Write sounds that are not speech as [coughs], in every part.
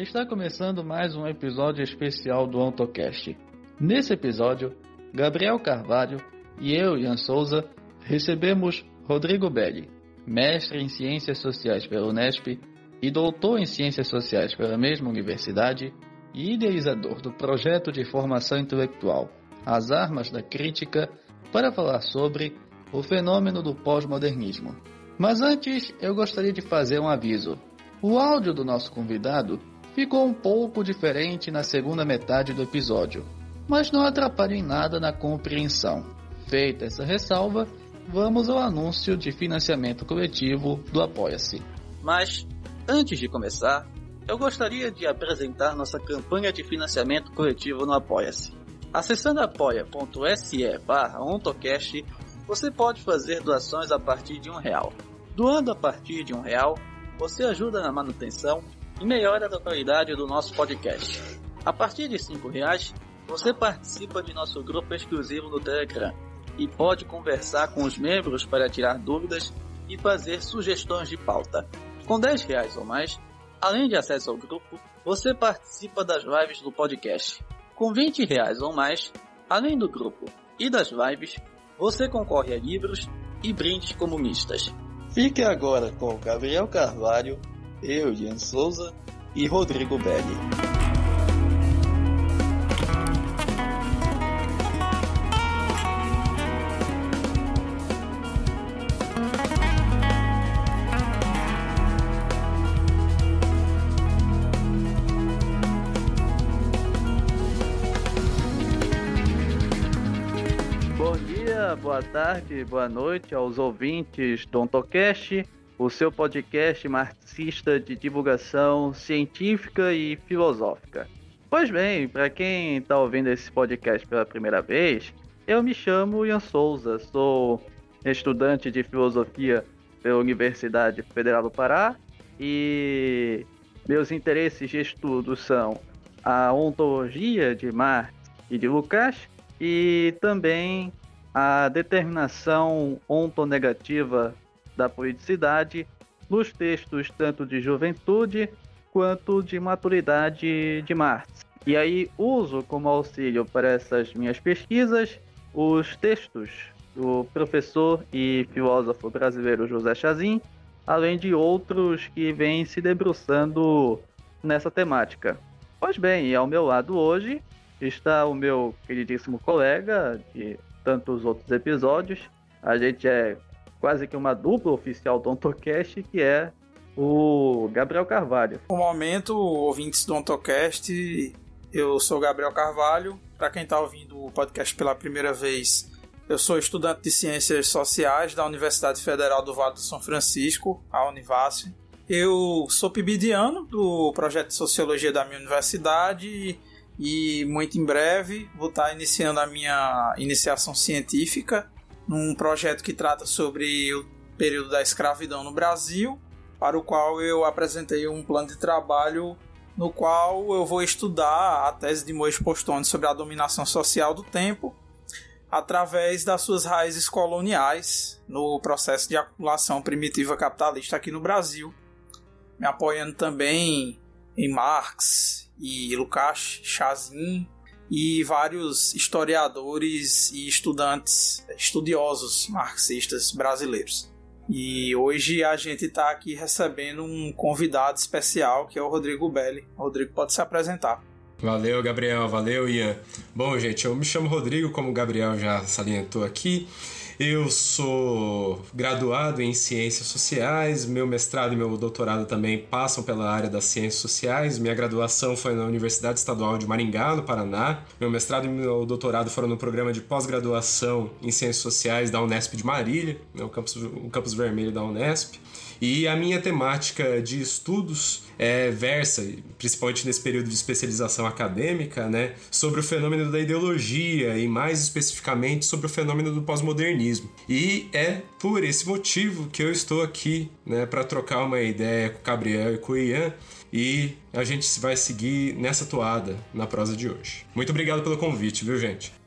Está começando mais um episódio especial do AutoCast. Nesse episódio, Gabriel Carvalho e eu, Ian Souza, recebemos Rodrigo Belli, mestre em Ciências Sociais pela Unesp e doutor em Ciências Sociais pela mesma universidade e idealizador do projeto de formação intelectual As Armas da Crítica, para falar sobre o fenômeno do pós-modernismo. Mas antes, eu gostaria de fazer um aviso. O áudio do nosso convidado ficou um pouco diferente na segunda metade do episódio, mas não atrapalha em nada na compreensão. Feita essa ressalva, vamos ao anúncio de financiamento coletivo do Apoia-se. Mas, antes de começar, eu gostaria de apresentar nossa campanha de financiamento coletivo no Apoia-se. Acessando apoia.se barra ontocast, você pode fazer doações a partir de um real. Doando a partir de um real, você ajuda na manutenção e melhora a qualidade do nosso podcast. A partir de cinco reais, você participa de nosso grupo exclusivo no Telegram e pode conversar com os membros para tirar dúvidas e fazer sugestões de pauta. Com 10 reais ou mais, além de acesso ao grupo, você participa das lives do podcast. Com 20 reais ou mais, além do grupo e das lives, você concorre a livros e brindes comunistas. Fique agora com Gabriel Carvalho, eu, Ian Souza e Rodrigo Belli. boa tarde, boa noite aos ouvintes do Ontocast, o seu podcast marxista de divulgação científica e filosófica. Pois bem, para quem está ouvindo esse podcast pela primeira vez, eu me chamo Ian Souza, sou estudante de filosofia pela Universidade Federal do Pará e meus interesses de estudo são a ontologia de Marx e de Lukács e também a determinação ontonegativa da politicidade nos textos tanto de juventude quanto de maturidade de Marx. E aí uso como auxílio para essas minhas pesquisas os textos do professor e filósofo brasileiro José Chazin, além de outros que vêm se debruçando nessa temática. Pois bem, ao meu lado hoje está o meu queridíssimo colega de tantos outros episódios. A gente é quase que uma dupla oficial do Ontocast, que é o Gabriel Carvalho. No momento, ouvintes do Ontocast, eu sou Gabriel Carvalho. Para quem está ouvindo o podcast pela primeira vez, eu sou estudante de Ciências Sociais da Universidade Federal do Vale do São Francisco, a Univasf. Eu sou pibidiano do projeto de Sociologia da minha universidade e muito em breve vou estar iniciando a minha iniciação científica num projeto que trata sobre o período da escravidão no Brasil, para o qual eu apresentei um plano de trabalho no qual eu vou estudar a tese de Moisés Postone sobre a dominação social do tempo através das suas raízes coloniais no processo de acumulação primitiva capitalista aqui no Brasil, me apoiando também em Marx e Lukács Chazin e vários historiadores e estudantes, estudiosos marxistas brasileiros. E hoje a gente está aqui recebendo um convidado especial que é o Rodrigo Belli. Rodrigo pode se apresentar. Valeu, Gabriel. Valeu, Ian. Bom, gente, eu me chamo Rodrigo, como o Gabriel já salientou aqui. Eu sou graduado em Ciências Sociais, meu mestrado e meu doutorado também passam pela área das Ciências Sociais. Minha graduação foi na Universidade Estadual de Maringá, no Paraná. Meu mestrado e meu doutorado foram no programa de pós-graduação em Ciências Sociais da Unesp de Marília, né, o campus, o campus vermelho da Unesp. E a minha temática de estudos é, versa, principalmente nesse período de especialização acadêmica, né, sobre o fenômeno da ideologia e mais especificamente sobre o fenômeno do pós-modernismo. E é por esse motivo que eu estou aqui, né, para trocar uma ideia com o Gabriel e com o Ian e a gente vai seguir nessa toada na prosa de hoje. Muito obrigado pelo convite, viu, gente?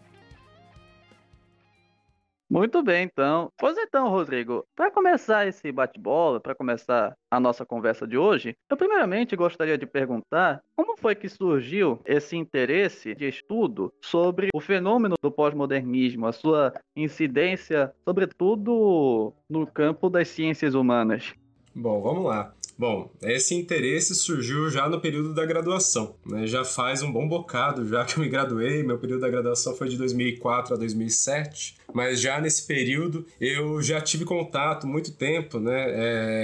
Muito bem, então. Pois então, Rodrigo, para começar esse bate-bola, para começar a nossa conversa de hoje, eu primeiramente gostaria de perguntar como foi que surgiu esse interesse de estudo sobre o fenômeno do pós-modernismo, a sua incidência, sobretudo no campo das ciências humanas. Bom, vamos lá. Bom, esse interesse surgiu já no período da graduação, né? Já faz um bom bocado já que eu me graduei, meu período da graduação foi de 2004 a 2007 mas já nesse período eu já tive contato muito tempo né,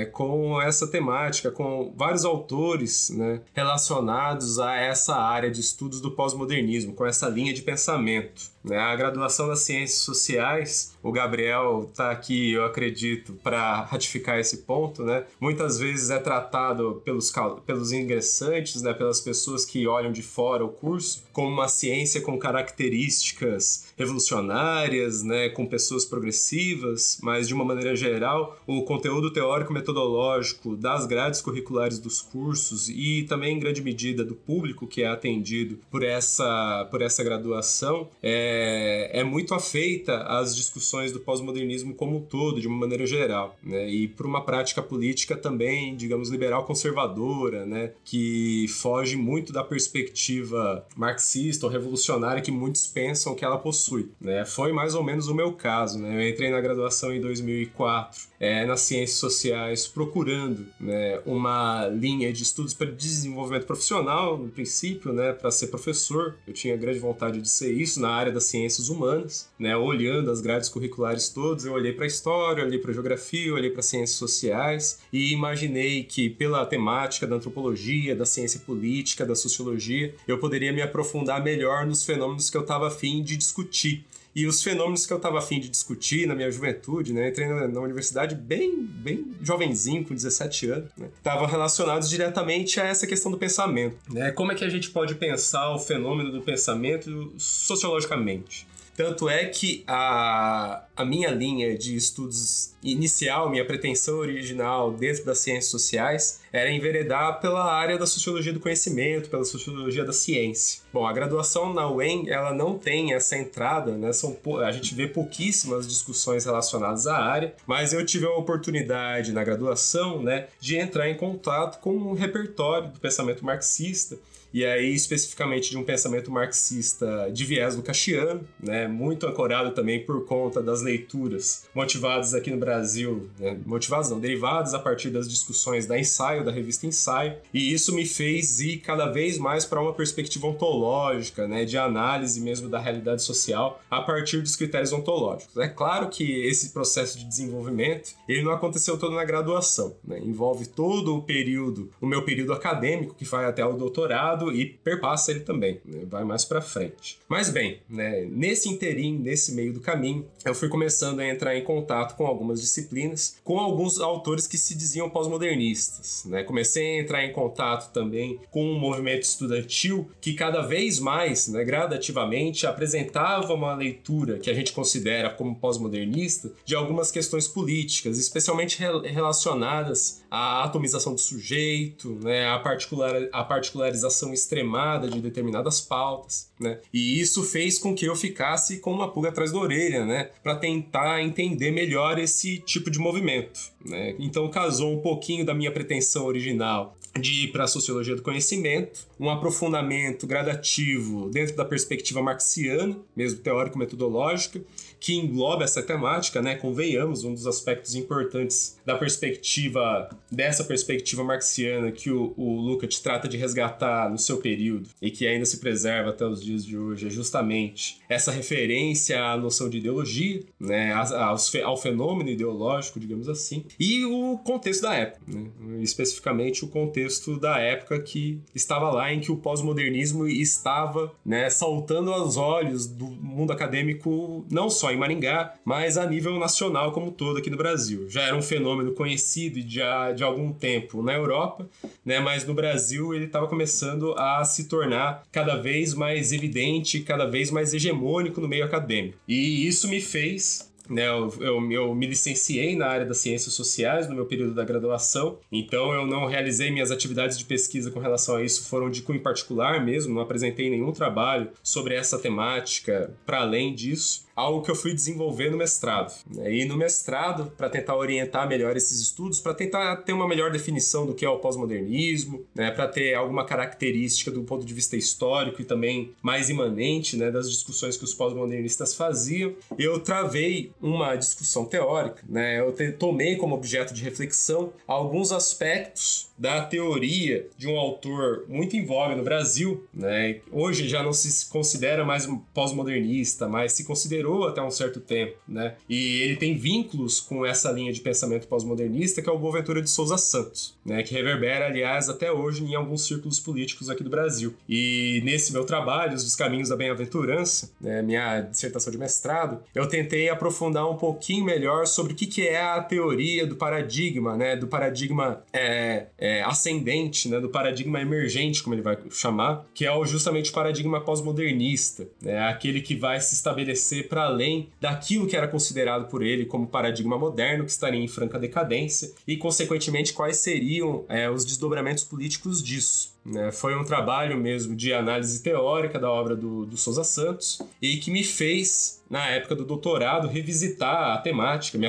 é, com essa temática, com vários autores né, relacionados a essa área de estudos do pós-modernismo, com essa linha de pensamento. Né? A graduação das ciências sociais, o Gabriel está aqui, eu acredito, para ratificar esse ponto. Né? Muitas vezes é tratado pelos, pelos ingressantes, né, pelas pessoas que olham de fora o curso, como uma ciência com características revolucionárias, né, com pessoas progressivas, mas de uma maneira geral, o conteúdo teórico metodológico das grades curriculares dos cursos e também em grande medida do público que é atendido por essa, por essa graduação é, é muito afeita às discussões do pós-modernismo como um todo, de uma maneira geral, né, e por uma prática política também, digamos, liberal conservadora, né, que foge muito da perspectiva marxista ou revolucionária que muitos pensam que ela possui. Né? Foi mais ou menos o meu caso. Né? Eu entrei na graduação em 2004 é, nas ciências sociais procurando né, uma linha de estudos para desenvolvimento profissional, no princípio, né, para ser professor. Eu tinha grande vontade de ser isso na área das ciências humanas, né, olhando as grades curriculares todas. Eu olhei para a história, olhei para geografia, olhei para ciências sociais e imaginei que, pela temática da antropologia, da ciência política, da sociologia, eu poderia me aprofundar melhor nos fenômenos que eu estava afim de discutir. E os fenômenos que eu estava afim de discutir na minha juventude, né? Entrei na, universidade bem, bem jovenzinho, com 17 anos, né? Estavam relacionados diretamente a essa questão do pensamento, né? Como é que a gente pode pensar o fenômeno do pensamento sociologicamente? Tanto é que a, a minha linha de estudos inicial, minha pretensão original dentro das ciências sociais era enveredar pela área da sociologia do conhecimento, pela sociologia da ciência. Bom, a graduação na UEM, ela não tem essa entrada, né? São, a gente vê pouquíssimas discussões relacionadas à área, mas eu tive a oportunidade na graduação, né, de entrar em contato com um repertório do pensamento marxista e aí especificamente de um pensamento marxista de viés lucasiano, né, muito ancorado também por conta das leituras motivadas aqui no Brasil, né, motivadas não, derivadas a partir das discussões da Ensaio, da revista Ensaio, e isso me fez ir cada vez mais para uma perspectiva ontológica, né, de análise mesmo da realidade social a partir dos critérios ontológicos. É claro que esse processo de desenvolvimento, ele não aconteceu todo na graduação, né, envolve todo o período, o meu período acadêmico, que vai até o doutorado, e perpassa ele também, né? vai mais para frente. Mas bem, né, nesse interim, nesse meio do caminho, eu fui começando a entrar em contato com algumas disciplinas, com alguns autores que se diziam pós-modernistas. Né? Comecei a entrar em contato também com um movimento estudantil que cada vez mais, né, gradativamente, apresentava uma leitura que a gente considera como pós-modernista de algumas questões políticas, especialmente relacionadas à atomização do sujeito, né, à, particular, à particularização extremada de determinadas pautas, né? E isso fez com que eu ficasse com uma pulga atrás da orelha, né? Para tentar entender melhor esse tipo de movimento, né? Então casou um pouquinho da minha pretensão original de ir para a sociologia do conhecimento, um aprofundamento gradativo dentro da perspectiva marxiana, mesmo teórico-metodológica, que engloba essa temática, né? Convenhamos, um dos aspectos importantes da perspectiva, dessa perspectiva marxiana que o, o Lukács trata de resgatar no seu período e que ainda se preserva até os dias de hoje, é justamente essa referência à noção de ideologia, né? Ao, ao fenômeno ideológico, digamos assim, e o contexto da época, né? especificamente o contexto da época que estava lá em que o pós-modernismo estava né, saltando aos olhos do mundo acadêmico, não só em Maringá, mas a nível nacional como todo aqui no Brasil. Já era um fenômeno conhecido de, de algum tempo na Europa, né, mas no Brasil ele estava começando a se tornar cada vez mais evidente, cada vez mais hegemônico no meio acadêmico. E isso me fez né, eu, eu, eu, me licenciei na área das ciências sociais no meu período da graduação, então eu não realizei minhas atividades de pesquisa com relação a isso, foram de cunho particular mesmo, não apresentei nenhum trabalho sobre essa temática para além disso. Algo que eu fui desenvolver no mestrado. Né? E no mestrado, para tentar orientar melhor esses estudos, para tentar ter uma melhor definição do que é o pós-modernismo, né? para ter alguma característica do ponto de vista histórico e também mais imanente né? das discussões que os pós-modernistas faziam, eu travei uma discussão teórica. Né? Eu tomei como objeto de reflexão alguns aspectos da teoria de um autor muito em voga no Brasil, né? Hoje já não se considera mais um pós-modernista, mas se considerou até um certo tempo, né? E ele tem vínculos com essa linha de pensamento pós-modernista que é o Boaventura de Souza Santos, né? Que reverbera, aliás, até hoje em alguns círculos políticos aqui do Brasil. E nesse meu trabalho, Os Caminhos da Bem-aventurança, né? minha dissertação de mestrado, eu tentei aprofundar um pouquinho melhor sobre o que, que é a teoria do paradigma, né? Do paradigma é, é ascendente, né, do paradigma emergente, como ele vai chamar, que é justamente o paradigma pós-modernista, né, aquele que vai se estabelecer para além daquilo que era considerado por ele como paradigma moderno, que estaria em franca decadência, e, consequentemente, quais seriam é, os desdobramentos políticos disso. Né? Foi um trabalho mesmo de análise teórica da obra do, do Souza Santos e que me fez na época do doutorado, revisitar a temática, me,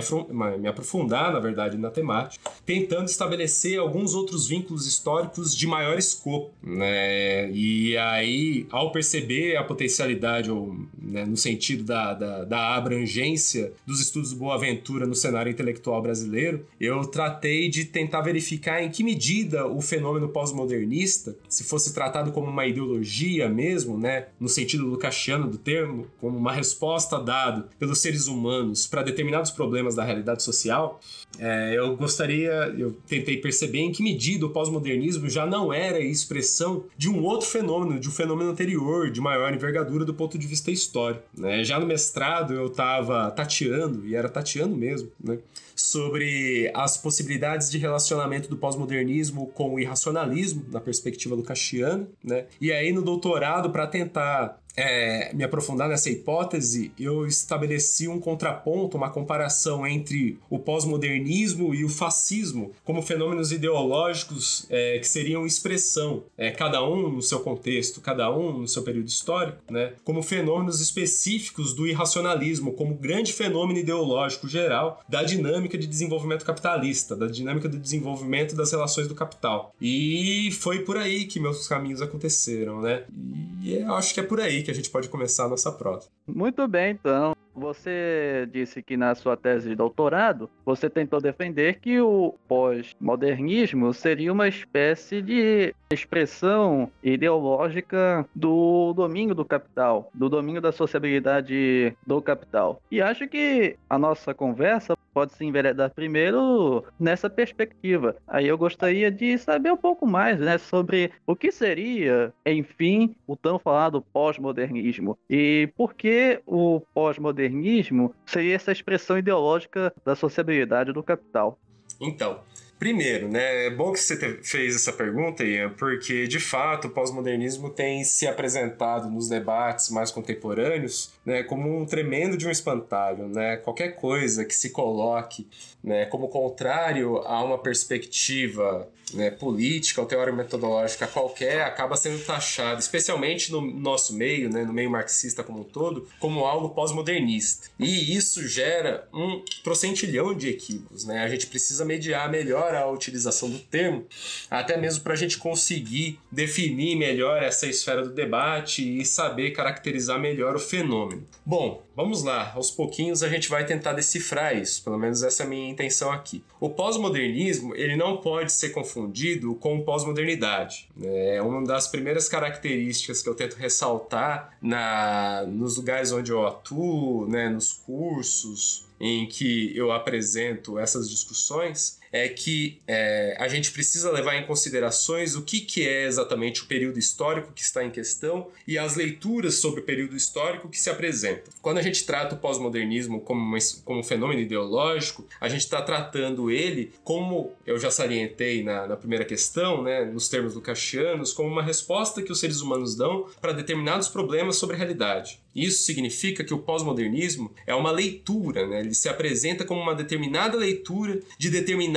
me, aprofundar, na verdade, na temática, tentando estabelecer alguns outros vínculos históricos de maior escopo. Né? E aí, ao perceber a potencialidade, ou né, no sentido da, da, da, abrangência dos estudos do Boaventura no cenário intelectual brasileiro, eu tratei de tentar verificar em que medida o fenômeno pós-modernista, se fosse tratado como uma ideologia mesmo, né, no sentido lucasiano do termo, como uma resposta resposta dada pelos seres humanos para determinados problemas da realidade social, é, eu gostaria, eu tentei perceber em que medida o pós-modernismo já não era expressão de um outro fenômeno, de um fenômeno anterior, de maior envergadura do ponto de vista histórico. Né? Já no mestrado eu estava tateando, e era tateando mesmo, né? Sobre as possibilidades de relacionamento do pós-modernismo com o irracionalismo, na perspectiva lucasiana, né? E aí no doutorado, para tentar é, me aprofundar nessa hipótese, eu estabeleci um contraponto, uma comparação entre o pós-modernismo e o fascismo como fenômenos ideológicos é, que seriam expressão, é, cada um no seu contexto, cada um no seu período histórico, né, como fenômenos específicos do irracionalismo, como grande fenômeno ideológico geral da dinâmica de desenvolvimento capitalista, da dinâmica do desenvolvimento das relações do capital. E foi por aí que meus caminhos aconteceram, né? E eu acho que é por aí que a gente pode começar a nossa prosa. Muito bem, então. Você disse que na sua tese de doutorado você tentou defender que o pós-modernismo seria uma espécie de expressão ideológica do domínio do capital, do domínio da sociabilidade do capital. E acho que a nossa conversa pode se enveredar primeiro nessa perspectiva. Aí eu gostaria de saber um pouco mais né, sobre o que seria, enfim, o tão falado pós-modernismo e por que o pós-modernismo seria essa expressão ideológica da sociabilidade do capital. Então, Primeiro, né, é bom que você fez essa pergunta, Ian, porque de fato o pós-modernismo tem se apresentado nos debates mais contemporâneos né, como um tremendo de um espantalho. Né? Qualquer coisa que se coloque né, como contrário a uma perspectiva né, política ou teórica metodológica qualquer acaba sendo taxado, especialmente no nosso meio, né, no meio marxista como um todo, como algo pós-modernista. E isso gera um trocentilhão de equívocos. Né? A gente precisa mediar melhor a utilização do termo, até mesmo para a gente conseguir definir melhor essa esfera do debate e saber caracterizar melhor o fenômeno. Bom, vamos lá, aos pouquinhos a gente vai tentar decifrar isso, pelo menos essa é a minha intenção aqui. O pós-modernismo ele não pode ser confundido com pós-modernidade. É uma das primeiras características que eu tento ressaltar na, nos lugares onde eu atuo, né, nos cursos em que eu apresento essas discussões é que é, a gente precisa levar em considerações o que, que é exatamente o período histórico que está em questão e as leituras sobre o período histórico que se apresentam. Quando a gente trata o pós-modernismo como, como um fenômeno ideológico, a gente está tratando ele como, eu já salientei na, na primeira questão, né, nos termos lucasianos, como uma resposta que os seres humanos dão para determinados problemas sobre a realidade. Isso significa que o pós-modernismo é uma leitura, né? ele se apresenta como uma determinada leitura de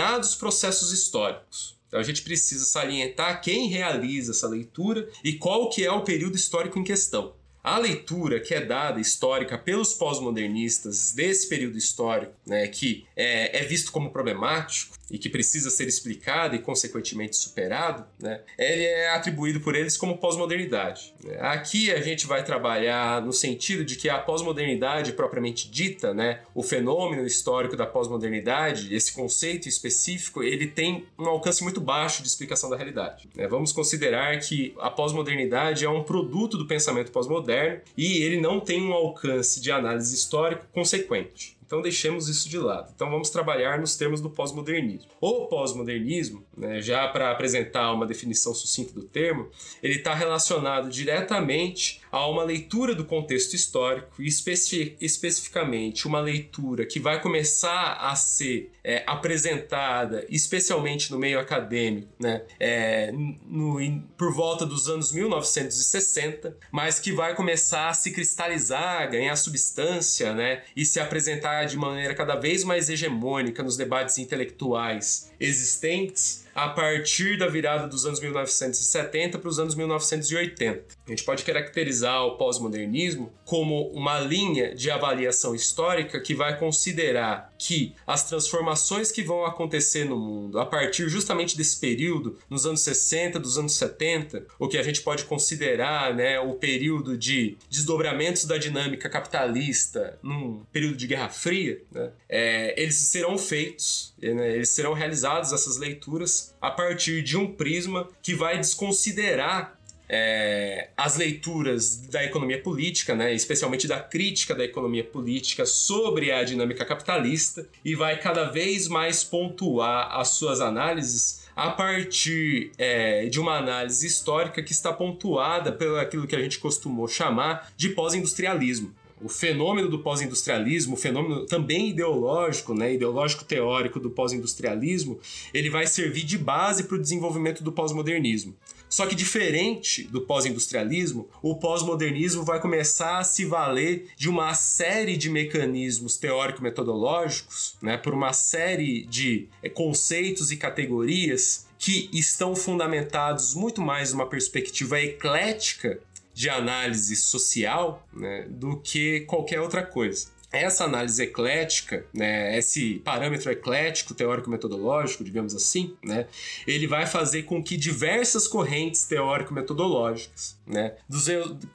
determinados processos históricos. Então a gente precisa salientar quem realiza essa leitura e qual que é o período histórico em questão. a leitura que é dada histórica pelos pós-modernistas desse período histórico, né, que é, é visto como problemático, e que precisa ser explicado e, consequentemente, superado, né, ele é atribuído por eles como pós-modernidade. Aqui a gente vai trabalhar no sentido de que a pós-modernidade propriamente dita, né, o fenômeno histórico da pós-modernidade, esse conceito específico, ele tem um alcance muito baixo de explicação da realidade. Né? Vamos considerar que a pós-modernidade é um produto do pensamento pós-moderno e ele não tem um alcance de análise histórico consequente. Então deixemos isso de lado. Então vamos trabalhar nos termos do pós-modernismo. O pós-modernismo, né, já para apresentar uma definição sucinta do termo, ele está relacionado diretamente a uma leitura do contexto histórico e especi especificamente uma leitura que vai começar a ser é, apresentada, especialmente no meio acadêmico, né, é, no, por volta dos anos 1960, mas que vai começar a se cristalizar, ganhar substância né, e se apresentar de maneira cada vez mais hegemônica nos debates intelectuais existentes a partir da virada dos anos 1970 para os anos 1980. A gente pode caracterizar o pós-modernismo como uma linha de avaliação histórica que vai considerar que as transformações que vão acontecer no mundo a partir justamente desse período, nos anos 60, dos anos 70, o que a gente pode considerar né, o período de desdobramentos da dinâmica capitalista num período de Guerra Fria, né, é, eles serão feitos, né, eles serão realizados essas leituras a partir de um prisma que vai desconsiderar é, as leituras da economia política, né, especialmente da crítica da economia política sobre a dinâmica capitalista, e vai cada vez mais pontuar as suas análises a partir é, de uma análise histórica que está pontuada pelo aquilo que a gente costumou chamar de pós-industrialismo o fenômeno do pós-industrialismo, o fenômeno também ideológico, né, ideológico teórico do pós-industrialismo, ele vai servir de base para o desenvolvimento do pós-modernismo. Só que diferente do pós-industrialismo, o pós-modernismo vai começar a se valer de uma série de mecanismos teórico-metodológicos, né, por uma série de é, conceitos e categorias que estão fundamentados muito mais numa perspectiva eclética de análise social né, do que qualquer outra coisa. Essa análise eclética, né, esse parâmetro eclético teórico-metodológico, digamos assim, né, ele vai fazer com que diversas correntes teórico-metodológicas, né, dos,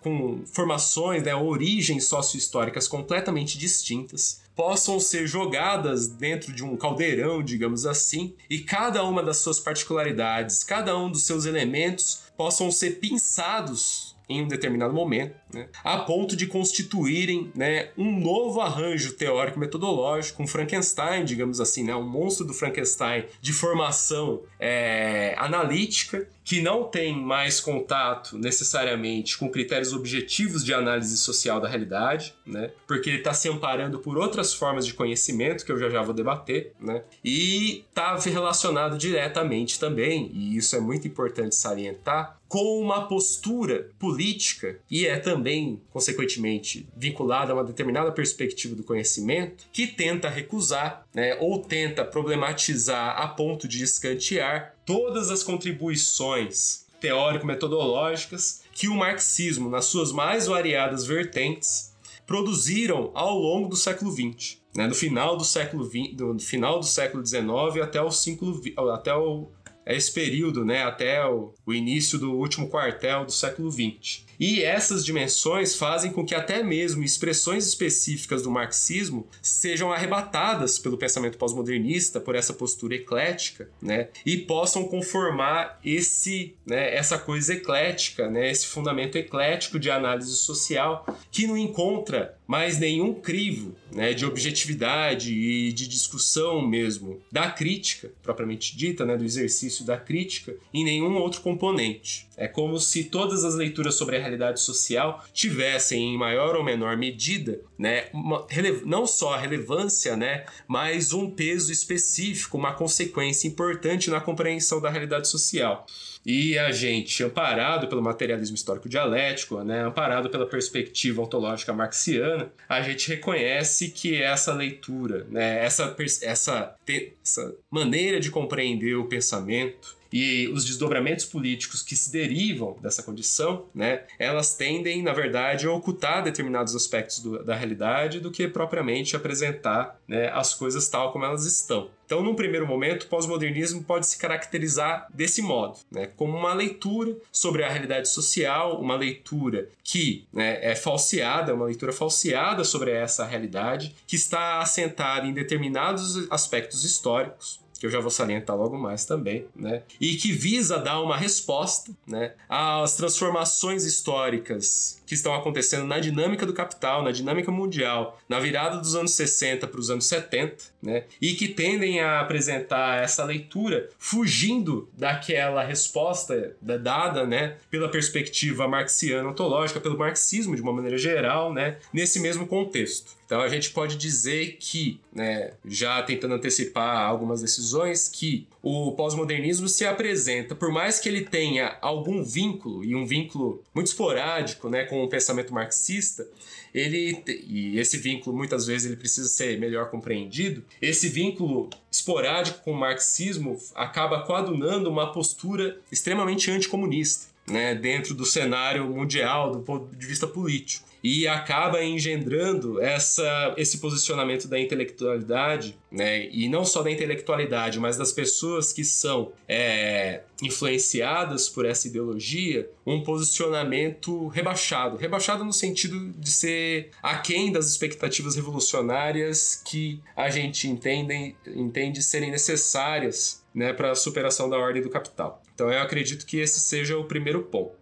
com formações, né, origens sociohistóricas completamente distintas, possam ser jogadas dentro de um caldeirão, digamos assim, e cada uma das suas particularidades, cada um dos seus elementos possam ser pinçados em um determinado momento, né, a ponto de constituírem né, um novo arranjo teórico metodológico, um Frankenstein, digamos assim, né, um monstro do Frankenstein de formação é, analítica, que não tem mais contato necessariamente com critérios objetivos de análise social da realidade, né, porque ele está se amparando por outras formas de conhecimento que eu já já vou debater, né, e está relacionado diretamente também, e isso é muito importante salientar, com uma postura política e é também, consequentemente, vinculada a uma determinada perspectiva do conhecimento que tenta recusar né, ou tenta problematizar a ponto de escantear todas as contribuições teórico-metodológicas que o marxismo, nas suas mais variadas vertentes, produziram ao longo do século XX. Né, no final do século XX, do final do século XIX até o, século, até o é esse período, né, até o, o início do último quartel do século XX. E essas dimensões fazem com que até mesmo expressões específicas do marxismo sejam arrebatadas pelo pensamento pós-modernista, por essa postura eclética, né? E possam conformar esse, né, essa coisa eclética, né, esse fundamento eclético de análise social que não encontra mais nenhum crivo né, de objetividade e de discussão mesmo da crítica, propriamente dita, né, do exercício da crítica, em nenhum outro componente. É como se todas as leituras sobre a realidade social tivessem, em maior ou menor medida, né, uma, não só a relevância, né, mas um peso específico, uma consequência importante na compreensão da realidade social. E a gente, amparado pelo materialismo histórico dialético, né, amparado pela perspectiva ontológica marxiana, a gente reconhece que essa leitura, né, essa, essa, essa maneira de compreender o pensamento, e os desdobramentos políticos que se derivam dessa condição, né, elas tendem, na verdade, a ocultar determinados aspectos do, da realidade do que propriamente apresentar né, as coisas tal como elas estão. Então, num primeiro momento, o pós-modernismo pode se caracterizar desse modo, né, como uma leitura sobre a realidade social, uma leitura que né, é falseada, uma leitura falseada sobre essa realidade, que está assentada em determinados aspectos históricos, que eu já vou salientar logo mais também, né? E que visa dar uma resposta, né, às transformações históricas que estão acontecendo na dinâmica do capital, na dinâmica mundial, na virada dos anos 60 para os anos 70, né? E que tendem a apresentar essa leitura fugindo daquela resposta dada, né, pela perspectiva marxiana ontológica, pelo marxismo de uma maneira geral, né, nesse mesmo contexto. Então a gente pode dizer que, né, já tentando antecipar algumas decisões, que o pós-modernismo se apresenta, por mais que ele tenha algum vínculo, e um vínculo muito esporádico né, com o pensamento marxista, ele e esse vínculo muitas vezes ele precisa ser melhor compreendido. Esse vínculo esporádico com o marxismo acaba coadunando uma postura extremamente anticomunista. Né, dentro do cenário mundial do ponto de vista político e acaba engendrando essa, esse posicionamento da intelectualidade, né? E não só da intelectualidade, mas das pessoas que são é, influenciadas por essa ideologia, um posicionamento rebaixado. Rebaixado no sentido de ser aquém das expectativas revolucionárias que a gente entende, entende serem necessárias né, para a superação da ordem do capital. Então eu acredito que esse seja o primeiro ponto.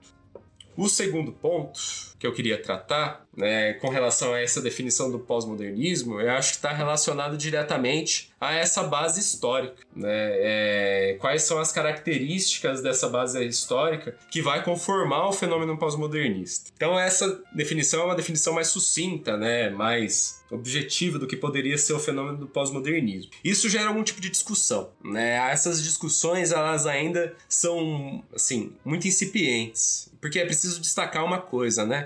O segundo ponto que eu queria tratar, né, com relação a essa definição do pós-modernismo, eu acho que está relacionado diretamente a essa base histórica. Né? É, quais são as características dessa base histórica que vai conformar o fenômeno pós-modernista? Então, essa definição é uma definição mais sucinta, né, mais objetiva do que poderia ser o fenômeno do pós-modernismo. Isso gera algum tipo de discussão, né? Essas discussões elas ainda são assim muito incipientes, porque é preciso destacar uma coisa, né?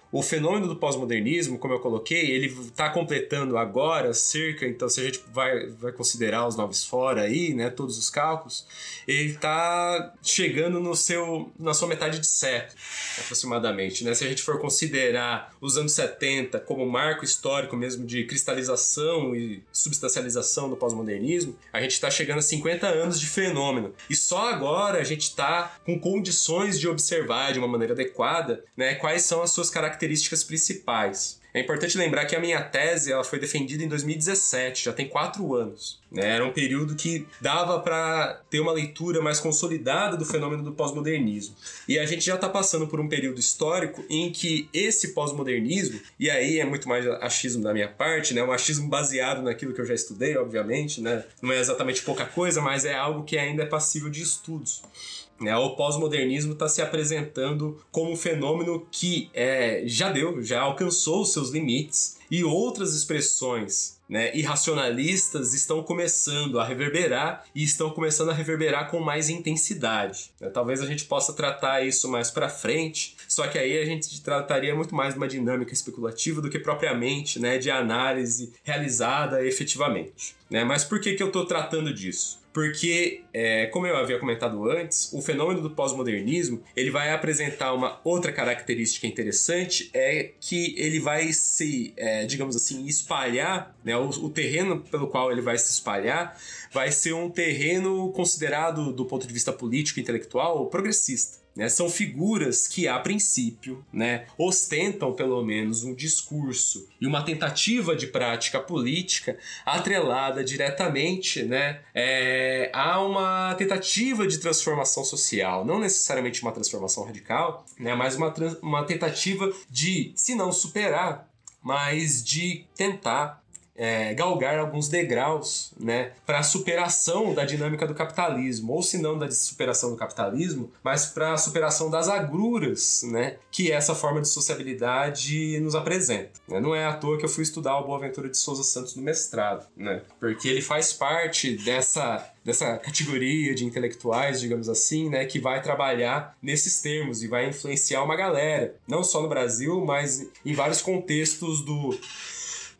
O fenômeno do pós-modernismo, como eu coloquei, ele está completando agora cerca, então se a gente vai, vai considerar os noves fora aí, né, todos os cálculos, ele está chegando no seu na sua metade de século, aproximadamente, né? Se a gente for considerar os anos 70 como marco histórico mesmo de cristalização e substancialização do pós-modernismo, a gente está chegando a 50 anos de fenômeno. E só agora a gente está com condições de observar de uma maneira adequada né, quais são as suas características principais. É importante lembrar que a minha tese ela foi defendida em 2017, já tem quatro anos. Né? Era um período que dava para ter uma leitura mais consolidada do fenômeno do pós-modernismo. E a gente já está passando por um período histórico em que esse pós-modernismo, e aí é muito mais achismo da minha parte, né? um achismo baseado naquilo que eu já estudei, obviamente, né? não é exatamente pouca coisa, mas é algo que ainda é passível de estudos. Né? O pós-modernismo está se apresentando como um fenômeno que é, já deu, já alcançou os seus limites e outras expressões né, irracionalistas estão começando a reverberar e estão começando a reverberar com mais intensidade. Né? Talvez a gente possa tratar isso mais para frente, só que aí a gente trataria muito mais de uma dinâmica especulativa do que propriamente né, de análise realizada efetivamente. Né? Mas por que, que eu estou tratando disso? Porque, é, como eu havia comentado antes, o fenômeno do pós-modernismo ele vai apresentar uma outra característica interessante, é que ele vai se, é, digamos assim, espalhar, né, o, o terreno pelo qual ele vai se espalhar vai ser um terreno considerado, do ponto de vista político e intelectual, progressista. Né, são figuras que, a princípio, né, ostentam pelo menos um discurso e uma tentativa de prática política atrelada diretamente né, é, a uma tentativa de transformação social. Não necessariamente uma transformação radical, né, mas uma, uma tentativa de, se não superar, mas de tentar é, galgar alguns degraus né, para a superação da dinâmica do capitalismo, ou se não da superação do capitalismo, mas para a superação das agruras né, que essa forma de sociabilidade nos apresenta. Né. Não é à toa que eu fui estudar o Boaventura de Souza Santos no mestrado, né, porque ele faz parte dessa dessa categoria de intelectuais, digamos assim, né, que vai trabalhar nesses termos e vai influenciar uma galera, não só no Brasil, mas em vários contextos do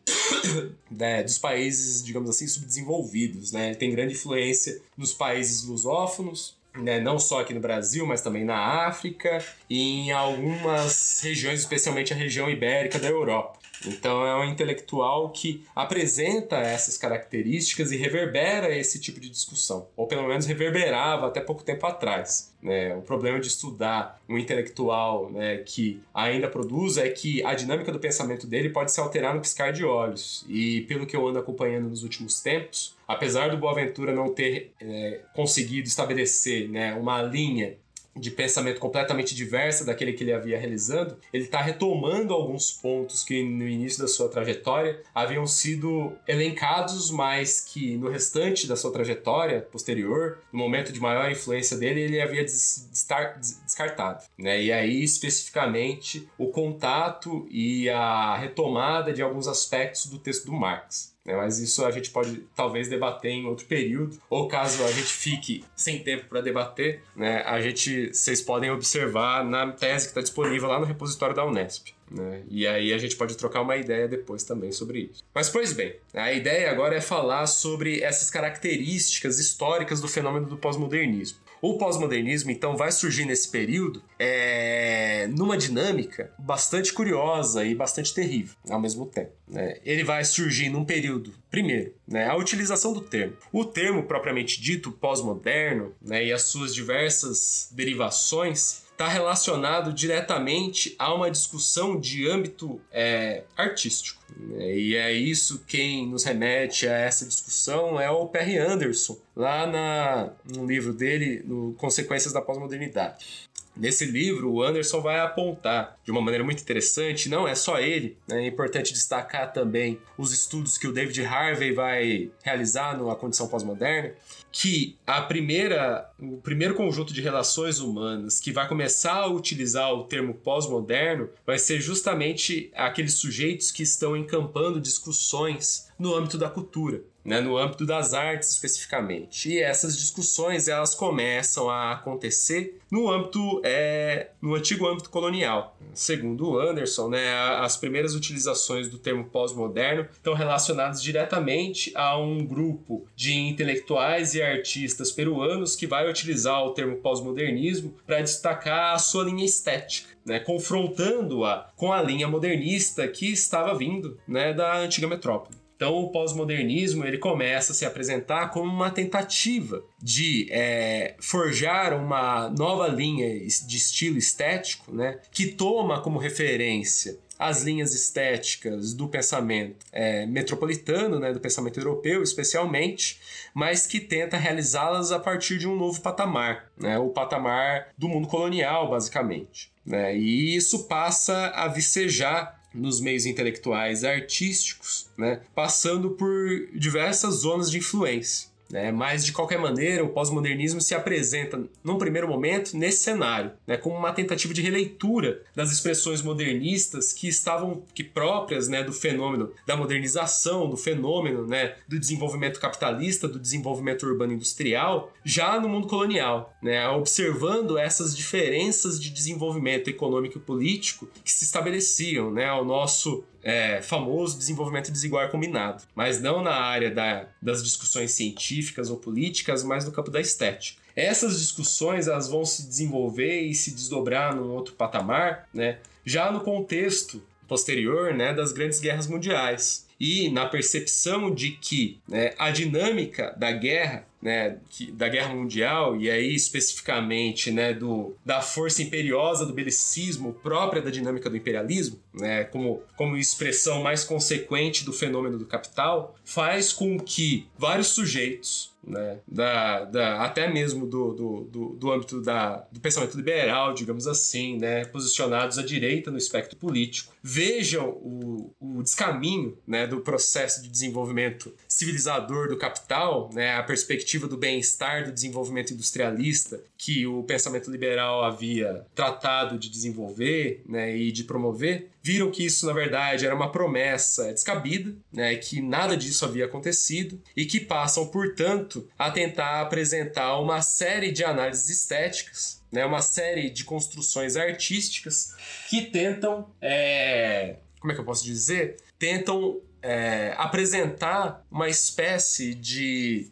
[coughs] né, dos países, digamos assim, subdesenvolvidos. Né? Ele tem grande influência nos países lusófonos, né, não só aqui no Brasil, mas também na África e em algumas regiões, especialmente a região ibérica da Europa. Então é um intelectual que apresenta essas características e reverbera esse tipo de discussão, ou pelo menos reverberava até pouco tempo atrás. Né? O problema de estudar um intelectual né, que ainda produz é que a dinâmica do pensamento dele pode se alterar no piscar de olhos. E pelo que eu ando acompanhando nos últimos tempos, apesar do Boaventura não ter é, conseguido estabelecer né, uma linha de pensamento completamente diversa daquele que ele havia realizando, ele está retomando alguns pontos que no início da sua trajetória haviam sido elencados, mas que no restante da sua trajetória posterior, no momento de maior influência dele, ele havia descartado. Né? E aí, especificamente, o contato e a retomada de alguns aspectos do texto do Marx. Né? Mas isso a gente pode talvez debater em outro período, ou caso a gente fique sem tempo para debater, né? a gente, vocês podem observar na tese que está disponível lá no repositório da Unesp. Né? E aí a gente pode trocar uma ideia depois também sobre isso. Mas, pois bem, a ideia agora é falar sobre essas características históricas do fenômeno do pós-modernismo. O pós-modernismo, então, vai surgir nesse período é, numa dinâmica bastante curiosa e bastante terrível ao mesmo tempo. Né? Ele vai surgir num período, primeiro, né, a utilização do termo. O termo propriamente dito, pós-moderno, né, e as suas diversas derivações está relacionado diretamente a uma discussão de âmbito é, artístico. Né? E é isso quem nos remete a essa discussão é o Perry Anderson, lá na, no livro dele, no Consequências da Pós-Modernidade. Nesse livro, o Anderson vai apontar de uma maneira muito interessante, não é só ele, né? é importante destacar também os estudos que o David Harvey vai realizar na condição pós-moderna, que a primeira, o primeiro conjunto de relações humanas que vai começar a utilizar o termo pós-moderno vai ser justamente aqueles sujeitos que estão encampando discussões no âmbito da cultura né, no âmbito das artes especificamente. E essas discussões elas começam a acontecer no âmbito, é, no antigo âmbito colonial. Segundo Anderson, né, as primeiras utilizações do termo pós-moderno estão relacionadas diretamente a um grupo de intelectuais e artistas peruanos que vai utilizar o termo pós-modernismo para destacar a sua linha estética. Né, confrontando-a com a linha modernista que estava vindo né, da antiga metrópole. Então o pós-modernismo ele começa a se apresentar como uma tentativa de é, forjar uma nova linha de estilo estético, né, que toma como referência as linhas estéticas do pensamento é, metropolitano, né, do pensamento europeu especialmente, mas que tenta realizá-las a partir de um novo patamar, né, o patamar do mundo colonial, basicamente. Né, e isso passa a vicejar nos meios intelectuais artísticos, né, passando por diversas zonas de influência. Né? Mas, de qualquer maneira, o pós-modernismo se apresenta, num primeiro momento, nesse cenário, né? como uma tentativa de releitura das expressões modernistas que estavam que próprias né, do fenômeno da modernização, do fenômeno né, do desenvolvimento capitalista, do desenvolvimento urbano industrial, já no mundo colonial, né? observando essas diferenças de desenvolvimento econômico e político que se estabeleciam né, ao nosso é, famoso desenvolvimento desigual combinado, mas não na área da, das discussões científicas ou políticas, mas no campo da estética. Essas discussões elas vão se desenvolver e se desdobrar num outro patamar, né, já no contexto posterior né, das grandes guerras mundiais. E na percepção de que né, a dinâmica da guerra né, que, da Guerra Mundial, e aí especificamente né, do, da força imperiosa do belicismo própria da dinâmica do imperialismo, né, como, como expressão mais consequente do fenômeno do capital, faz com que vários sujeitos né, da, da, até mesmo do, do, do, do âmbito da, do pensamento liberal, digamos assim, né, posicionados à direita no espectro político, vejam o, o descaminho né, do processo de desenvolvimento civilizador do capital, né, a perspectiva do bem-estar do desenvolvimento industrialista que o pensamento liberal havia tratado de desenvolver né, e de promover, viram que isso, na verdade, era uma promessa descabida, né, que nada disso havia acontecido e que passam, portanto, a tentar apresentar uma série de análises estéticas né, uma série de construções artísticas que tentam, é, como é que eu posso dizer? Tentam é, apresentar uma espécie de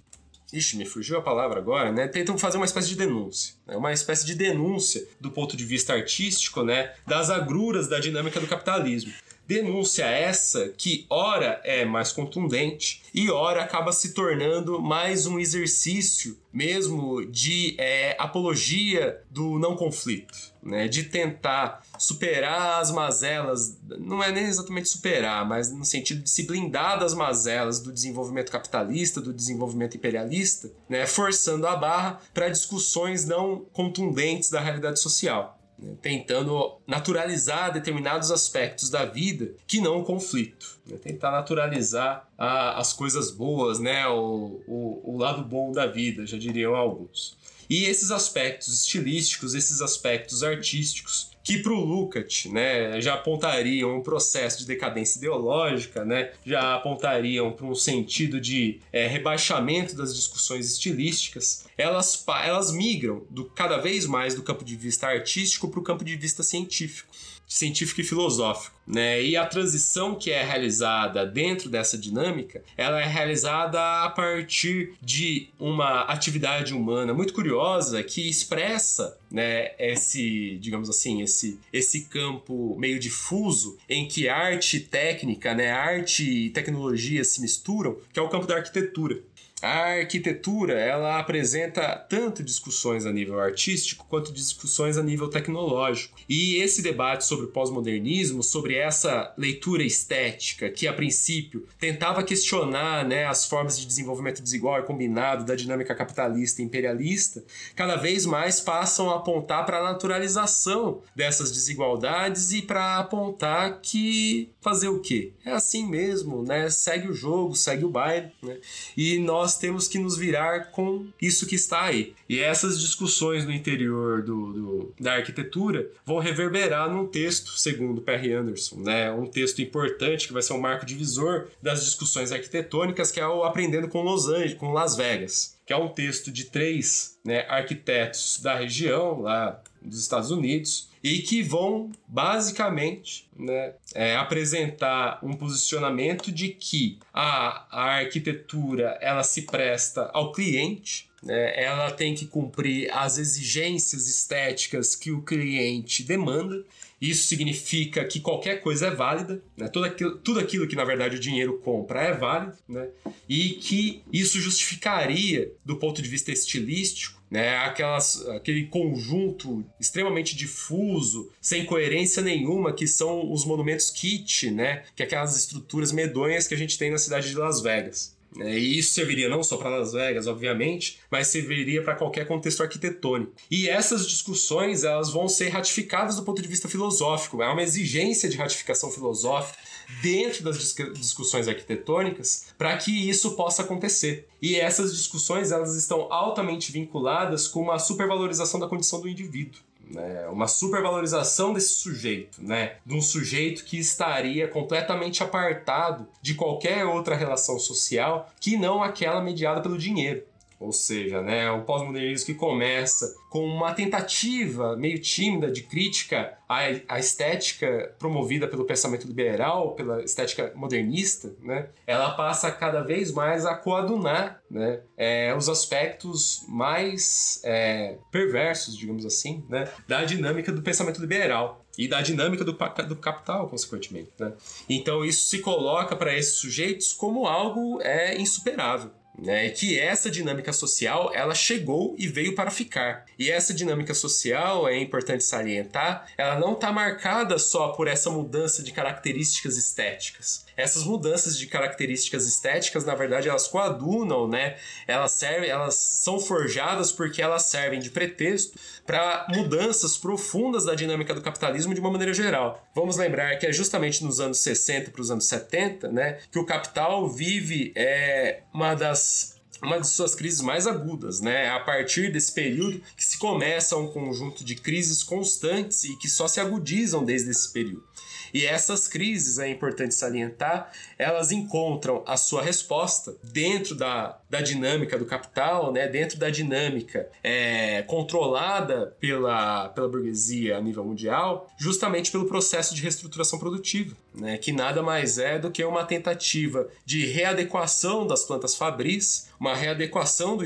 Ixi, me fugiu a palavra agora, né? Tentam fazer uma espécie de denúncia. Né? Uma espécie de denúncia do ponto de vista artístico, né? Das agruras da dinâmica do capitalismo. Denúncia essa que, ora, é mais contundente e, ora, acaba se tornando mais um exercício mesmo de é, apologia do não conflito, né? de tentar superar as mazelas, não é nem exatamente superar, mas no sentido de se blindar das mazelas do desenvolvimento capitalista, do desenvolvimento imperialista, né? forçando a barra para discussões não contundentes da realidade social né, tentando naturalizar determinados aspectos da vida que não o conflito. Né, tentar naturalizar a, as coisas boas, né, o, o, o lado bom da vida, já diriam alguns. E esses aspectos estilísticos, esses aspectos artísticos, que para o Lukács né, já apontariam um processo de decadência ideológica, né, já apontariam para um sentido de é, rebaixamento das discussões estilísticas, elas, elas migram do, cada vez mais do campo de vista artístico para o campo de vista científico científico e filosófico, né? E a transição que é realizada dentro dessa dinâmica, ela é realizada a partir de uma atividade humana muito curiosa que expressa, né, esse, digamos assim, esse esse campo meio difuso em que arte e técnica, né, arte e tecnologia se misturam, que é o campo da arquitetura. A arquitetura, ela apresenta tanto discussões a nível artístico quanto discussões a nível tecnológico. E esse debate sobre o pós-modernismo, sobre essa leitura estética que a princípio tentava questionar, né, as formas de desenvolvimento desigual e combinado da dinâmica capitalista e imperialista, cada vez mais passam a apontar para a naturalização dessas desigualdades e para apontar que fazer o quê? É assim mesmo, né? Segue o jogo, segue o baile, né? E nós temos que nos virar com isso que está aí. E essas discussões no interior do, do da arquitetura vão reverberar num texto, segundo Perry Anderson, né? um texto importante que vai ser um marco divisor das discussões arquitetônicas, que é o Aprendendo com Los Angeles, com Las Vegas, que é um texto de três né, arquitetos da região, lá dos Estados Unidos, e que vão basicamente né, é, apresentar um posicionamento de que a, a arquitetura ela se presta ao cliente, né, ela tem que cumprir as exigências estéticas que o cliente demanda isso significa que qualquer coisa é válida, né? tudo, aquilo, tudo aquilo que na verdade o dinheiro compra é válido, né? e que isso justificaria, do ponto de vista estilístico, né, aquelas, aquele conjunto extremamente difuso, sem coerência nenhuma, que são os monumentos kit, né, que é aquelas estruturas medonhas que a gente tem na cidade de Las Vegas. É, e isso serviria não só para Las Vegas, obviamente, mas serviria para qualquer contexto arquitetônico. E essas discussões elas vão ser ratificadas do ponto de vista filosófico. Há uma exigência de ratificação filosófica dentro das discussões arquitetônicas para que isso possa acontecer. E essas discussões elas estão altamente vinculadas com uma supervalorização da condição do indivíduo né, uma supervalorização desse sujeito, né, de um sujeito que estaria completamente apartado de qualquer outra relação social que não aquela mediada pelo dinheiro. Ou seja, né, o pós-modernismo que começa com uma tentativa meio tímida de crítica à, à, estética promovida pelo pensamento liberal, pela estética modernista, né, ela passa cada vez mais a coadunar né, é, os aspectos mais é, perversos, digamos assim, né, da dinâmica do pensamento liberal e da dinâmica do, do capital, consequentemente. Né? Então isso se coloca para esses sujeitos como algo é insuperável né, que essa dinâmica social ela chegou e veio para ficar. E essa dinâmica social é importante salientar, ela não está marcada só por essa mudança de características estéticas. Essas mudanças de características estéticas, na verdade, elas coadunam, né? Elas servem, elas são forjadas porque elas servem de pretexto para mudanças profundas da dinâmica do capitalismo de uma maneira geral. Vamos lembrar que é justamente nos anos 60 para os anos 70, né, que o capital vive é, uma das uma de suas crises mais agudas, né? É a partir desse período que se começa um conjunto de crises constantes e que só se agudizam desde esse período. E essas crises, é importante salientar, elas encontram a sua resposta dentro da, da dinâmica do capital, né? dentro da dinâmica é, controlada pela, pela burguesia a nível mundial, justamente pelo processo de reestruturação produtiva, né? que nada mais é do que uma tentativa de readequação das plantas fabris, uma readequação do,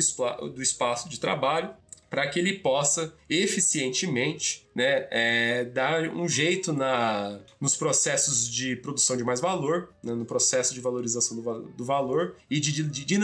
do espaço de trabalho para que ele possa eficientemente né, é, dar um jeito na, nos processos de produção de mais valor, né, no processo de valorização do, do valor e de, de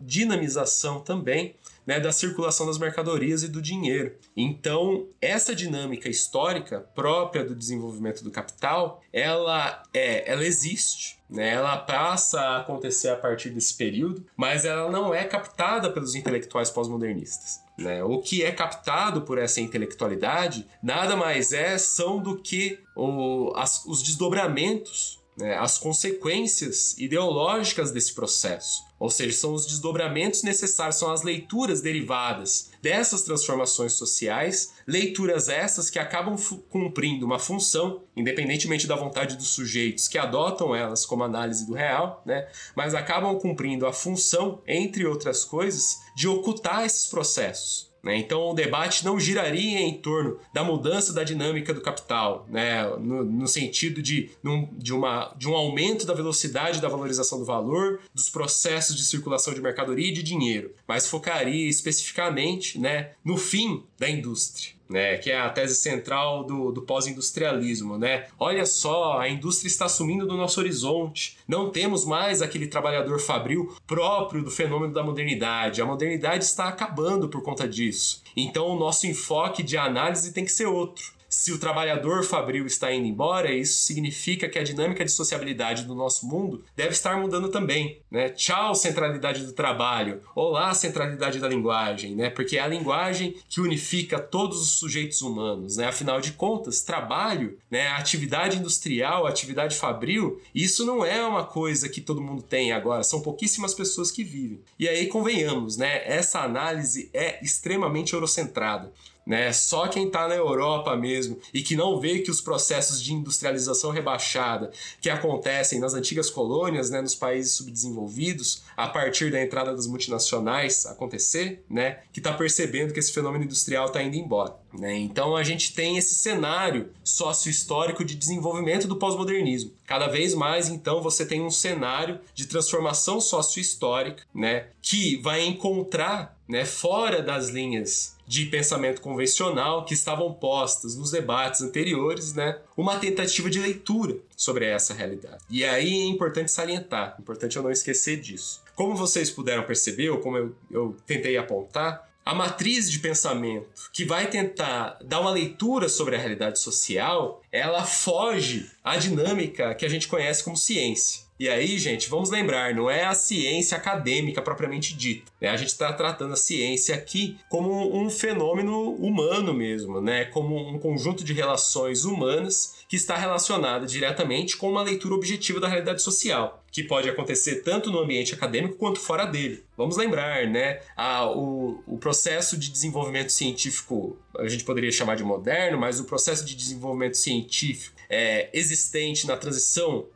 dinamização também né, da circulação das mercadorias e do dinheiro. Então, essa dinâmica histórica própria do desenvolvimento do capital, ela é, ela existe, né? Ela passa a acontecer a partir desse período, mas ela não é captada pelos intelectuais pós-modernistas. Né? O que é captado por essa intelectualidade nada mais é são do que o, as, os desdobramentos, né? as consequências ideológicas desse processo. Ou seja, são os desdobramentos necessários, são as leituras derivadas dessas transformações sociais, leituras essas que acabam cumprindo uma função, independentemente da vontade dos sujeitos que adotam elas como análise do real, né? mas acabam cumprindo a função, entre outras coisas, de ocultar esses processos. Né? Então o debate não giraria em torno da mudança da dinâmica do capital, né? no, no sentido de, num, de, uma, de um aumento da velocidade da valorização do valor, dos processos de circulação de mercadoria e de dinheiro, mas focaria especificamente né, no fim da indústria né, que é a tese central do, do pós-industrialismo. Né? Olha só, a indústria está sumindo do nosso horizonte. Não temos mais aquele trabalhador fabril próprio do fenômeno da modernidade. A modernidade está acabando por conta disso. Então, o nosso enfoque de análise tem que ser outro. Se o trabalhador fabril está indo embora, isso significa que a dinâmica de sociabilidade do nosso mundo deve estar mudando também. Né? Tchau, centralidade do trabalho. Olá, centralidade da linguagem, né? porque é a linguagem que unifica todos os sujeitos humanos. Né? Afinal de contas, trabalho, né? atividade industrial, atividade fabril, isso não é uma coisa que todo mundo tem agora, são pouquíssimas pessoas que vivem. E aí, convenhamos, né? essa análise é extremamente eurocentrada né? Só quem está na Europa mesmo e que não vê que os processos de industrialização rebaixada que acontecem nas antigas colônias, né, nos países subdesenvolvidos, a partir da entrada das multinacionais acontecer, né, que está percebendo que esse fenômeno industrial está indo embora. Né? Então a gente tem esse cenário sócio-histórico de desenvolvimento do pós-modernismo. Cada vez mais, então, você tem um cenário de transformação sócio-histórica né, que vai encontrar né, fora das linhas de pensamento convencional que estavam postas nos debates anteriores, né, uma tentativa de leitura sobre essa realidade. E aí é importante salientar, importante eu não esquecer disso. Como vocês puderam perceber, ou como eu, eu tentei apontar, a matriz de pensamento que vai tentar dar uma leitura sobre a realidade social, ela foge à dinâmica que a gente conhece como ciência. E aí, gente, vamos lembrar, não é a ciência acadêmica propriamente dita. Né? A gente está tratando a ciência aqui como um fenômeno humano mesmo, né? Como um conjunto de relações humanas que está relacionada diretamente com uma leitura objetiva da realidade social, que pode acontecer tanto no ambiente acadêmico quanto fora dele. Vamos lembrar, né? A, o, o processo de desenvolvimento científico, a gente poderia chamar de moderno, mas o processo de desenvolvimento científico é, existente na transição,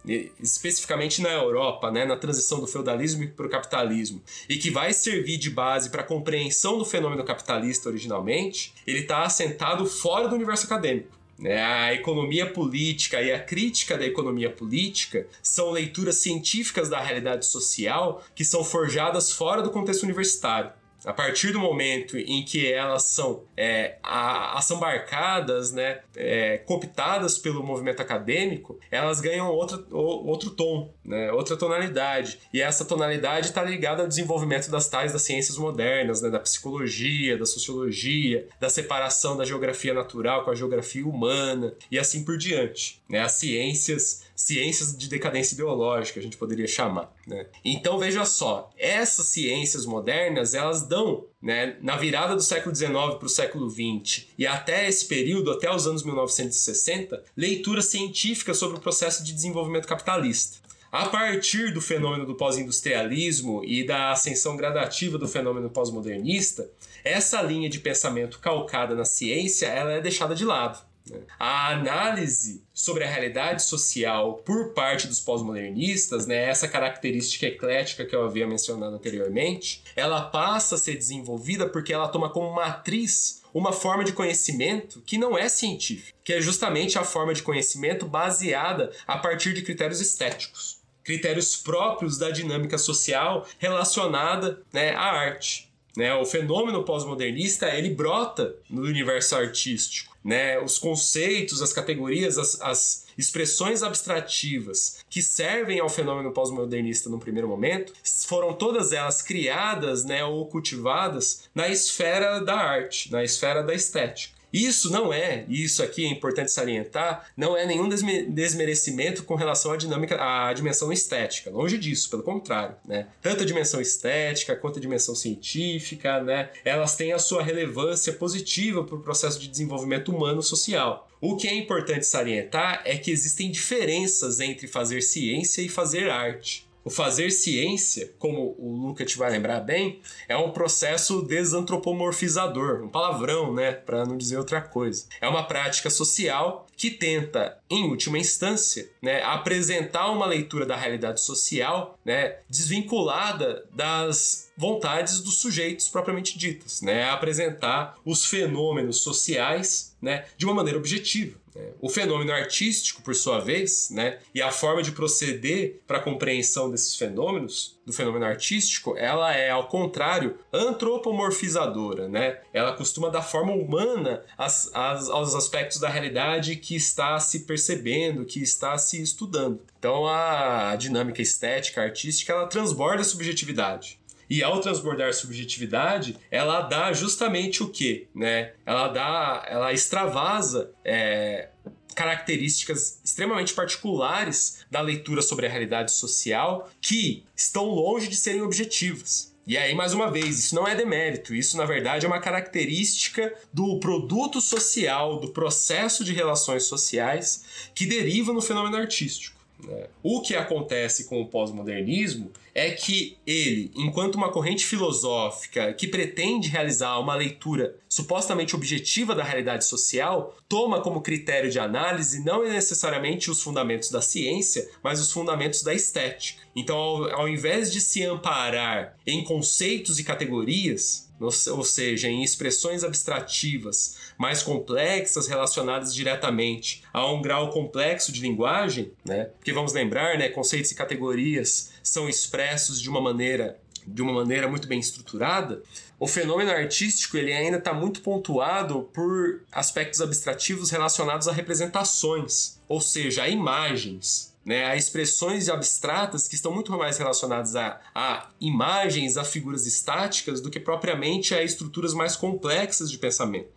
especificamente na Europa, né, na transição do feudalismo para o capitalismo, e que vai servir de base para a compreensão do fenômeno capitalista originalmente, ele está assentado fora do universo acadêmico. Né? A economia política e a crítica da economia política são leituras científicas da realidade social que são forjadas fora do contexto universitário. A partir do momento em que elas são é, assambarcadas, né, é, cooptadas pelo movimento acadêmico, elas ganham outro, outro tom, né, outra tonalidade. E essa tonalidade está ligada ao desenvolvimento das tais das ciências modernas, né, da psicologia, da sociologia, da separação da geografia natural com a geografia humana e assim por diante. Né, as ciências ciências de decadência ideológica, a gente poderia chamar. Né? Então veja só, essas ciências modernas elas dão, né, na virada do século XIX para o século XX e até esse período, até os anos 1960, leitura científica sobre o processo de desenvolvimento capitalista. A partir do fenômeno do pós-industrialismo e da ascensão gradativa do fenômeno pós-modernista, essa linha de pensamento calcada na ciência ela é deixada de lado. A análise sobre a realidade social por parte dos pós-modernistas, né, essa característica eclética que eu havia mencionado anteriormente, ela passa a ser desenvolvida porque ela toma como matriz uma forma de conhecimento que não é científica, que é justamente a forma de conhecimento baseada a partir de critérios estéticos, critérios próprios da dinâmica social relacionada né, à arte. Né? O fenômeno pós-modernista ele brota no universo artístico. Né? Os conceitos, as categorias, as, as expressões abstrativas que servem ao fenômeno pós-modernista no primeiro momento foram todas elas criadas né, ou cultivadas na esfera da arte, na esfera da estética. Isso não é, e isso aqui é importante salientar, não é nenhum desmerecimento com relação à dinâmica, à dimensão estética. Longe disso, pelo contrário, né? Tanto a dimensão estética quanto a dimensão científica, né? Elas têm a sua relevância positiva para o processo de desenvolvimento humano social. O que é importante salientar é que existem diferenças entre fazer ciência e fazer arte. O fazer ciência, como o Luca te vai lembrar bem, é um processo desantropomorfizador, um palavrão, né, para não dizer outra coisa. É uma prática social que tenta, em última instância, né, apresentar uma leitura da realidade social, né, desvinculada das vontades dos sujeitos propriamente ditas, né, apresentar os fenômenos sociais, né, de uma maneira objetiva. É, o fenômeno artístico, por sua vez, né, e a forma de proceder para a compreensão desses fenômenos, do fenômeno artístico, ela é, ao contrário, antropomorfizadora. Né? Ela costuma dar forma humana aos aspectos da realidade que está se percebendo, que está se estudando. Então a dinâmica estética, artística, ela transborda a subjetividade. E ao transbordar subjetividade, ela dá justamente o que, né? Ela dá, ela extravasa é, características extremamente particulares da leitura sobre a realidade social que estão longe de serem objetivas. E aí, mais uma vez, isso não é demérito, isso na verdade é uma característica do produto social, do processo de relações sociais que deriva no fenômeno artístico. Né? O que acontece com o pós-modernismo é que ele, enquanto uma corrente filosófica que pretende realizar uma leitura supostamente objetiva da realidade social, toma como critério de análise não necessariamente os fundamentos da ciência, mas os fundamentos da estética. Então, ao, ao invés de se amparar em conceitos e categorias, ou seja, em expressões abstrativas mais complexas relacionadas diretamente a um grau complexo de linguagem, né? Porque vamos lembrar, né, conceitos e categorias são expressos de uma maneira de uma maneira muito bem estruturada, o fenômeno artístico ele ainda está muito pontuado por aspectos abstrativos relacionados a representações, ou seja, a imagens né, a expressões abstratas que estão muito mais relacionadas a, a imagens, a figuras estáticas, do que propriamente a estruturas mais complexas de pensamento.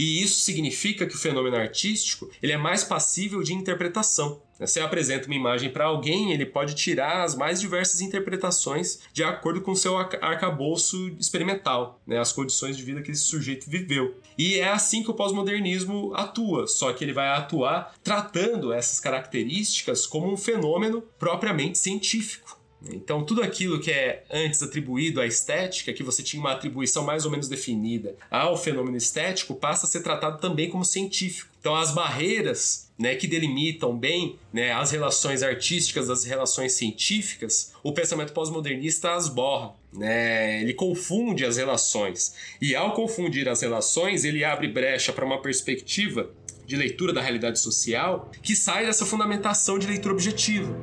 E isso significa que o fenômeno artístico ele é mais passível de interpretação. Você apresenta uma imagem para alguém, ele pode tirar as mais diversas interpretações de acordo com seu arcabouço experimental, né? as condições de vida que esse sujeito viveu. E é assim que o pós-modernismo atua, só que ele vai atuar tratando essas características como um fenômeno propriamente científico. Então, tudo aquilo que é antes atribuído à estética, que você tinha uma atribuição mais ou menos definida ao fenômeno estético, passa a ser tratado também como científico. Então, as barreiras né, que delimitam bem né, as relações artísticas das relações científicas, o pensamento pós-modernista as borra. Né? Ele confunde as relações. E, ao confundir as relações, ele abre brecha para uma perspectiva de leitura da realidade social que sai dessa fundamentação de leitura objetiva.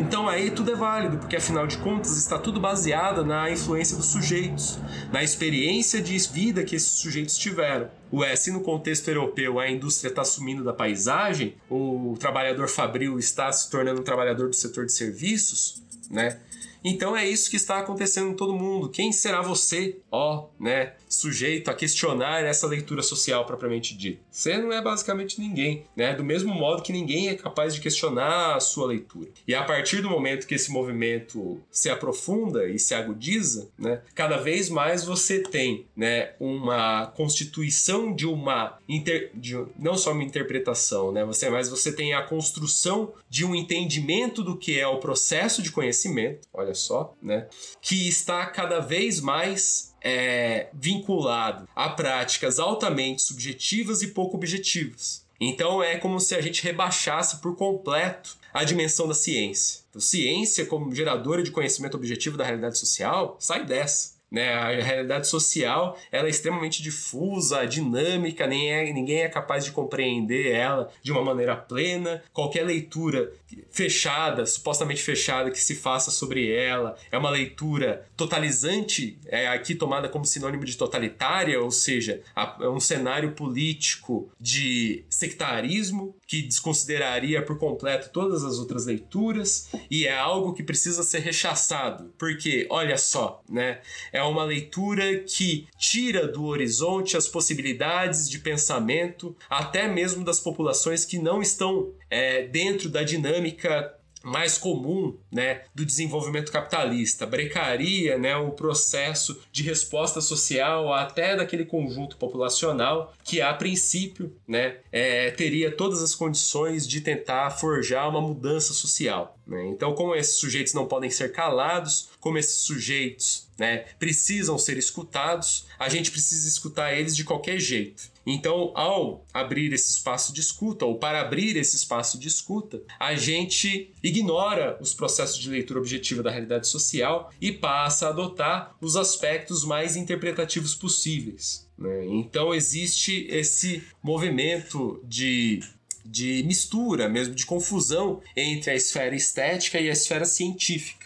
Então aí tudo é válido, porque afinal de contas está tudo baseado na influência dos sujeitos, na experiência de vida que esses sujeitos tiveram. Ué, se no contexto europeu a indústria está sumindo da paisagem, o trabalhador fabril está se tornando um trabalhador do setor de serviços, né? Então é isso que está acontecendo em todo mundo. Quem será você, ó, né, sujeito a questionar essa leitura social propriamente dita? Você não é basicamente ninguém, né? Do mesmo modo que ninguém é capaz de questionar a sua leitura. E a partir do momento que esse movimento se aprofunda e se agudiza, né, cada vez mais você tem, né, uma constituição de uma inter... de, não só uma interpretação, né, você mas você tem a construção de um entendimento do que é o processo de conhecimento. Olha só, né? Que está cada vez mais é, vinculado a práticas altamente subjetivas e pouco objetivas. Então é como se a gente rebaixasse por completo a dimensão da ciência. Então, ciência, como geradora de conhecimento objetivo da realidade social, sai dessa. Né? A realidade social ela é extremamente difusa, dinâmica, nem é, ninguém é capaz de compreender ela de uma maneira plena. Qualquer leitura fechada, supostamente fechada, que se faça sobre ela. É uma leitura totalizante, é aqui tomada como sinônimo de totalitária, ou seja, é um cenário político de sectarismo que desconsideraria por completo todas as outras leituras? E é algo que precisa ser rechaçado, porque olha só, né? É uma leitura que tira do horizonte as possibilidades de pensamento, até mesmo das populações que não estão é, dentro da dinâmica mais comum né, do desenvolvimento capitalista, brecaria né, o processo de resposta social até daquele conjunto populacional que, a princípio, né, é, teria todas as condições de tentar forjar uma mudança social. Né? Então, como esses sujeitos não podem ser calados, como esses sujeitos né, precisam ser escutados, a gente precisa escutar eles de qualquer jeito. Então, ao abrir esse espaço de escuta, ou para abrir esse espaço de escuta, a gente ignora os processos de leitura objetiva da realidade social e passa a adotar os aspectos mais interpretativos possíveis. Né? Então, existe esse movimento de de mistura, mesmo de confusão entre a esfera estética e a esfera científica.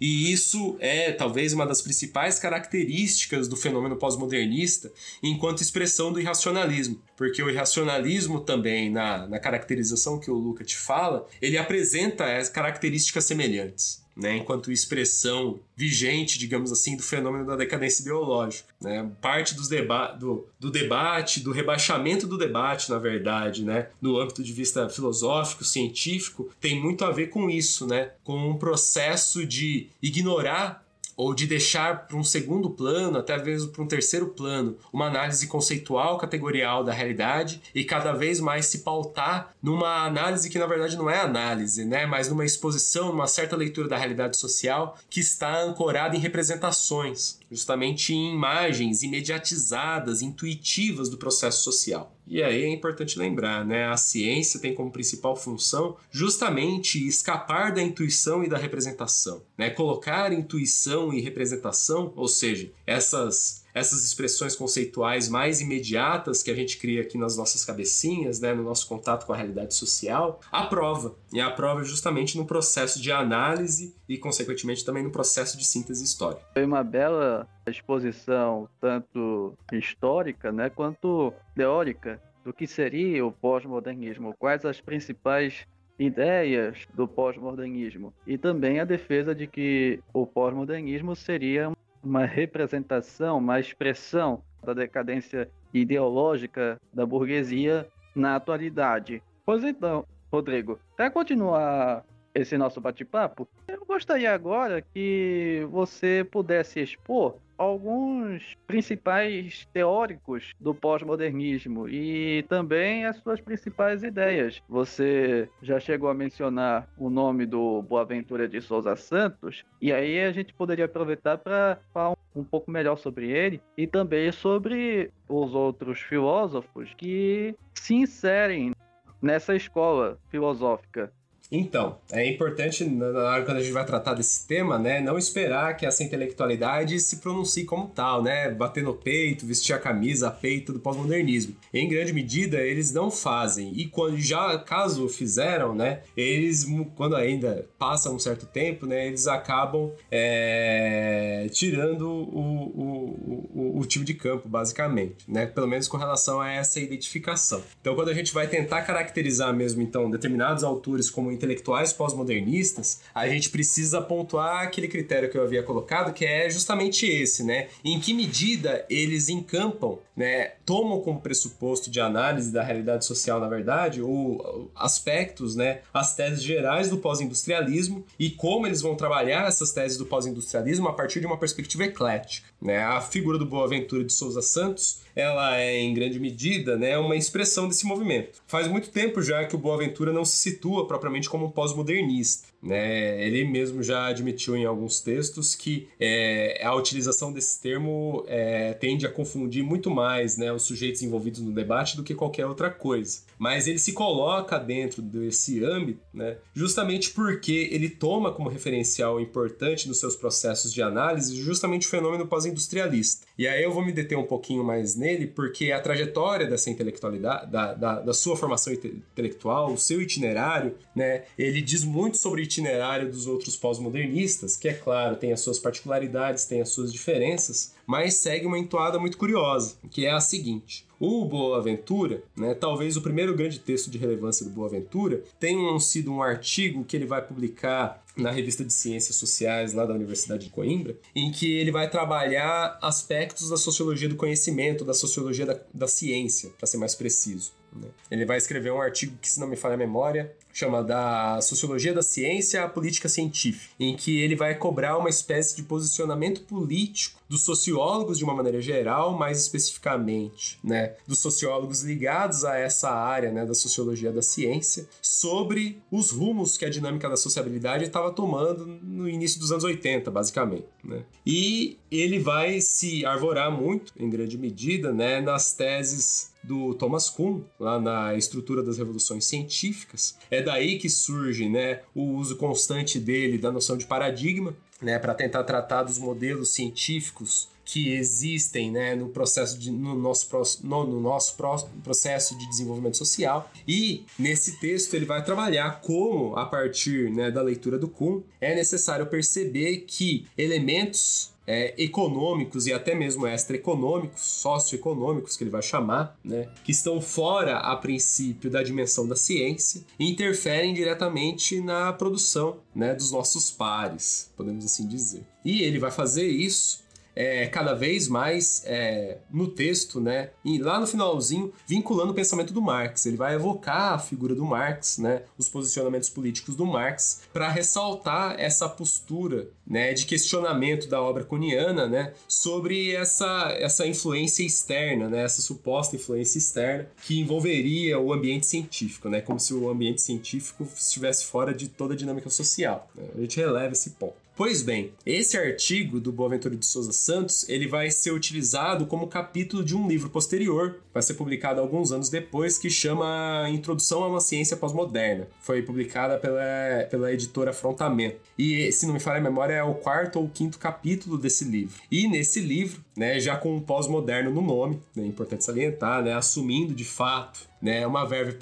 E isso é talvez uma das principais características do fenômeno pós-modernista enquanto expressão do irracionalismo. Porque o irracionalismo também, na, na caracterização que o Luca te fala, ele apresenta as características semelhantes né, enquanto expressão vigente, digamos assim, do fenômeno da decadência ideológica. Né? Parte dos deba do, do debate, do rebaixamento do debate, na verdade, né, no âmbito de vista filosófico, científico, tem muito a ver com isso, né, com um processo de ignorar ou de deixar para um segundo plano, até mesmo para um terceiro plano, uma análise conceitual, categorial da realidade e cada vez mais se pautar numa análise que na verdade não é análise, né, mas numa exposição, numa certa leitura da realidade social que está ancorada em representações, justamente em imagens imediatizadas, intuitivas do processo social. E aí é importante lembrar, né? A ciência tem como principal função justamente escapar da intuição e da representação, né? Colocar intuição e representação, ou seja, essas essas expressões conceituais mais imediatas que a gente cria aqui nas nossas cabecinhas, né, no nosso contato com a realidade social, a prova. E a prova justamente no processo de análise e, consequentemente, também no processo de síntese histórica. Foi uma bela exposição, tanto histórica né, quanto teórica, do que seria o pós-modernismo, quais as principais ideias do pós-modernismo e também a defesa de que o pós-modernismo seria uma representação, uma expressão da decadência ideológica da burguesia na atualidade. Pois então, Rodrigo, para continuar esse nosso bate-papo, eu gostaria agora que você pudesse expor alguns principais teóricos do pós-modernismo e também as suas principais ideias. Você já chegou a mencionar o nome do Boaventura de Souza Santos, e aí a gente poderia aproveitar para falar um pouco melhor sobre ele e também sobre os outros filósofos que se inserem nessa escola filosófica então, é importante, na hora quando a gente vai tratar desse tema, né, não esperar que essa intelectualidade se pronuncie como tal, né, bater no peito, vestir a camisa, a peito do pós-modernismo. Em grande medida, eles não fazem. E quando já, caso fizeram, né, eles, quando ainda passa um certo tempo, né, eles acabam é, tirando o, o, o, o time de campo, basicamente, né, pelo menos com relação a essa identificação. Então, quando a gente vai tentar caracterizar mesmo, então, determinados autores como intelectuais pós-modernistas, a gente precisa pontuar aquele critério que eu havia colocado, que é justamente esse, né? Em que medida eles encampam, né? Tomam como pressuposto de análise da realidade social, na verdade, ou aspectos, né? As teses gerais do pós-industrialismo e como eles vão trabalhar essas teses do pós-industrialismo a partir de uma perspectiva eclética, né? A figura do Boaventura de Souza Santos ela é em grande medida né, uma expressão desse movimento. Faz muito tempo já que o Boaventura não se situa propriamente como um pós-modernista. Né? Ele mesmo já admitiu em alguns textos que é, a utilização desse termo é, tende a confundir muito mais né, os sujeitos envolvidos no debate do que qualquer outra coisa. Mas ele se coloca dentro desse âmbito né, justamente porque ele toma como referencial importante nos seus processos de análise justamente o fenômeno pós-industrialista. E aí eu vou me deter um pouquinho mais nele, porque a trajetória dessa intelectualidade, da, da, da sua formação intelectual, o seu itinerário, né, ele diz muito sobre itinerário dos outros pós-modernistas, que é claro, tem as suas particularidades, tem as suas diferenças, mas segue uma entoada muito curiosa, que é a seguinte: o Boaventura, né, talvez o primeiro grande texto de relevância do Boaventura, tenha sido um artigo que ele vai publicar na revista de Ciências Sociais lá da Universidade de Coimbra, em que ele vai trabalhar aspectos da sociologia do conhecimento, da sociologia da, da ciência, para ser mais preciso. Né? Ele vai escrever um artigo que, se não me falha a memória, chama da Sociologia da Ciência à Política Científica, em que ele vai cobrar uma espécie de posicionamento político dos sociólogos de uma maneira geral, mais especificamente, né, dos sociólogos ligados a essa área, né, da sociologia da ciência, sobre os rumos que a dinâmica da sociabilidade estava tomando no início dos anos 80, basicamente, né? E ele vai se arvorar muito, em grande medida, né, nas teses do Thomas Kuhn, lá na estrutura das revoluções científicas. É daí que surge né, o uso constante dele da noção de paradigma, né, para tentar tratar dos modelos científicos que existem né, no processo de, no nosso, no, no nosso processo de desenvolvimento social. E nesse texto ele vai trabalhar como, a partir né, da leitura do Kuhn, é necessário perceber que elementos é, econômicos e até mesmo extraeconômicos, socioeconômicos, que ele vai chamar, né, que estão fora, a princípio, da dimensão da ciência e interferem diretamente na produção né, dos nossos pares, podemos assim dizer. E ele vai fazer isso é, cada vez mais é, no texto, né? E lá no finalzinho, vinculando o pensamento do Marx. Ele vai evocar a figura do Marx, né? Os posicionamentos políticos do Marx, para ressaltar essa postura, né? De questionamento da obra cuniana, né? Sobre essa, essa influência externa, né? Essa suposta influência externa que envolveria o ambiente científico, né? Como se o ambiente científico estivesse fora de toda a dinâmica social. Né? A gente releva esse ponto. Pois bem, esse artigo do Boaventura de Souza Santos, ele vai ser utilizado como capítulo de um livro posterior, vai ser publicado alguns anos depois, que chama Introdução a uma Ciência Pós-Moderna. Foi publicada pela, pela editora Afrontamento. E, se não me falha a memória, é o quarto ou quinto capítulo desse livro. E nesse livro, né, já com o pós-moderno no nome, né, é importante salientar, né, assumindo de fato né, uma verve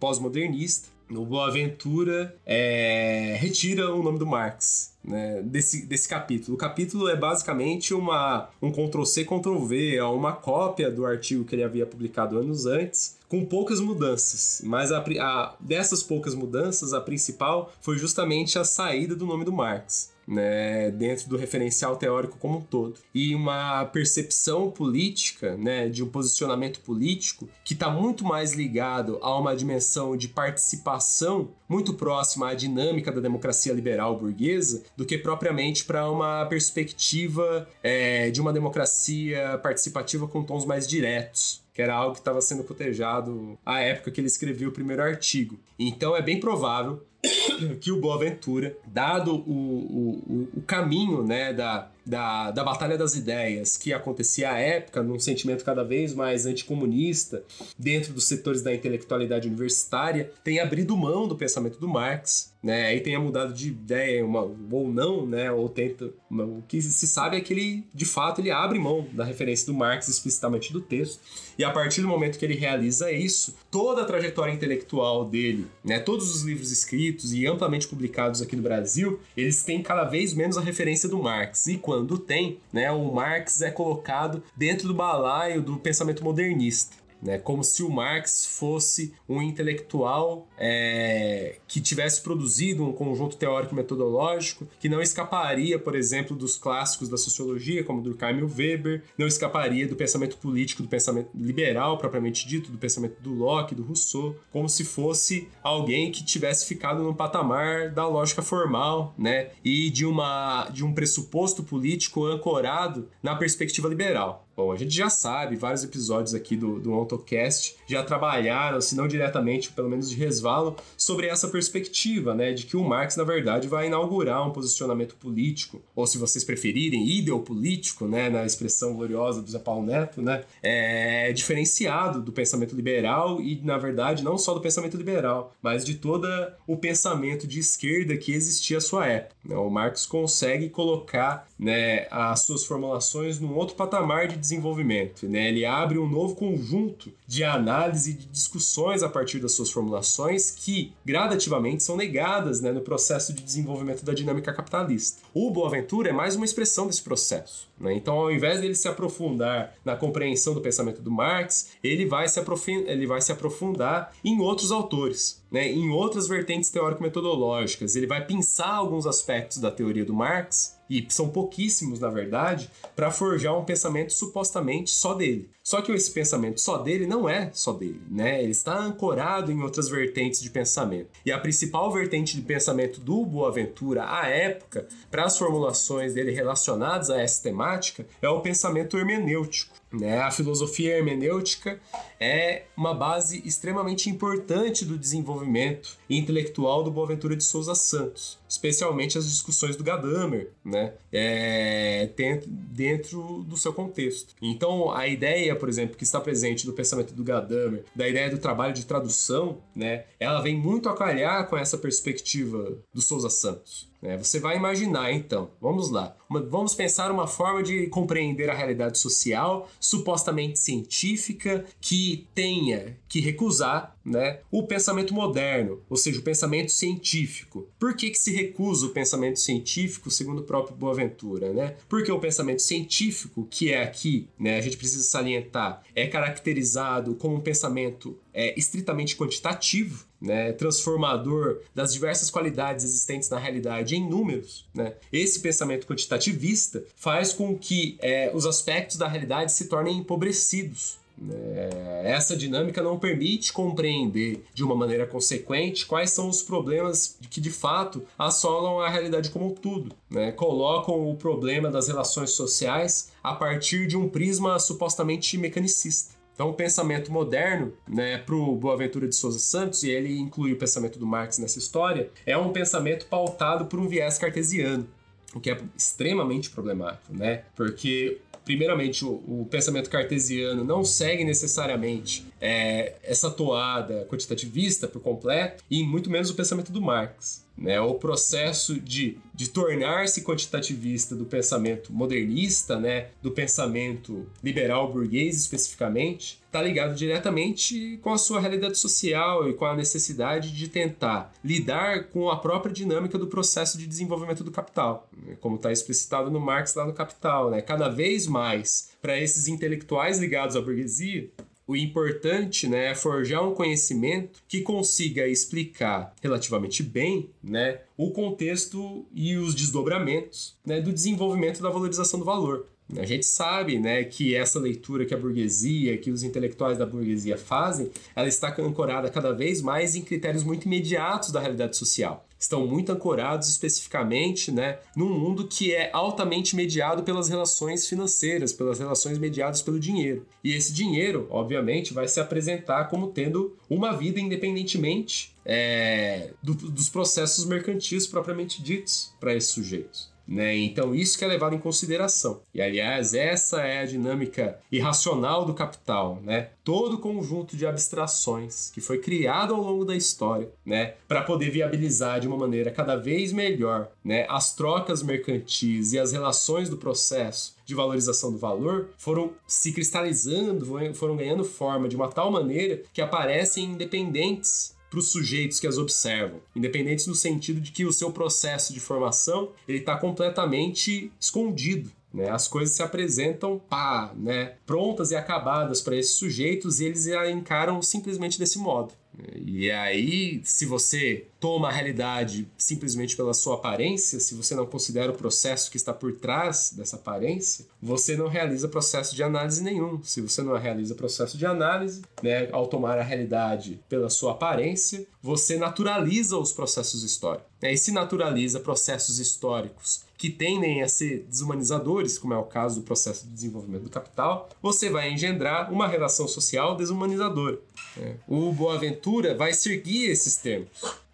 pós-modernista, o Boaventura é, retira o nome do Marx né, desse, desse capítulo. O capítulo é basicamente uma, um Ctrl-C, Ctrl-V, é uma cópia do artigo que ele havia publicado anos antes, com poucas mudanças. Mas a, a, dessas poucas mudanças, a principal foi justamente a saída do nome do Marx né, dentro do referencial teórico como um todo. E uma percepção política, né, de um posicionamento político que está muito mais ligado a uma dimensão de participação muito próxima à dinâmica da democracia liberal burguesa do que propriamente para uma perspectiva é, de uma democracia participativa com tons mais diretos que era algo que estava sendo cotejado à época que ele escreveu o primeiro artigo. Então é bem provável [coughs] que o Boaventura, dado o, o, o caminho né, da, da, da Batalha das Ideias que acontecia à época, num sentimento cada vez mais anticomunista, dentro dos setores da intelectualidade universitária, tem abrido mão do pensamento do Marx, né? E tenha mudado de ideia uma, ou não, né? Ou tenta. O que se sabe é que ele, de fato, ele abre mão da referência do Marx explicitamente do texto. E a partir do momento que ele realiza isso, toda a trajetória intelectual dele, né? Todos os livros escritos e amplamente publicados aqui no Brasil, eles têm cada vez menos a referência do Marx. E quando quando tem, né, o Marx é colocado dentro do balaio do pensamento modernista né? Como se o Marx fosse um intelectual é, que tivesse produzido um conjunto teórico metodológico que não escaparia, por exemplo, dos clássicos da sociologia, como Durkheim e Weber, não escaparia do pensamento político, do pensamento liberal propriamente dito, do pensamento do Locke, do Rousseau, como se fosse alguém que tivesse ficado no patamar da lógica formal, né? E de uma de um pressuposto político ancorado na perspectiva liberal. Bom, a gente já sabe, vários episódios aqui do, do AutoCast já trabalharam, se não diretamente, pelo menos de resvalo, sobre essa perspectiva, né, de que o Marx, na verdade, vai inaugurar um posicionamento político, ou se vocês preferirem, ideopolítico, né, na expressão gloriosa do Zé Paulo Neto, né, é diferenciado do pensamento liberal e, na verdade, não só do pensamento liberal, mas de todo o pensamento de esquerda que existia à sua época. Né. O Marx consegue colocar né, as suas formulações num outro patamar de desenvolvimento. Né? Ele abre um novo conjunto de análise e de discussões a partir das suas formulações que gradativamente são negadas né, no processo de desenvolvimento da dinâmica capitalista. O Boaventura é mais uma expressão desse processo. Né? Então, ao invés dele se aprofundar na compreensão do pensamento do Marx, ele vai se, ele vai se aprofundar em outros autores, né? em outras vertentes teórico-metodológicas. Ele vai pensar alguns aspectos da teoria do Marx e são pouquíssimos na verdade, para forjar um pensamento supostamente só dele. Só que esse pensamento só dele não é só dele, né? Ele está ancorado em outras vertentes de pensamento. E a principal vertente de pensamento do Boaventura à época, para as formulações dele relacionadas a essa temática, é o pensamento hermenêutico. Né? A filosofia hermenêutica é uma base extremamente importante do desenvolvimento intelectual do Boaventura de Souza Santos, especialmente as discussões do Gadamer, né? É, dentro, dentro do seu contexto. Então, a ideia, por exemplo, que está presente no pensamento do Gadamer, da ideia do trabalho de tradução, né? ela vem muito a calhar com essa perspectiva do Souza Santos. É, você vai imaginar, então, vamos lá. Uma, vamos pensar uma forma de compreender a realidade social, supostamente científica, que tenha que recusar né, o pensamento moderno, ou seja, o pensamento científico. Por que, que se recusa o pensamento científico, segundo o próprio Boaventura? Né? Porque o pensamento científico, que é aqui, né, a gente precisa salientar, é caracterizado como um pensamento é, estritamente quantitativo, né, transformador das diversas qualidades existentes na realidade em números. Né? Esse pensamento quantitativista faz com que é, os aspectos da realidade se tornem empobrecidos. É, essa dinâmica não permite compreender de uma maneira consequente quais são os problemas que de fato assolam a realidade como um tudo. Né? Colocam o problema das relações sociais a partir de um prisma supostamente mecanicista. Então, o pensamento moderno, né, para o Boaventura de Souza Santos, e ele inclui o pensamento do Marx nessa história, é um pensamento pautado por um viés cartesiano, o que é extremamente problemático, né? Porque primeiramente, o, o, pensamento cartesiano não segue necessariamente é, essa toada quantitativista por completo, e muito menos o pensamento do Marx. Né? O processo de, de tornar-se quantitativista do pensamento modernista, né? do pensamento liberal burguês especificamente, está ligado diretamente com a sua realidade social e com a necessidade de tentar lidar com a própria dinâmica do processo de desenvolvimento do capital, né? como está explicitado no Marx lá no Capital. Né? Cada vez mais, para esses intelectuais ligados à burguesia, o importante né, é forjar um conhecimento que consiga explicar relativamente bem né, o contexto e os desdobramentos né, do desenvolvimento da valorização do valor. A gente sabe né, que essa leitura que a burguesia, que os intelectuais da burguesia fazem, ela está ancorada cada vez mais em critérios muito imediatos da realidade social estão muito ancorados especificamente né, num mundo que é altamente mediado pelas relações financeiras, pelas relações mediadas pelo dinheiro. E esse dinheiro, obviamente, vai se apresentar como tendo uma vida independentemente é, do, dos processos mercantis propriamente ditos para esses sujeitos. Né? Então, isso que é levado em consideração. E, aliás, essa é a dinâmica irracional do capital. Né? Todo conjunto de abstrações que foi criado ao longo da história né? para poder viabilizar de uma maneira cada vez melhor né? as trocas mercantis e as relações do processo de valorização do valor foram se cristalizando, foram ganhando forma de uma tal maneira que aparecem independentes para os sujeitos que as observam, independentes no sentido de que o seu processo de formação ele está completamente escondido. Né? As coisas se apresentam pá, né? prontas e acabadas para esses sujeitos e eles a encaram simplesmente desse modo. E aí, se você toma a realidade simplesmente pela sua aparência, se você não considera o processo que está por trás dessa aparência, você não realiza processo de análise nenhum. Se você não realiza processo de análise, né, ao tomar a realidade pela sua aparência, você naturaliza os processos históricos. né, e se naturaliza processos históricos que tendem a ser desumanizadores, como é o caso do processo de desenvolvimento do capital, você vai engendrar uma relação social desumanizadora. Né? O Boaventura vai seguir esses termos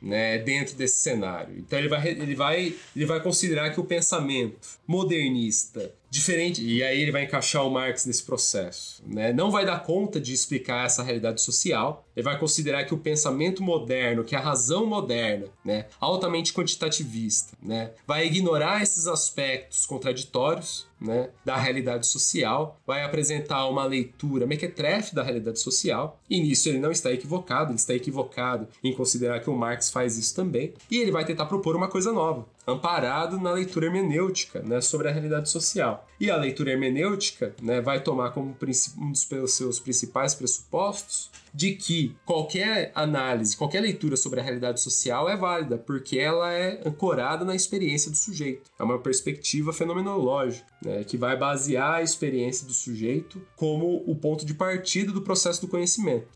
né, dentro desse cenário. Então ele vai, ele, vai, ele vai considerar que o pensamento modernista diferente. E aí ele vai encaixar o Marx nesse processo. Né? Não vai dar conta de explicar essa realidade social. Ele vai considerar que o pensamento moderno, que a razão moderna, né, altamente quantitativista, né, vai ignorar esses aspectos contraditórios né, da realidade social, vai apresentar uma leitura mequetrefe da realidade social, e nisso ele não está equivocado, ele está equivocado em considerar que o Marx faz isso também, e ele vai tentar propor uma coisa nova, amparado na leitura hermenêutica né, sobre a realidade social. E a leitura hermenêutica né, vai tomar como um dos seus principais pressupostos de que qualquer análise, qualquer leitura sobre a realidade social é válida, porque ela é ancorada na experiência do sujeito. É uma perspectiva fenomenológica, né, que vai basear a experiência do sujeito como o ponto de partida do processo do conhecimento.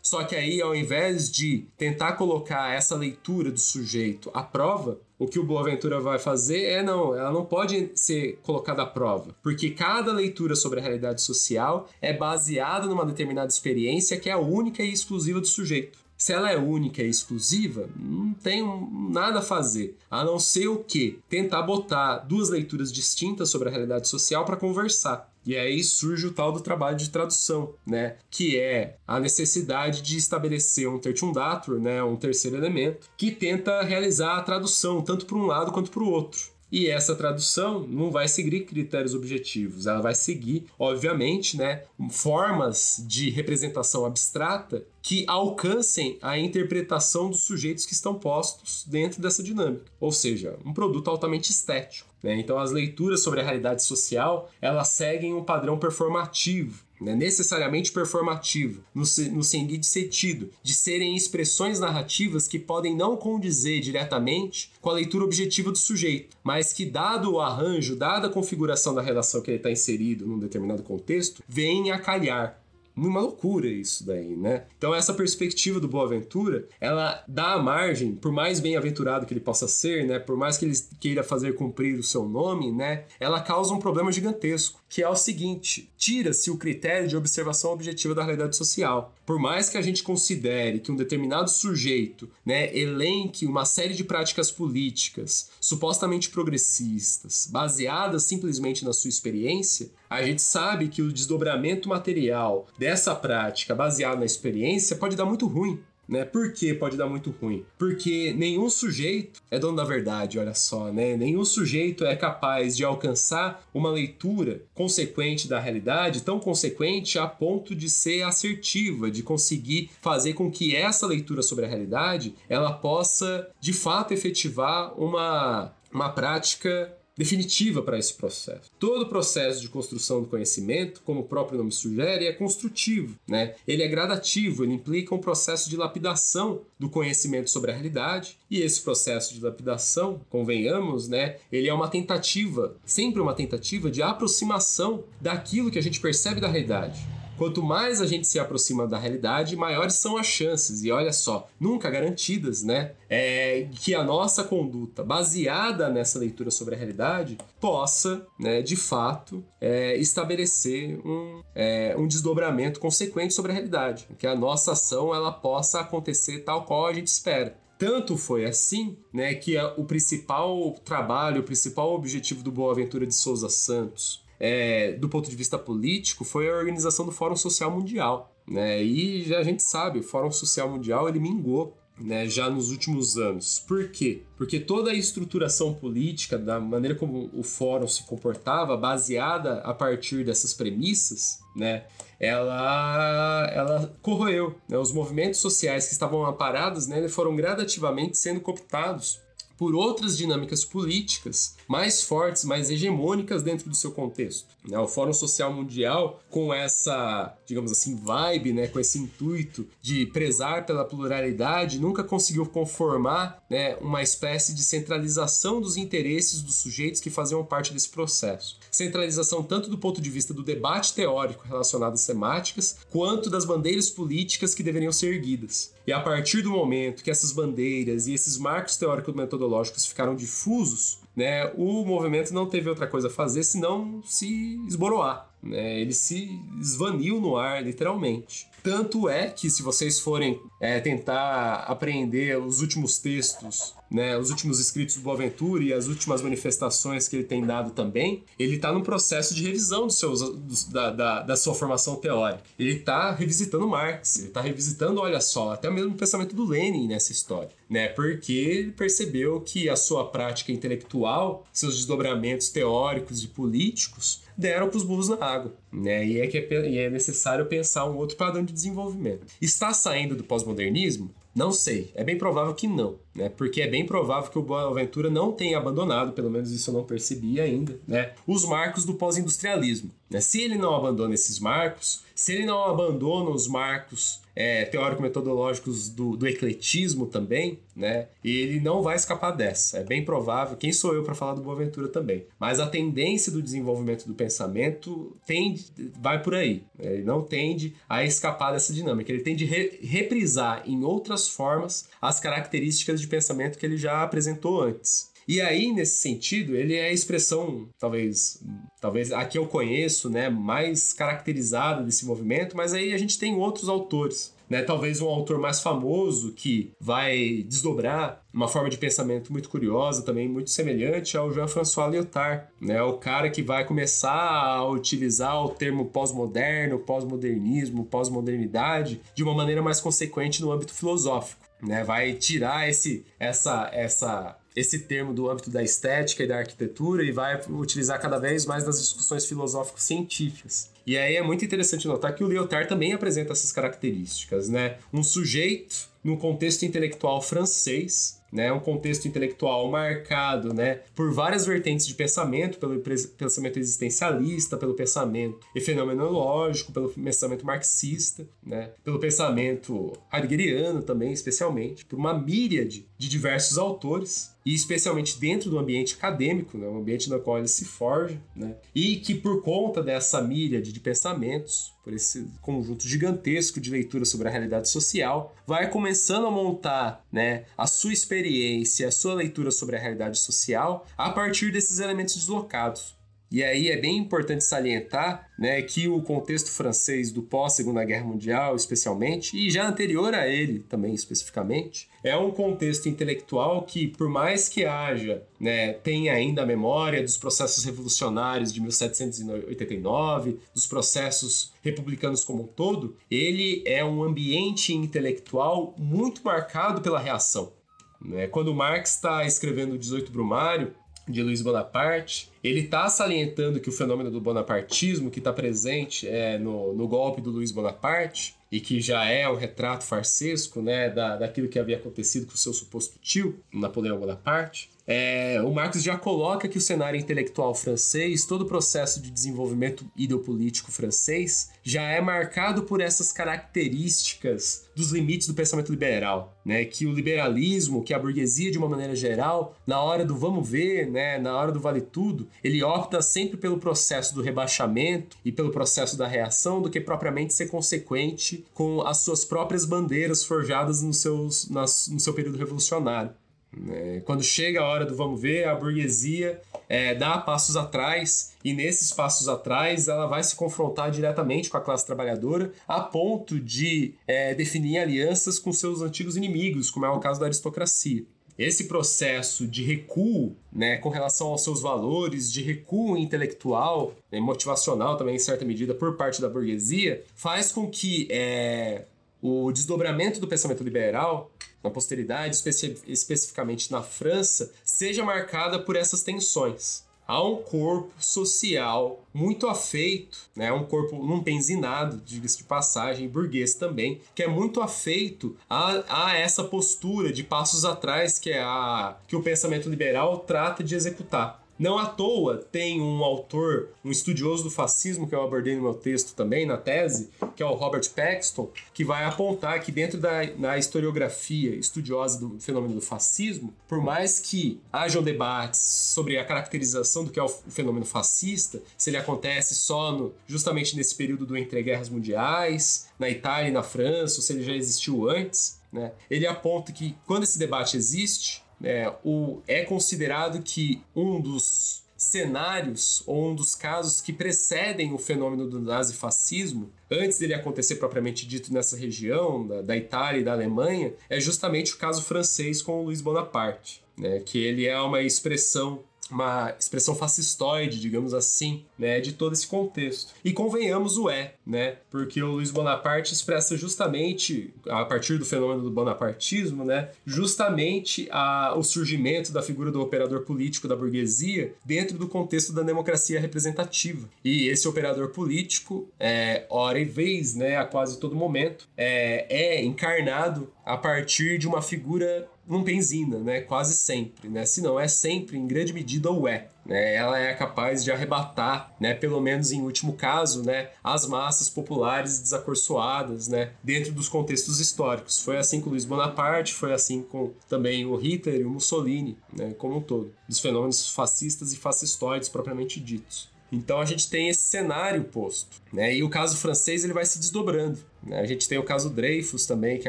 Só que aí, ao invés de tentar colocar essa leitura do sujeito à prova, o que o Boaventura vai fazer é não, ela não pode ser colocada à prova, porque cada leitura sobre a realidade social é baseada numa determinada experiência que é a única e exclusiva do sujeito. Se ela é única e exclusiva, não tem nada a fazer, a não ser o que tentar botar duas leituras distintas sobre a realidade social para conversar. E aí surge o tal do trabalho de tradução, né? Que é a necessidade de estabelecer um tertium datur, né? Um terceiro elemento, que tenta realizar a tradução tanto para um lado quanto para o outro. E essa tradução não vai seguir critérios objetivos, ela vai seguir, obviamente, né, formas de representação abstrata que alcancem a interpretação dos sujeitos que estão postos dentro dessa dinâmica. Ou seja, um produto altamente estético. Né? Então, as leituras sobre a realidade social elas seguem um padrão performativo né, necessariamente performativo, no, no seguinte sentido, de serem expressões narrativas que podem não condizer diretamente com a leitura objetiva do sujeito, mas que, dado o arranjo, dada a configuração da relação que ele está inserido num determinado contexto, vêm a calhar uma loucura isso daí, né? Então essa perspectiva do Boaventura, ela dá a margem, por mais bem-aventurado que ele possa ser, né? Por mais que ele queira fazer cumprir o seu nome, né? Ela causa um problema gigantesco, que é o seguinte: tira-se o critério de observação objetiva da realidade social. Por mais que a gente considere que um determinado sujeito, né, elenque uma série de práticas políticas supostamente progressistas, baseadas simplesmente na sua experiência, a gente sabe que o desdobramento material dessa prática baseada na experiência pode dar muito ruim. Né? Por que pode dar muito ruim? Porque nenhum sujeito é dono da verdade, olha só, né? Nenhum sujeito é capaz de alcançar uma leitura consequente da realidade, tão consequente a ponto de ser assertiva, de conseguir fazer com que essa leitura sobre a realidade ela possa de fato efetivar uma, uma prática definitiva para esse processo. Todo o processo de construção do conhecimento, como o próprio nome sugere, é construtivo, né? Ele é gradativo, ele implica um processo de lapidação do conhecimento sobre a realidade, e esse processo de lapidação, convenhamos, né, ele é uma tentativa, sempre uma tentativa de aproximação daquilo que a gente percebe da realidade. Quanto mais a gente se aproxima da realidade, maiores são as chances, e olha só, nunca garantidas, né? É, que a nossa conduta, baseada nessa leitura sobre a realidade, possa, né, de fato, é, estabelecer um, é, um desdobramento consequente sobre a realidade. Que a nossa ação ela possa acontecer tal qual a gente espera. Tanto foi assim, né, que o principal trabalho, o principal objetivo do Boaventura de Souza Santos, é, do ponto de vista político, foi a organização do Fórum Social Mundial. Né? E a gente sabe, o Fórum Social Mundial ele mingou né, já nos últimos anos. Por quê? Porque toda a estruturação política, da maneira como o fórum se comportava, baseada a partir dessas premissas, né, ela, ela corroeu. Né? Os movimentos sociais que estavam aparados né, foram gradativamente sendo cooptados por outras dinâmicas políticas mais fortes, mais hegemônicas dentro do seu contexto. Né? O Fórum Social Mundial, com essa, digamos assim, vibe, né, com esse intuito de prezar pela pluralidade, nunca conseguiu conformar né, uma espécie de centralização dos interesses dos sujeitos que faziam parte desse processo. Centralização tanto do ponto de vista do debate teórico relacionado às temáticas, quanto das bandeiras políticas que deveriam ser erguidas. E a partir do momento que essas bandeiras e esses marcos teórico-metodológicos ficaram difusos, né, o movimento não teve outra coisa a fazer senão se esboroar. Né? Ele se esvaniu no ar, literalmente. Tanto é que, se vocês forem é, tentar apreender os últimos textos né, os últimos escritos do Boaventura e as últimas manifestações que ele tem dado também, ele está num processo de revisão seus, da, da, da, sua formação teórica. Ele está revisitando Marx, ele está revisitando, olha só, até mesmo o pensamento do Lenin nessa história, né? Porque ele percebeu que a sua prática intelectual, seus desdobramentos teóricos e políticos, deram para os burros na água. Né? E, é que é, e é necessário pensar um outro padrão de desenvolvimento. Está saindo do pós-modernismo? Não sei. É bem provável que não, né? Porque é bem provável que o Boaventura não tenha abandonado, pelo menos isso eu não percebi ainda, né? Os marcos do pós-industrialismo. Né? Se ele não abandona esses marcos, se ele não abandona os marcos é, teórico-metodológicos do, do, ecletismo também, né? Ele não vai escapar dessa. É bem provável. Quem sou eu para falar do Boaventura também? Mas a tendência do desenvolvimento do pensamento tende, vai por aí. Ele não tende a escapar dessa dinâmica. Ele tende a re, reprisar em outras formas as características de pensamento que ele já apresentou antes. E aí, nesse sentido, ele é a expressão, talvez, talvez a que eu conheço, né, mais caracterizada desse movimento, mas aí a gente tem outros autores. Né, talvez um autor mais famoso que vai desdobrar uma forma de pensamento muito curiosa, também muito semelhante ao Jean-François Lyotard, né, o cara que vai começar a utilizar o termo pós-moderno, pós-modernismo, pós-modernidade de uma maneira mais consequente no âmbito filosófico, né, vai tirar esse, essa, essa esse termo do âmbito da estética e da arquitetura e vai utilizar cada vez mais nas discussões filosófico-científicas. E aí é muito interessante notar que o Lyotard também apresenta essas características, né? Um sujeito no contexto intelectual francês né, um contexto intelectual marcado, né, por várias vertentes de pensamento, pelo pensamento existencialista, pelo pensamento fenomenológico, pelo pensamento marxista, né, pelo pensamento heideggeriano também, especialmente, por uma míriade de diversos autores e especialmente dentro do ambiente acadêmico, né, o ambiente no qual ele se forja, né, e que por conta dessa míriade de pensamentos, por esse conjunto gigantesco de leitura sobre a realidade social, vai começando a montar né, a sua experiência, a sua leitura sobre a realidade social a partir desses elementos deslocados. E aí é bem importante salientar né, que o contexto francês do pós-Segunda Guerra Mundial, especialmente, e já anterior a ele também especificamente, é um contexto intelectual que, por mais que haja, né, tenha ainda a memória dos processos revolucionários de 1789, dos processos republicanos como um todo, ele é um ambiente intelectual muito marcado pela reação. Né? Quando Marx está escrevendo o 18 Brumário, de Luiz Bonaparte, ele está salientando que o fenômeno do bonapartismo que está presente é, no, no golpe do Luiz Bonaparte e que já é um retrato farsesco né, da, daquilo que havia acontecido com o seu suposto tio, Napoleão Bonaparte, é, o Marx já coloca que o cenário intelectual francês, todo o processo de desenvolvimento ideopolítico francês, já é marcado por essas características dos limites do pensamento liberal, né? Que o liberalismo, que a burguesia de uma maneira geral, na hora do vamos ver, né, na hora do vale tudo, ele opta sempre pelo processo do rebaixamento e pelo processo da reação do que propriamente ser consequente com as suas próprias bandeiras forjadas seus, no seu período revolucionário. Né? Quando chega a hora do vamos ver, a burguesia é, dá passos atrás e nesses passos atrás ela vai se confrontar diretamente com a classe trabalhadora a ponto de é, definir alianças com seus antigos inimigos, como é o caso da aristocracia. Esse processo de recuo né, com relação aos seus valores, de recuo intelectual, né, motivacional também em certa medida por parte da burguesia, faz com que é, o desdobramento do pensamento liberal na posteridade, especi especificamente na França, seja marcada por essas tensões. Há um corpo social muito afeito, né? um corpo num benzinado, diga-se de passagem, burguês também, que é muito afeito a, a essa postura de passos atrás que, é a, que o pensamento liberal trata de executar. Não à toa tem um autor, um estudioso do fascismo, que eu abordei no meu texto também, na tese, que é o Robert Paxton, que vai apontar que dentro da na historiografia estudiosa do fenômeno do fascismo, por mais que hajam debates sobre a caracterização do que é o fenômeno fascista, se ele acontece só no, justamente nesse período do entre guerras mundiais, na Itália e na França, ou se ele já existiu antes, né? ele aponta que quando esse debate existe, é, o, é considerado que um dos cenários ou um dos casos que precedem o fenômeno do nazifascismo, antes dele acontecer propriamente dito nessa região, da, da Itália e da Alemanha, é justamente o caso francês com o Luiz Bonaparte, né, que ele é uma expressão uma expressão fascistoide, digamos assim, né, de todo esse contexto. E convenhamos o é, né, porque o Luiz Bonaparte expressa justamente, a partir do fenômeno do bonapartismo, né, justamente a, o surgimento da figura do operador político da burguesia dentro do contexto da democracia representativa. E esse operador político, é, hora e vez, né, a quase todo momento, é, é encarnado a partir de uma figura não benzina, né? Quase sempre, né? Se não é sempre, em grande medida, ou é. Né? Ela é capaz de arrebatar, né? Pelo menos em último caso, né? As massas populares desacorçoadas, né? Dentro dos contextos históricos. Foi assim com Luiz Bonaparte, foi assim com também o Hitler e o Mussolini, né? Como um todo. Dos fenômenos fascistas e fascistoides propriamente ditos. Então a gente tem esse cenário posto, né? E o caso francês ele vai se desdobrando. Né? A gente tem o caso Dreyfus também que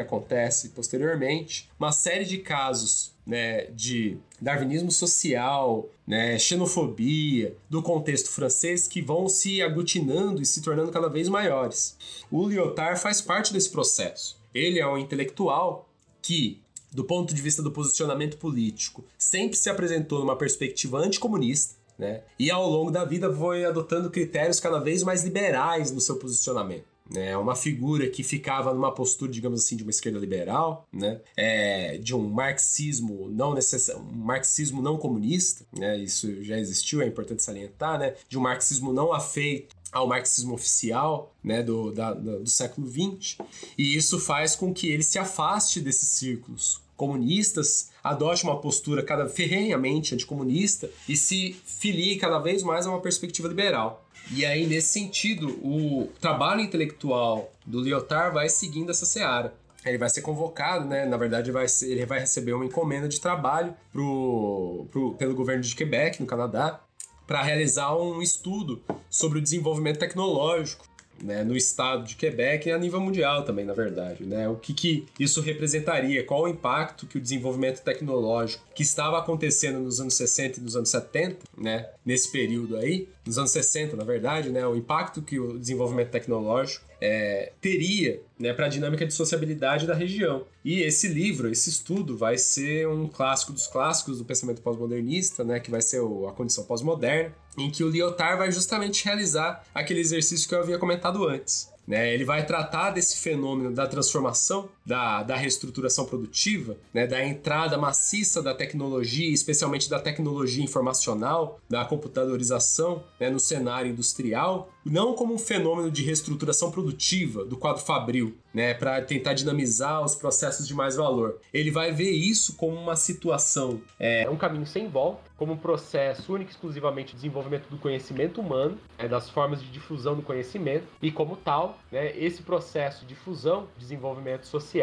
acontece posteriormente, uma série de casos, né, de darwinismo social, né, xenofobia do contexto francês que vão se aglutinando e se tornando cada vez maiores. O Lyotard faz parte desse processo. Ele é um intelectual que do ponto de vista do posicionamento político, sempre se apresentou numa perspectiva anticomunista, né? E ao longo da vida foi adotando critérios cada vez mais liberais no seu posicionamento. É uma figura que ficava numa postura, digamos assim, de uma esquerda liberal, né? É, de um marxismo não necess... um marxismo não comunista, né? Isso já existiu, é importante salientar, né? De um marxismo não afeito ao marxismo oficial né, do, da, do século XX, e isso faz com que ele se afaste desses círculos comunistas, adote uma postura cada ferrenhamente anticomunista e se filie cada vez mais a uma perspectiva liberal. E aí, nesse sentido, o trabalho intelectual do Lyotard vai seguindo essa seara. Ele vai ser convocado, né? Na verdade, vai ser, ele vai receber uma encomenda de trabalho pro, pro, pelo governo de Quebec, no Canadá, para realizar um estudo sobre o desenvolvimento tecnológico né, no estado de Quebec e a nível mundial também, na verdade. Né? O que, que isso representaria? Qual o impacto que o desenvolvimento tecnológico que estava acontecendo nos anos 60 e nos anos 70, né, nesse período aí, nos anos 60, na verdade, né, o impacto que o desenvolvimento tecnológico é, teria né, para a dinâmica de sociabilidade da região. E esse livro, esse estudo, vai ser um clássico dos clássicos do pensamento pós-modernista, né, que vai ser o, a condição pós-moderna, em que o Lyotard vai justamente realizar aquele exercício que eu havia comentado antes. Né? Ele vai tratar desse fenômeno da transformação, da, da reestruturação produtiva, né? da entrada maciça da tecnologia, especialmente da tecnologia informacional, da computadorização né? no cenário industrial, não como um fenômeno de reestruturação produtiva do quadro fabril, né, para tentar dinamizar os processos de mais valor. Ele vai ver isso como uma situação, é, um caminho sem volta, como um processo único e exclusivamente de desenvolvimento do conhecimento humano, é, das formas de difusão do conhecimento, e como tal, né, esse processo de fusão, desenvolvimento social,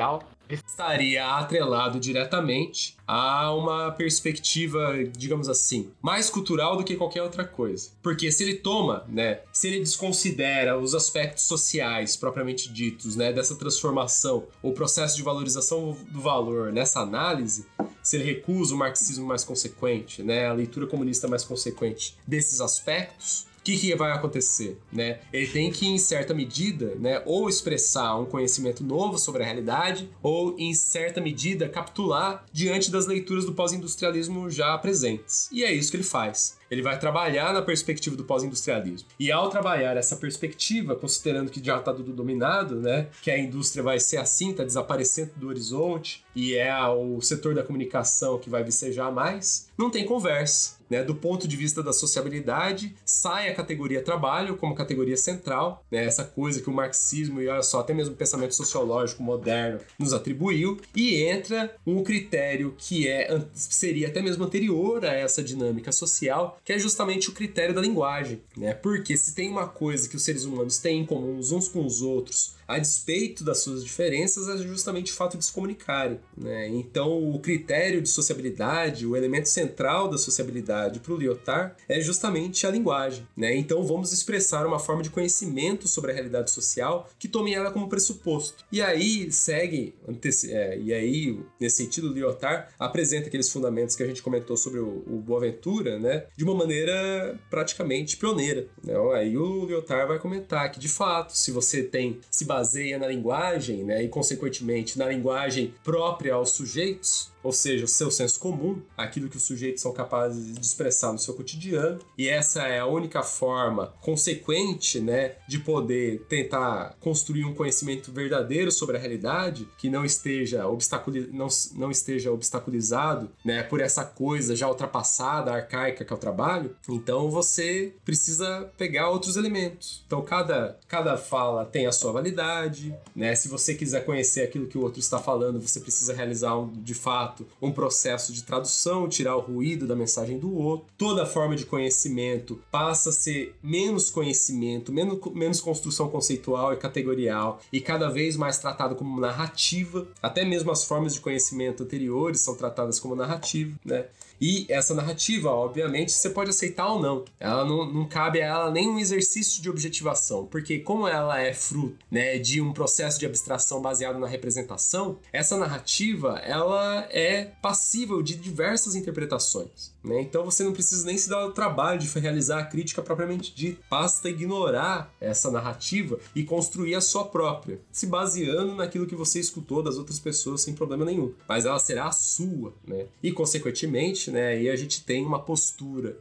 estaria atrelado diretamente a uma perspectiva, digamos assim, mais cultural do que qualquer outra coisa. Porque se ele toma, né, se ele desconsidera os aspectos sociais propriamente ditos, né, dessa transformação, o processo de valorização do valor nessa análise, se ele recusa o marxismo mais consequente, né, a leitura comunista mais consequente desses aspectos, que, que vai acontecer, né? Ele tem que, em certa medida, né, ou expressar um conhecimento novo sobre a realidade, ou, em certa medida, capitular diante das leituras do pós-industrialismo já presentes. E é isso que ele faz. Ele vai trabalhar na perspectiva do pós-industrialismo. E ao trabalhar essa perspectiva, considerando que já está tudo dominado, né, que a indústria vai ser assim, está desaparecendo do horizonte, e é o setor da comunicação que vai vicejar mais, não tem conversa né, do ponto de vista da sociabilidade, sai a categoria trabalho como categoria central, né, essa coisa que o marxismo e olha só, até mesmo o pensamento sociológico moderno nos atribuiu, e entra um critério que é seria até mesmo anterior a essa dinâmica social, que é justamente o critério da linguagem, né? Porque se tem uma coisa que os seres humanos têm em comum uns com os outros, a despeito das suas diferenças, é justamente o fato de se comunicarem. Né? Então, o critério de sociabilidade, o elemento central da sociabilidade para o Lyotard é justamente a linguagem. Né? Então, vamos expressar uma forma de conhecimento sobre a realidade social que tome ela como pressuposto. E aí segue, é, e aí, nesse sentido, Lyotard apresenta aqueles fundamentos que a gente comentou sobre o, o Boaventura, né? de uma maneira praticamente pioneira. Né? Aí o Lyotard vai comentar que, de fato, se você tem se baseia na linguagem, né, e consequentemente na linguagem própria aos sujeitos, ou seja, o seu senso comum, aquilo que os sujeitos são capazes de expressar no seu cotidiano, e essa é a única forma consequente, né, de poder tentar construir um conhecimento verdadeiro sobre a realidade que não esteja obstaculi não, não esteja obstaculizado, né, por essa coisa já ultrapassada, arcaica que é o trabalho. Então você precisa pegar outros elementos. Então cada cada fala tem a sua validade, né? Se você quiser conhecer aquilo que o outro está falando, você precisa realizar um, de fato fato um processo de tradução, tirar o ruído da mensagem do outro. Toda forma de conhecimento passa a ser menos conhecimento, menos, menos construção conceitual e categorial e cada vez mais tratado como narrativa. Até mesmo as formas de conhecimento anteriores são tratadas como narrativa, né? E essa narrativa, obviamente, você pode aceitar ou não. Ela não, não cabe a ela nenhum exercício de objetivação, porque como ela é fruto né, de um processo de abstração baseado na representação, essa narrativa ela é passível de diversas interpretações. Né? Então você não precisa nem se dar o trabalho de realizar a crítica propriamente dita. Basta ignorar essa narrativa e construir a sua própria, se baseando naquilo que você escutou das outras pessoas sem problema nenhum. Mas ela será a sua, né? E consequentemente, né, aí a gente tem uma postura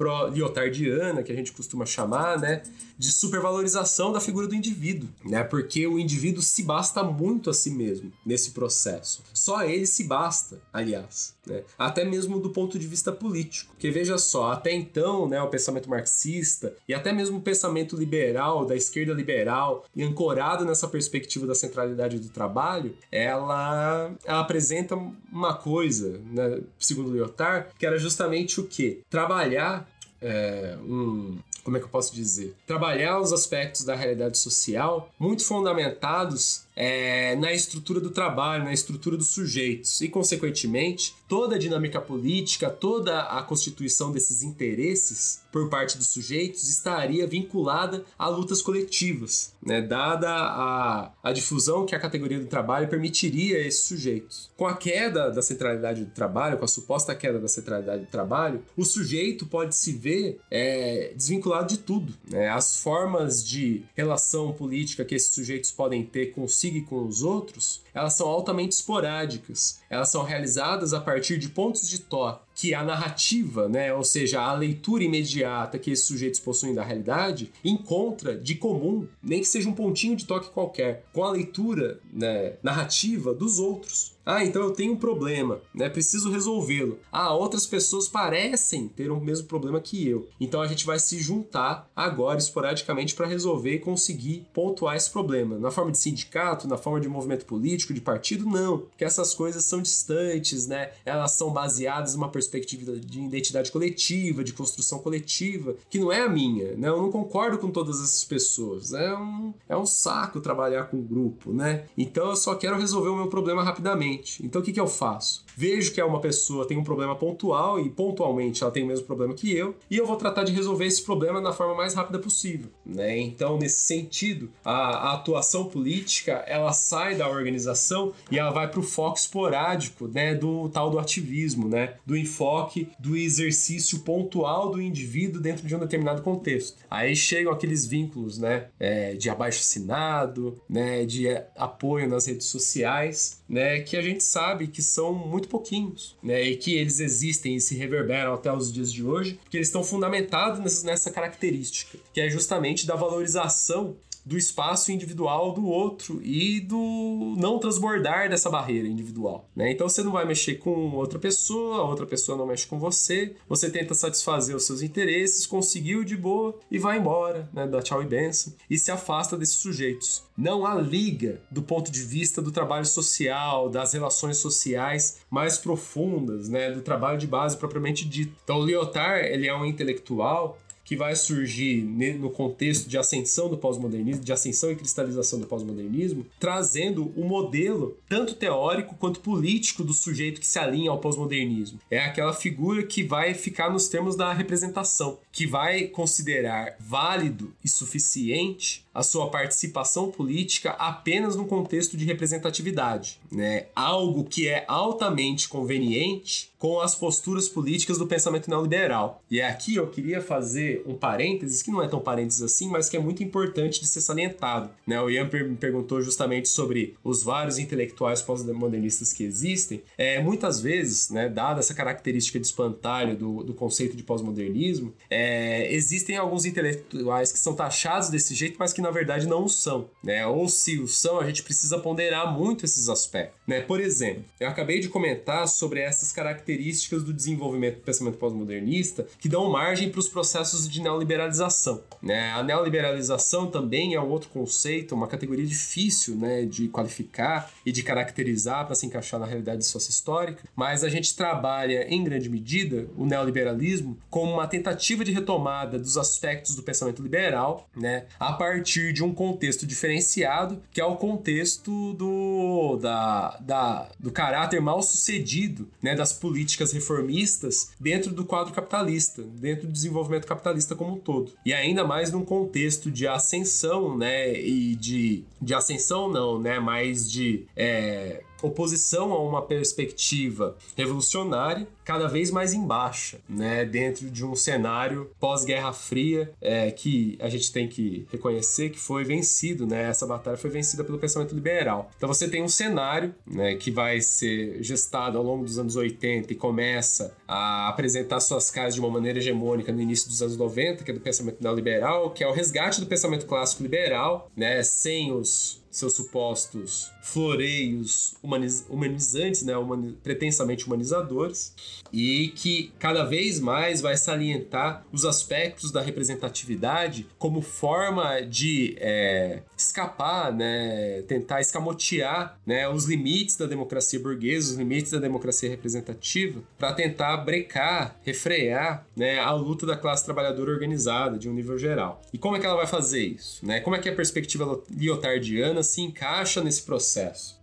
pro-liotardiana, que a gente costuma chamar, né, de supervalorização da figura do indivíduo, né, porque o indivíduo se basta muito a si mesmo nesse processo. Só ele se basta, aliás, né, até mesmo do ponto de vista político. Porque veja só, até então, né, o pensamento marxista e até mesmo o pensamento liberal, da esquerda liberal, e ancorado nessa perspectiva da centralidade do trabalho, ela, ela apresenta uma coisa, né, segundo Lyotard, que era justamente o que? Trabalhar é, um, como é que eu posso dizer? Trabalhar os aspectos da realidade social muito fundamentados é, na estrutura do trabalho, na estrutura dos sujeitos. E, consequentemente, toda a dinâmica política, toda a constituição desses interesses por parte dos sujeitos estaria vinculada a lutas coletivas, né? dada a, a difusão que a categoria do trabalho permitiria a esses sujeitos. Com a queda da centralidade do trabalho, com a suposta queda da centralidade do trabalho, o sujeito pode se ver é, desvinculado de tudo. Né? As formas de relação política que esses sujeitos podem ter consigo e com os outros, elas são altamente esporádicas. Elas são realizadas a partir de pontos de toque que a narrativa, né, ou seja, a leitura imediata que esses sujeitos possuem da realidade, encontra de comum, nem que seja um pontinho de toque qualquer, com a leitura né, narrativa dos outros. Ah, então eu tenho um problema, né? Preciso resolvê-lo. Ah, outras pessoas parecem ter o mesmo problema que eu. Então a gente vai se juntar agora esporadicamente para resolver e conseguir pontuar esse problema. Na forma de sindicato, na forma de movimento político, de partido, não. Que essas coisas são distantes, né? Elas são baseadas numa perspectiva perspectiva de identidade coletiva, de construção coletiva, que não é a minha, né? Eu não concordo com todas essas pessoas. É um, é um saco trabalhar com grupo, né? Então eu só quero resolver o meu problema rapidamente. Então o que, que eu faço? Vejo que é uma pessoa tem um problema pontual e pontualmente ela tem o mesmo problema que eu, e eu vou tratar de resolver esse problema da forma mais rápida possível, né? Então, nesse sentido, a, a atuação política, ela sai da organização e ela vai para o foco esporádico, né, do tal do ativismo, né, do enfoque do exercício pontual do indivíduo dentro de um determinado contexto. Aí chegam aqueles vínculos, né, é, de abaixo assinado, né, de apoio nas redes sociais, né, que a gente sabe que são muito pouquinhos, né? E que eles existem e se reverberam até os dias de hoje, porque eles estão fundamentados nessa característica, que é justamente da valorização do espaço individual do outro e do não transbordar dessa barreira individual. Né? Então você não vai mexer com outra pessoa, a outra pessoa não mexe com você, você tenta satisfazer os seus interesses, conseguiu de boa e vai embora, né? dá tchau e benção, e se afasta desses sujeitos. Não há liga do ponto de vista do trabalho social, das relações sociais mais profundas, né? do trabalho de base propriamente dito. Então Lyotard ele é um intelectual que vai surgir no contexto de ascensão do pós-modernismo, de ascensão e cristalização do pós-modernismo, trazendo o um modelo tanto teórico quanto político do sujeito que se alinha ao pós-modernismo. É aquela figura que vai ficar nos termos da representação, que vai considerar válido e suficiente a sua participação política apenas no contexto de representatividade, né? Algo que é altamente conveniente com as posturas políticas do pensamento neoliberal. E aqui eu queria fazer um parênteses, que não é tão parênteses assim, mas que é muito importante de ser salientado. Né? O Ian me perguntou justamente sobre os vários intelectuais pós-modernistas que existem. É, muitas vezes, né, dada essa característica de espantalho do, do conceito de pós-modernismo, é, existem alguns intelectuais que são taxados desse jeito, mas que que na verdade não são, né? Ou se o são, a gente precisa ponderar muito esses aspectos, né? Por exemplo, eu acabei de comentar sobre essas características do desenvolvimento do pensamento pós-modernista que dão margem para os processos de neoliberalização, né? A neoliberalização também é um outro conceito, uma categoria difícil, né, de qualificar e de caracterizar para se encaixar na realidade sociohistórica, mas a gente trabalha em grande medida o neoliberalismo como uma tentativa de retomada dos aspectos do pensamento liberal, né, a partir partir de um contexto diferenciado, que é o contexto do, da, da, do caráter mal sucedido né, das políticas reformistas dentro do quadro capitalista, dentro do desenvolvimento capitalista como um todo. E ainda mais num contexto de ascensão, né, e de, de ascensão não, né, mas de é, oposição a uma perspectiva revolucionária cada vez mais em baixa, né, dentro de um cenário pós-Guerra Fria é, que a gente tem que reconhecer que foi vencido, né, essa batalha foi vencida pelo pensamento liberal. Então você tem um cenário né, que vai ser gestado ao longo dos anos 80 e começa a apresentar suas caras de uma maneira hegemônica no início dos anos 90, que é do pensamento neoliberal, que é o resgate do pensamento clássico liberal, né, sem os seus supostos floreios humaniz humanizantes, né, humani pretensamente humanizadores, e que cada vez mais vai salientar os aspectos da representatividade como forma de é, escapar, né, tentar escamotear né, os limites da democracia burguesa, os limites da democracia representativa, para tentar brecar, refrear né, a luta da classe trabalhadora organizada de um nível geral. E como é que ela vai fazer isso? Né? Como é que a perspectiva liotardiana se encaixa nesse processo?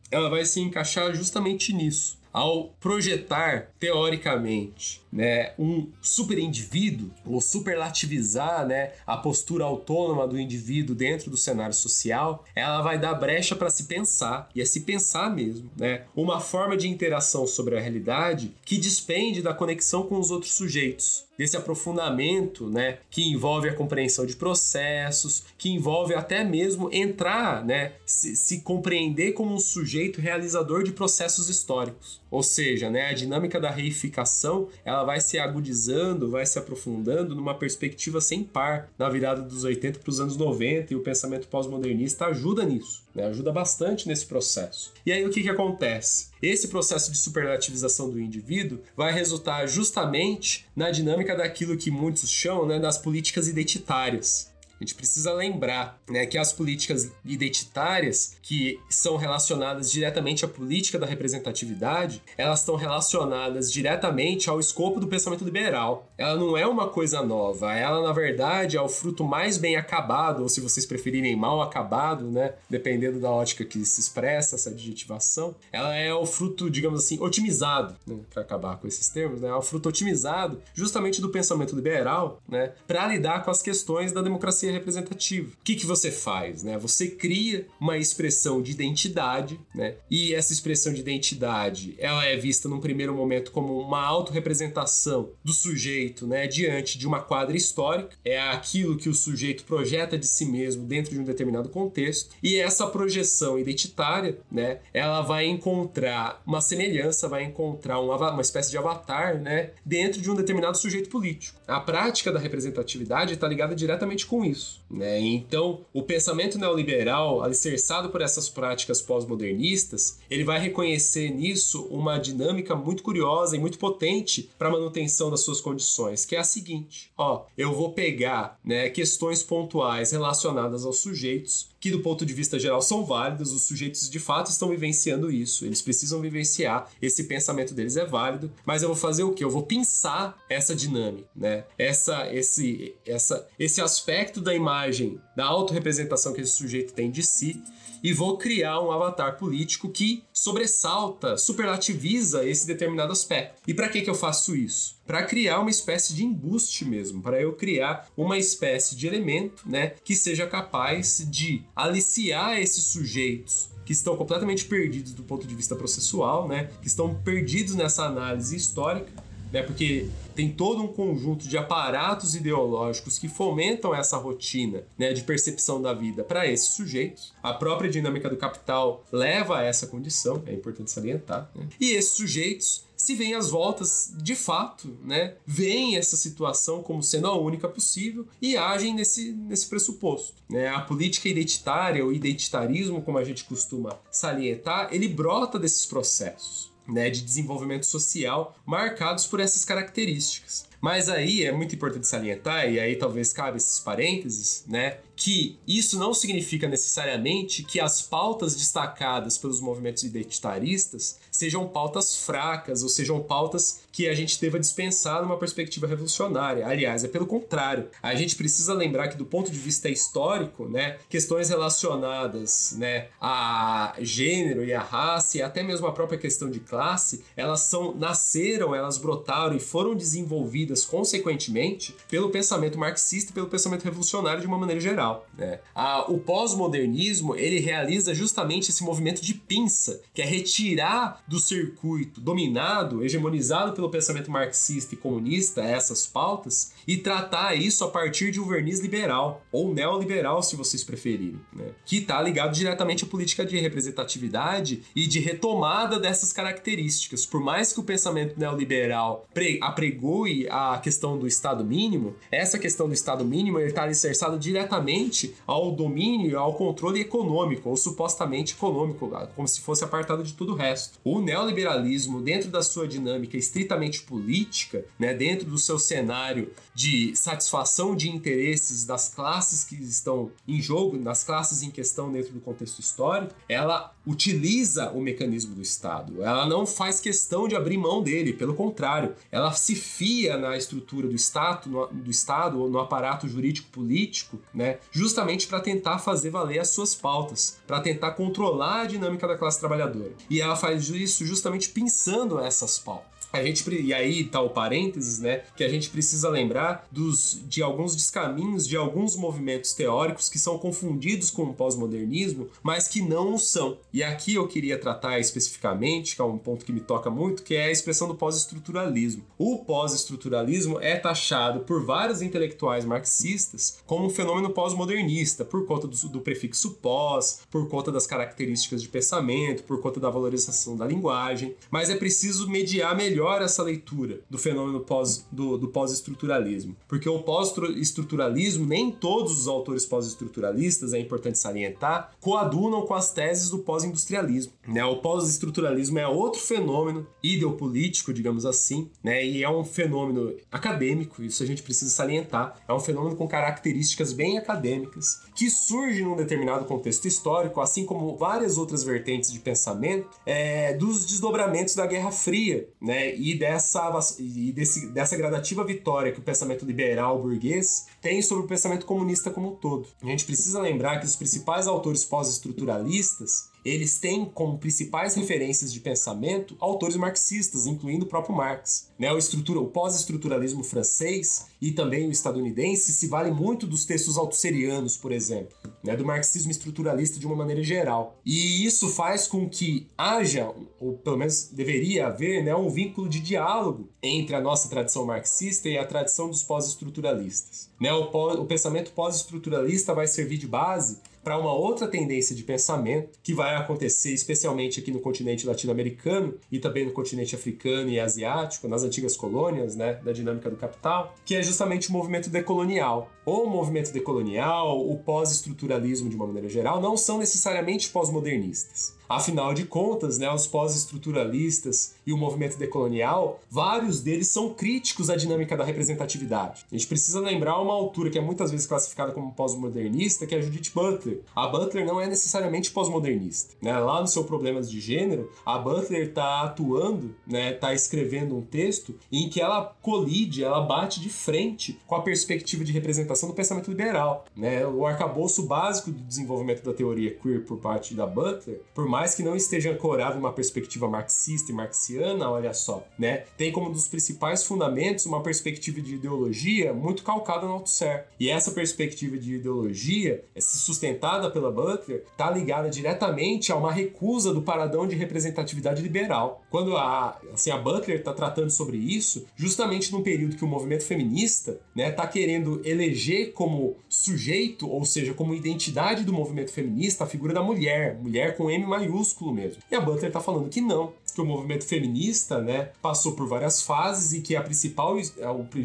Ela vai se encaixar justamente nisso ao projetar teoricamente né, um super indivíduo ou superlativizar né, a postura autônoma do indivíduo dentro do cenário social, ela vai dar brecha para se pensar, e é se pensar mesmo, né, uma forma de interação sobre a realidade que despende da conexão com os outros sujeitos, desse aprofundamento, né, que envolve a compreensão de processos, que envolve até mesmo entrar, né, se, se compreender como um sujeito realizador de processos históricos. Ou seja, né, a dinâmica da reificação, ela vai se agudizando, vai se aprofundando numa perspectiva sem par na virada dos 80 para os anos 90 e o pensamento pós-modernista ajuda nisso, né, ajuda bastante nesse processo. E aí o que, que acontece? Esse processo de superlativização do indivíduo vai resultar justamente na dinâmica daquilo que muitos chamam né, das políticas identitárias. A gente precisa lembrar né, que as políticas identitárias, que são relacionadas diretamente à política da representatividade, elas estão relacionadas diretamente ao escopo do pensamento liberal. Ela não é uma coisa nova, ela, na verdade, é o fruto mais bem acabado, ou se vocês preferirem, mal acabado, né? Dependendo da ótica que se expressa essa adjetivação. Ela é o fruto, digamos assim, otimizado, né, para acabar com esses termos, né? É o fruto otimizado justamente do pensamento liberal, né? Para lidar com as questões da democracia ser representativo. O que, que você faz? Né? Você cria uma expressão de identidade, né? e essa expressão de identidade ela é vista num primeiro momento como uma autorrepresentação do sujeito sujeito, né, diante de uma quadra histórica, é aquilo que o sujeito projeta de si mesmo dentro de um determinado contexto, e essa projeção identitária, né, ela vai encontrar uma semelhança, vai encontrar uma, espécie de avatar, né, dentro de um determinado sujeito político. A prática da representatividade está ligada diretamente com isso, né? Então, o pensamento neoliberal, alicerçado por essas práticas pós-modernistas, ele vai reconhecer nisso uma dinâmica muito curiosa e muito potente para a manutenção das suas condições, que é a seguinte: ó, eu vou pegar né, questões pontuais relacionadas aos sujeitos que do ponto de vista geral são válidas, os sujeitos de fato estão vivenciando isso, eles precisam vivenciar, esse pensamento deles é válido, mas eu vou fazer o que? Eu vou pensar essa dinâmica, né? Essa, esse, essa, esse aspecto da imagem, da autorrepresentação que esse sujeito tem de si e vou criar um avatar político que sobressalta, superlativiza esse determinado aspecto. E para que, que eu faço isso? Para criar uma espécie de embuste mesmo, para eu criar uma espécie de elemento, né, que seja capaz de aliciar esses sujeitos que estão completamente perdidos do ponto de vista processual, né, que estão perdidos nessa análise histórica né? Porque tem todo um conjunto de aparatos ideológicos que fomentam essa rotina né, de percepção da vida para esses sujeitos. A própria dinâmica do capital leva a essa condição, é importante salientar. Né? E esses sujeitos se veem as voltas de fato, né? Veem essa situação como sendo a única possível e agem nesse, nesse pressuposto. Né? A política identitária, o identitarismo, como a gente costuma salientar, ele brota desses processos né, de desenvolvimento social marcados por essas características. Mas aí é muito importante salientar, e aí talvez cabe esses parênteses, né? Que isso não significa necessariamente que as pautas destacadas pelos movimentos identitaristas sejam pautas fracas ou sejam pautas que a gente deva dispensar numa perspectiva revolucionária. Aliás, é pelo contrário. A gente precisa lembrar que, do ponto de vista histórico, né, questões relacionadas né, a gênero e a raça, e até mesmo a própria questão de classe, elas são nasceram, elas brotaram e foram desenvolvidas consequentemente pelo pensamento marxista e pelo pensamento revolucionário de uma maneira geral. Né? A, o pós-modernismo ele realiza justamente esse movimento de pinça, que é retirar do circuito dominado, hegemonizado pelo pensamento marxista e comunista essas pautas e tratar isso a partir de um verniz liberal ou neoliberal, se vocês preferirem, né? que está ligado diretamente à política de representatividade e de retomada dessas características. Por mais que o pensamento neoliberal apregoe a questão do Estado mínimo, essa questão do Estado mínimo está alicerçada diretamente ao domínio ao controle econômico, ou supostamente econômico, como se fosse apartado de tudo o resto. O neoliberalismo, dentro da sua dinâmica estritamente política, né, dentro do seu cenário de satisfação de interesses das classes que estão em jogo, das classes em questão dentro do contexto histórico, ela utiliza o mecanismo do Estado. Ela não faz questão de abrir mão dele, pelo contrário, ela se fia na estrutura do Estado, no, do Estado ou no aparato jurídico político, né, justamente para tentar fazer valer as suas pautas, para tentar controlar a dinâmica da classe trabalhadora. E ela faz isso justamente pensando essas pautas. A gente, e aí tá parênteses, né? Que a gente precisa lembrar dos, de alguns descaminhos, de alguns movimentos teóricos que são confundidos com o pós-modernismo, mas que não o são. E aqui eu queria tratar especificamente, que é um ponto que me toca muito, que é a expressão do pós-estruturalismo. O pós-estruturalismo é taxado por vários intelectuais marxistas como um fenômeno pós-modernista, por conta do, do prefixo pós, por conta das características de pensamento, por conta da valorização da linguagem, mas é preciso mediar melhor melhor essa leitura do fenômeno pós, do, do pós-estruturalismo. Porque o pós-estruturalismo, nem todos os autores pós-estruturalistas, é importante salientar, coadunam com as teses do pós-industrialismo. Né? O pós-estruturalismo é outro fenômeno ideopolítico, digamos assim, né? e é um fenômeno acadêmico, isso a gente precisa salientar. É um fenômeno com características bem acadêmicas, que surge num determinado contexto histórico, assim como várias outras vertentes de pensamento, é, dos desdobramentos da Guerra Fria, né? E dessa, e desse, dessa gradativa vitória que o pensamento liberal burguês tem sobre o pensamento comunista como um todo. A gente precisa lembrar que os principais autores pós-estruturalistas eles têm como principais referências de pensamento autores marxistas, incluindo o próprio Marx. Né? O, estrutura, o pós-estruturalismo francês e também o estadunidense se vale muito dos textos altusserianos, por exemplo, né, do marxismo estruturalista de uma maneira geral. E isso faz com que haja, ou pelo menos deveria haver, né, um vínculo de diálogo entre a nossa tradição marxista e a tradição dos pós-estruturalistas. Né, o, pós, o pensamento pós-estruturalista vai servir de base para uma outra tendência de pensamento que vai acontecer especialmente aqui no continente latino-americano e também no continente africano e asiático, nas antigas colônias, né, da dinâmica do capital, que é justamente o movimento decolonial. O movimento decolonial, o pós-estruturalismo de uma maneira geral, não são necessariamente pós-modernistas. Afinal de contas, né, os pós-estruturalistas e o movimento decolonial, vários deles são críticos à dinâmica da representatividade. A gente precisa lembrar uma altura que é muitas vezes classificada como pós-modernista, que é a Judith Butler. A Butler não é necessariamente pós-modernista. Né? Lá no seu Problemas de Gênero, a Butler está atuando, está né, tá escrevendo um texto em que ela colide, ela bate de frente com a perspectiva de representação do pensamento liberal. Né? O arcabouço básico do desenvolvimento da teoria queer por parte da Butler, por mais que não esteja ancorado em uma perspectiva marxista e marxiana, olha só, né? Tem como um dos principais fundamentos uma perspectiva de ideologia muito calcada no Althusser. E essa perspectiva de ideologia, se sustentada pela Butler, está ligada diretamente a uma recusa do paradão de representatividade liberal. Quando a, assim, a Butler está tratando sobre isso, justamente num período que o movimento feminista né, tá querendo eleger como sujeito, ou seja, como identidade do movimento feminista, a figura da mulher, mulher com M maiúsculo mesmo. E a Butler tá falando que não, que o movimento feminista, né, passou por várias fases e que a principal,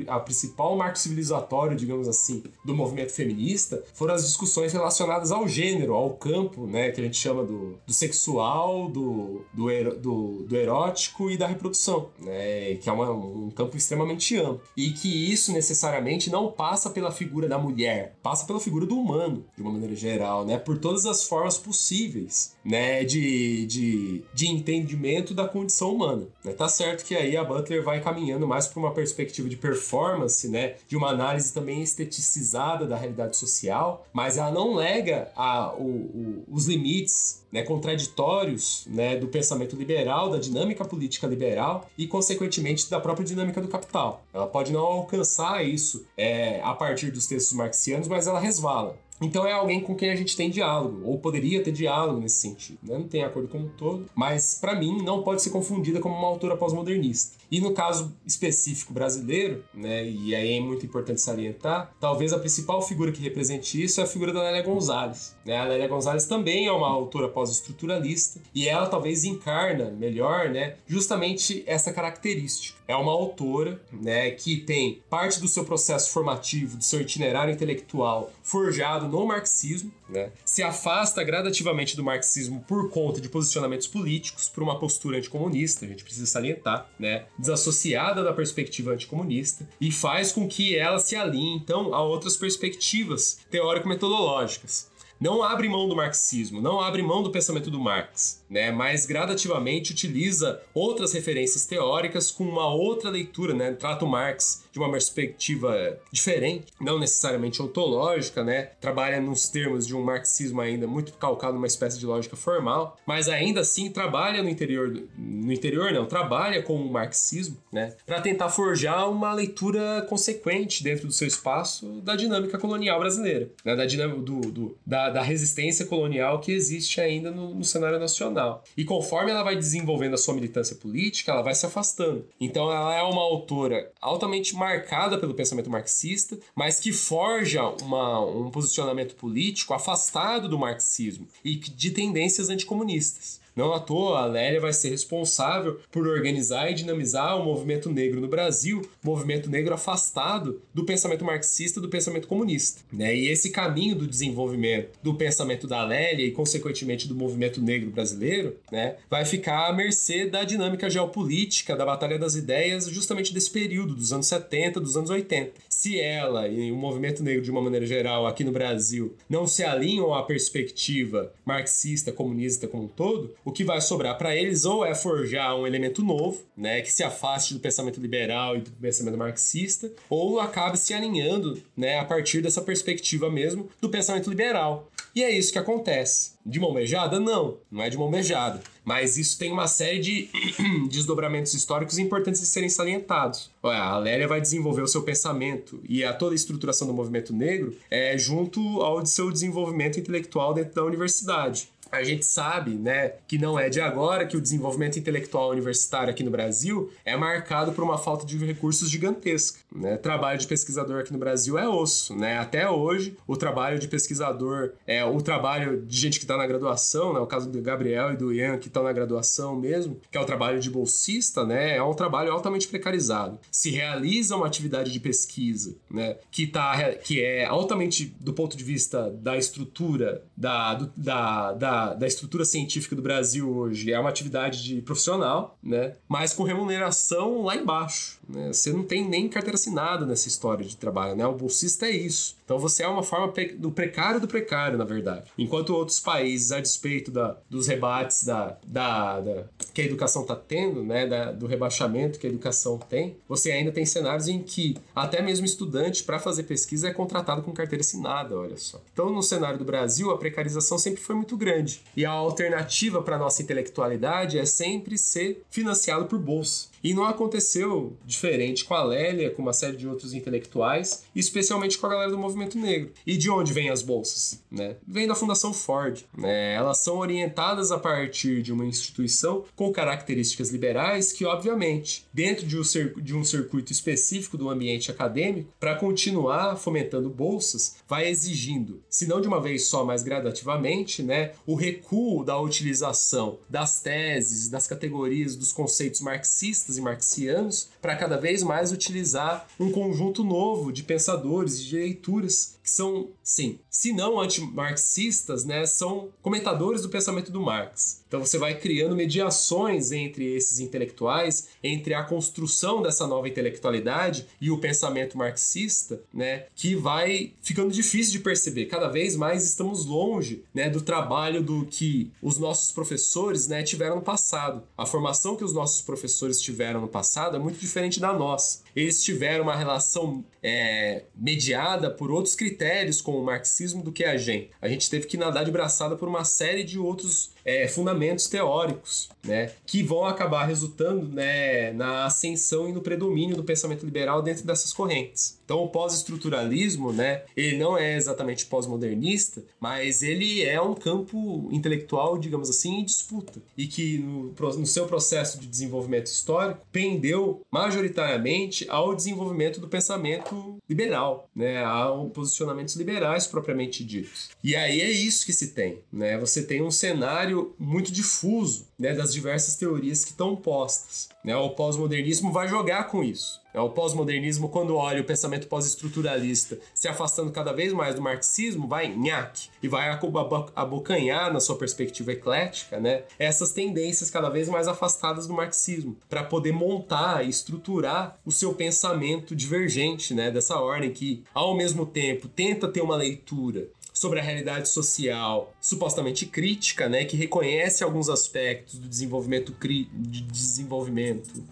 a, principal marco civilizatório, digamos assim, do movimento feminista foram as discussões relacionadas ao gênero, ao campo, né, que a gente chama do, do sexual, do, do, do, do erótico e da reprodução, né, que é uma, um campo extremamente amplo. E que isso necessariamente não passa pela figura da mulher, passa pela figura do humano, de uma maneira geral, né, por todas as formas possíveis, né, de, de, de entendimento da condição humana. Né? Tá certo que aí a Butler vai caminhando mais para uma perspectiva de performance, né? de uma análise também esteticizada da realidade social, mas ela não nega a, o, o, os limites né, contraditórios né, do pensamento liberal, da dinâmica política liberal e, consequentemente, da própria dinâmica do capital. Ela pode não alcançar isso é, a partir dos textos marxianos, mas ela resvala. Então é alguém com quem a gente tem diálogo, ou poderia ter diálogo nesse sentido. Né? Não tem acordo como um todo, mas para mim não pode ser confundida como uma autora pós-modernista. E no caso específico brasileiro, né, e aí é muito importante salientar, talvez a principal figura que represente isso é a figura da Lélia Gonzalez. Né? A Lélia Gonzalez também é uma autora pós-estruturalista e ela talvez encarna melhor né, justamente essa característica. É uma autora né, que tem parte do seu processo formativo, do seu itinerário intelectual forjado no marxismo, né? se afasta gradativamente do marxismo por conta de posicionamentos políticos, por uma postura anticomunista, a gente precisa salientar, né? desassociada da perspectiva anticomunista, e faz com que ela se alinhe, então, a outras perspectivas teórico-metodológicas não abre mão do marxismo, não abre mão do pensamento do Marx, né? Mas gradativamente utiliza outras referências teóricas com uma outra leitura, né? Trata o Marx de uma perspectiva diferente, não necessariamente ontológica, né? Trabalha nos termos de um marxismo ainda muito calcado numa espécie de lógica formal, mas ainda assim trabalha no interior, no interior não, trabalha com o marxismo, né? Para tentar forjar uma leitura consequente dentro do seu espaço da dinâmica colonial brasileira, né? Da dinâmica do, do da, da resistência colonial que existe ainda no, no, cenário nacional. E conforme ela vai desenvolvendo a sua militância política, ela vai se afastando. Então ela é uma autora altamente marcada pelo pensamento marxista, mas que forja uma, um posicionamento político afastado do marxismo e de tendências anticomunistas. Não à toa, a Lélia vai ser responsável por organizar e dinamizar o movimento negro no Brasil, movimento negro afastado do pensamento marxista do pensamento comunista. Né? E esse caminho do desenvolvimento do pensamento da Lélia e, consequentemente, do movimento negro brasileiro, né, vai ficar à mercê da dinâmica geopolítica, da batalha das ideias, justamente desse período, dos anos 70, dos anos 80. Se ela e o movimento negro, de uma maneira geral, aqui no Brasil, não se alinham à perspectiva marxista, comunista como um todo, o que vai sobrar para eles ou é forjar um elemento novo, né, que se afaste do pensamento liberal e do pensamento marxista, ou acabe se alinhando, né, a partir dessa perspectiva mesmo do pensamento liberal. E é isso que acontece. De mão beijada? Não, não é de mão beijada. Mas isso tem uma série de [clears throat] desdobramentos históricos importantes de serem salientados. A Lélia vai desenvolver o seu pensamento e a toda a estruturação do movimento negro é junto ao seu desenvolvimento intelectual dentro da universidade a gente sabe, né, que não é de agora que o desenvolvimento intelectual universitário aqui no Brasil é marcado por uma falta de recursos gigantesca. Né? Trabalho de pesquisador aqui no Brasil é osso, né? Até hoje, o trabalho de pesquisador, é o trabalho de gente que está na graduação, né? O caso do Gabriel e do Ian que estão na graduação mesmo, que é o trabalho de bolsista, né? É um trabalho altamente precarizado. Se realiza uma atividade de pesquisa, né? Que tá, que é altamente do ponto de vista da estrutura da, do, da, da da, estrutura científica do Brasil hoje é uma atividade de profissional, né? Mas com remuneração lá embaixo. Né? Você não tem nem carteira assinada nessa história de trabalho, né? O bolsista é isso. Então você é uma forma do precário do precário, na verdade. Enquanto outros países, a despeito da, dos rebates da, da, da que a educação está tendo, né, da, do rebaixamento que a educação tem, você ainda tem cenários em que até mesmo estudante para fazer pesquisa é contratado com carteira assinada, olha só. Então no cenário do Brasil a precarização sempre foi muito grande e a alternativa para nossa intelectualidade é sempre ser financiado por bolsa. E não aconteceu diferente com a Lélia, com uma série de outros intelectuais, especialmente com a galera do movimento negro. E de onde vêm as bolsas? Né? Vem da Fundação Ford. Né? Elas são orientadas a partir de uma instituição com características liberais que, obviamente, dentro de um, de um circuito específico do ambiente acadêmico, para continuar fomentando bolsas, vai exigindo, se não de uma vez só, mas gradativamente, né, o recuo da utilização das teses, das categorias, dos conceitos marxistas marxistas e marxianos para cada vez mais utilizar um conjunto novo de pensadores e de leituras que são, sim, se não antimarxistas, né, são comentadores do pensamento do Marx. Então você vai criando mediações entre esses intelectuais, entre a construção dessa nova intelectualidade e o pensamento marxista, né, que vai ficando difícil de perceber. Cada vez mais estamos longe, né, do trabalho do que os nossos professores, né, tiveram no passado. A formação que os nossos professores tiveram no passado é muito diferente da nossa. Eles tiveram uma relação é, mediada por outros critérios com o marxismo do que a gente. A gente teve que nadar de braçada por uma série de outros é, fundamentos teóricos, né, que vão acabar resultando né, na ascensão e no predomínio do pensamento liberal dentro dessas correntes. Então, o pós-estruturalismo, né, ele não é exatamente pós-modernista, mas ele é um campo intelectual, digamos assim, em disputa e que no, no seu processo de desenvolvimento histórico pendeu majoritariamente ao desenvolvimento do pensamento liberal, né, a posicionamentos liberais propriamente ditos. E aí é isso que se tem, né? Você tem um cenário cenário muito difuso né, das diversas teorias que estão postas. Né? O pós-modernismo vai jogar com isso. Né? O pós-modernismo, quando olha o pensamento pós-estruturalista se afastando cada vez mais do marxismo, vai nhaque e vai abocanhar na sua perspectiva eclética né, essas tendências cada vez mais afastadas do marxismo, para poder montar e estruturar o seu pensamento divergente né, dessa ordem que, ao mesmo tempo, tenta ter uma leitura sobre a realidade social supostamente crítica, né, que reconhece alguns aspectos do desenvolvimento, de desenvolvimento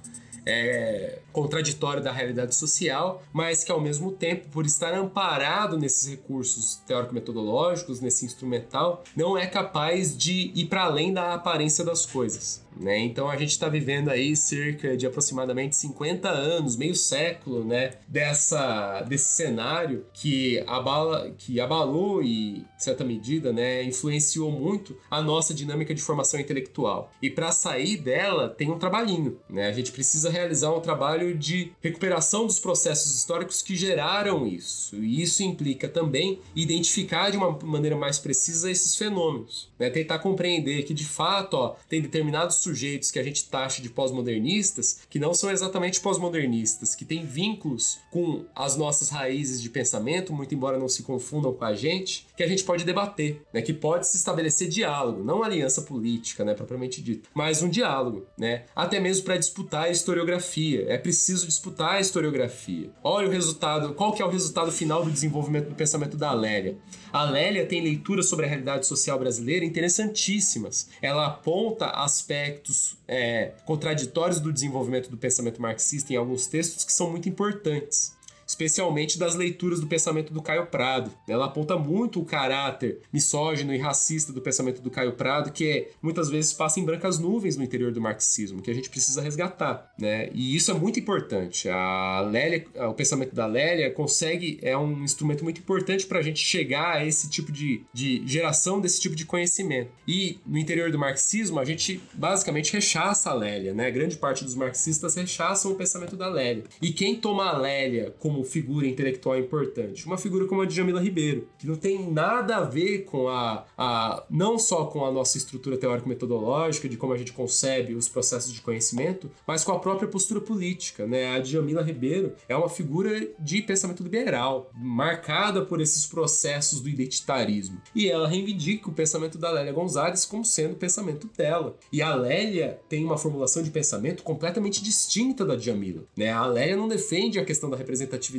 é, contraditório da realidade social, mas que ao mesmo tempo, por estar amparado nesses recursos teórico-metodológicos, nesse instrumental, não é capaz de ir para além da aparência das coisas. Né? Então a gente está vivendo aí cerca de aproximadamente 50 anos, meio século, né, dessa desse cenário que abala, que abalou e, em certa medida, né, influenciou muito a nossa dinâmica de formação intelectual. E para sair dela tem um trabalhinho, né? A gente precisa realizar um trabalho de recuperação dos processos históricos que geraram isso. E isso implica também identificar de uma maneira mais precisa esses fenômenos, né? Tentar compreender que de fato, ó, tem determinados sujeitos que a gente taxa de pós-modernistas que não são exatamente pós-modernistas, que têm vínculos com as nossas raízes de pensamento, muito embora não se confundam com a gente, que a gente pode debater, né? Que pode se estabelecer diálogo, não aliança política, né, propriamente dito, mas um diálogo, né? Até mesmo para disputar a historiografia. É preciso disputar a historiografia. Olha o resultado, qual que é o resultado final do desenvolvimento do pensamento da Lélia? A Lélia tem leituras sobre a realidade social brasileira interessantíssimas. Ela aponta aspectos é, contraditórios do desenvolvimento do pensamento marxista em alguns textos que são muito importantes. Especialmente das leituras do pensamento do Caio Prado. Ela aponta muito o caráter misógino e racista do pensamento do Caio Prado, que é, muitas vezes passa em brancas nuvens no interior do marxismo, que a gente precisa resgatar, né? E isso é muito importante. A Lélia, o pensamento da Lélia consegue, é um instrumento muito importante para a gente chegar a esse tipo de, de geração desse tipo de conhecimento. E no interior do marxismo, a gente basicamente rechaça a Lélia, né? Grande parte dos marxistas rechaçam o pensamento da Lélia. E quem toma a Lélia como figura intelectual importante? Uma figura como a Djamila Ribeiro, que não tem nada a ver com a, a não só com a nossa estrutura teórico-metodológica, de como a gente concebe os processos de conhecimento, mas com a própria postura política, né? A Djamila Ribeiro é uma figura de pensamento liberal, marcada por esses processos do identitarismo. E ela reivindica o pensamento da Lélia Gonzalez como sendo o pensamento dela. E a Lélia tem uma formulação de pensamento completamente distinta da Djamila. Né? A Lélia não defende a questão da representatividade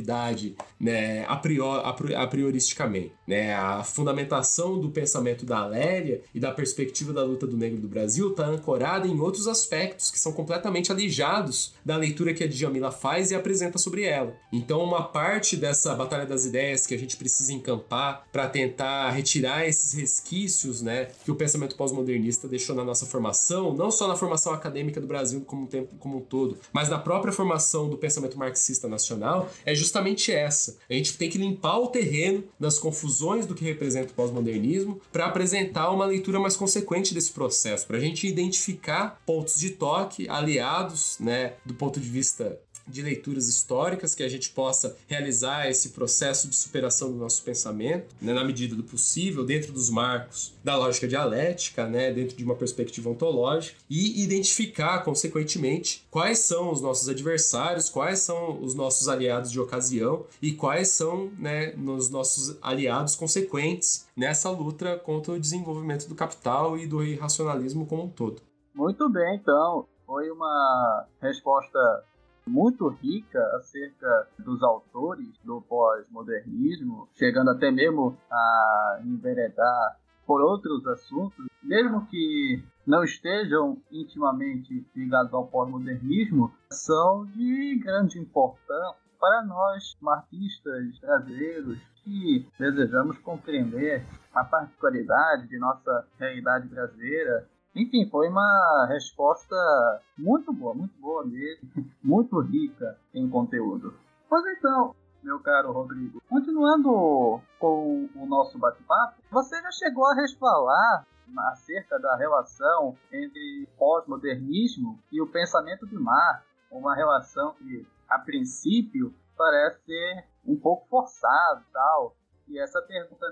né, a, priori, a prioristicamente. Né? A fundamentação do pensamento da Lélia e da perspectiva da luta do negro do Brasil está ancorada em outros aspectos que são completamente alijados da leitura que a Djamila faz e apresenta sobre ela. Então, uma parte dessa batalha das ideias que a gente precisa encampar para tentar retirar esses resquícios né, que o pensamento pós-modernista deixou na nossa formação, não só na formação acadêmica do Brasil como um, tempo, como um todo, mas na própria formação do pensamento marxista nacional, é justamente essa. A gente tem que limpar o terreno das confusões do que representa o pós-modernismo para apresentar uma leitura mais consequente desse processo, para a gente identificar pontos de toque aliados, né, do ponto de vista de leituras históricas, que a gente possa realizar esse processo de superação do nosso pensamento, né, na medida do possível, dentro dos marcos da lógica dialética, né, dentro de uma perspectiva ontológica, e identificar, consequentemente, quais são os nossos adversários, quais são os nossos aliados de ocasião e quais são né, os nossos aliados consequentes nessa luta contra o desenvolvimento do capital e do irracionalismo como um todo. Muito bem, então. Foi uma resposta muito rica acerca dos autores do pós-modernismo, chegando até mesmo a enveredar por outros assuntos, mesmo que não estejam intimamente ligados ao pós-modernismo, são de grande importância para nós marxistas brasileiros que desejamos compreender a particularidade de nossa realidade brasileira enfim, foi uma resposta muito boa, muito boa mesmo, [laughs] muito rica em conteúdo. Pois então, meu caro Rodrigo, continuando com o nosso bate-papo, você já chegou a resvalar acerca da relação entre pós-modernismo e o pensamento de Marx, uma relação que, a princípio, parece ser um pouco forçada tal, e essa pergunta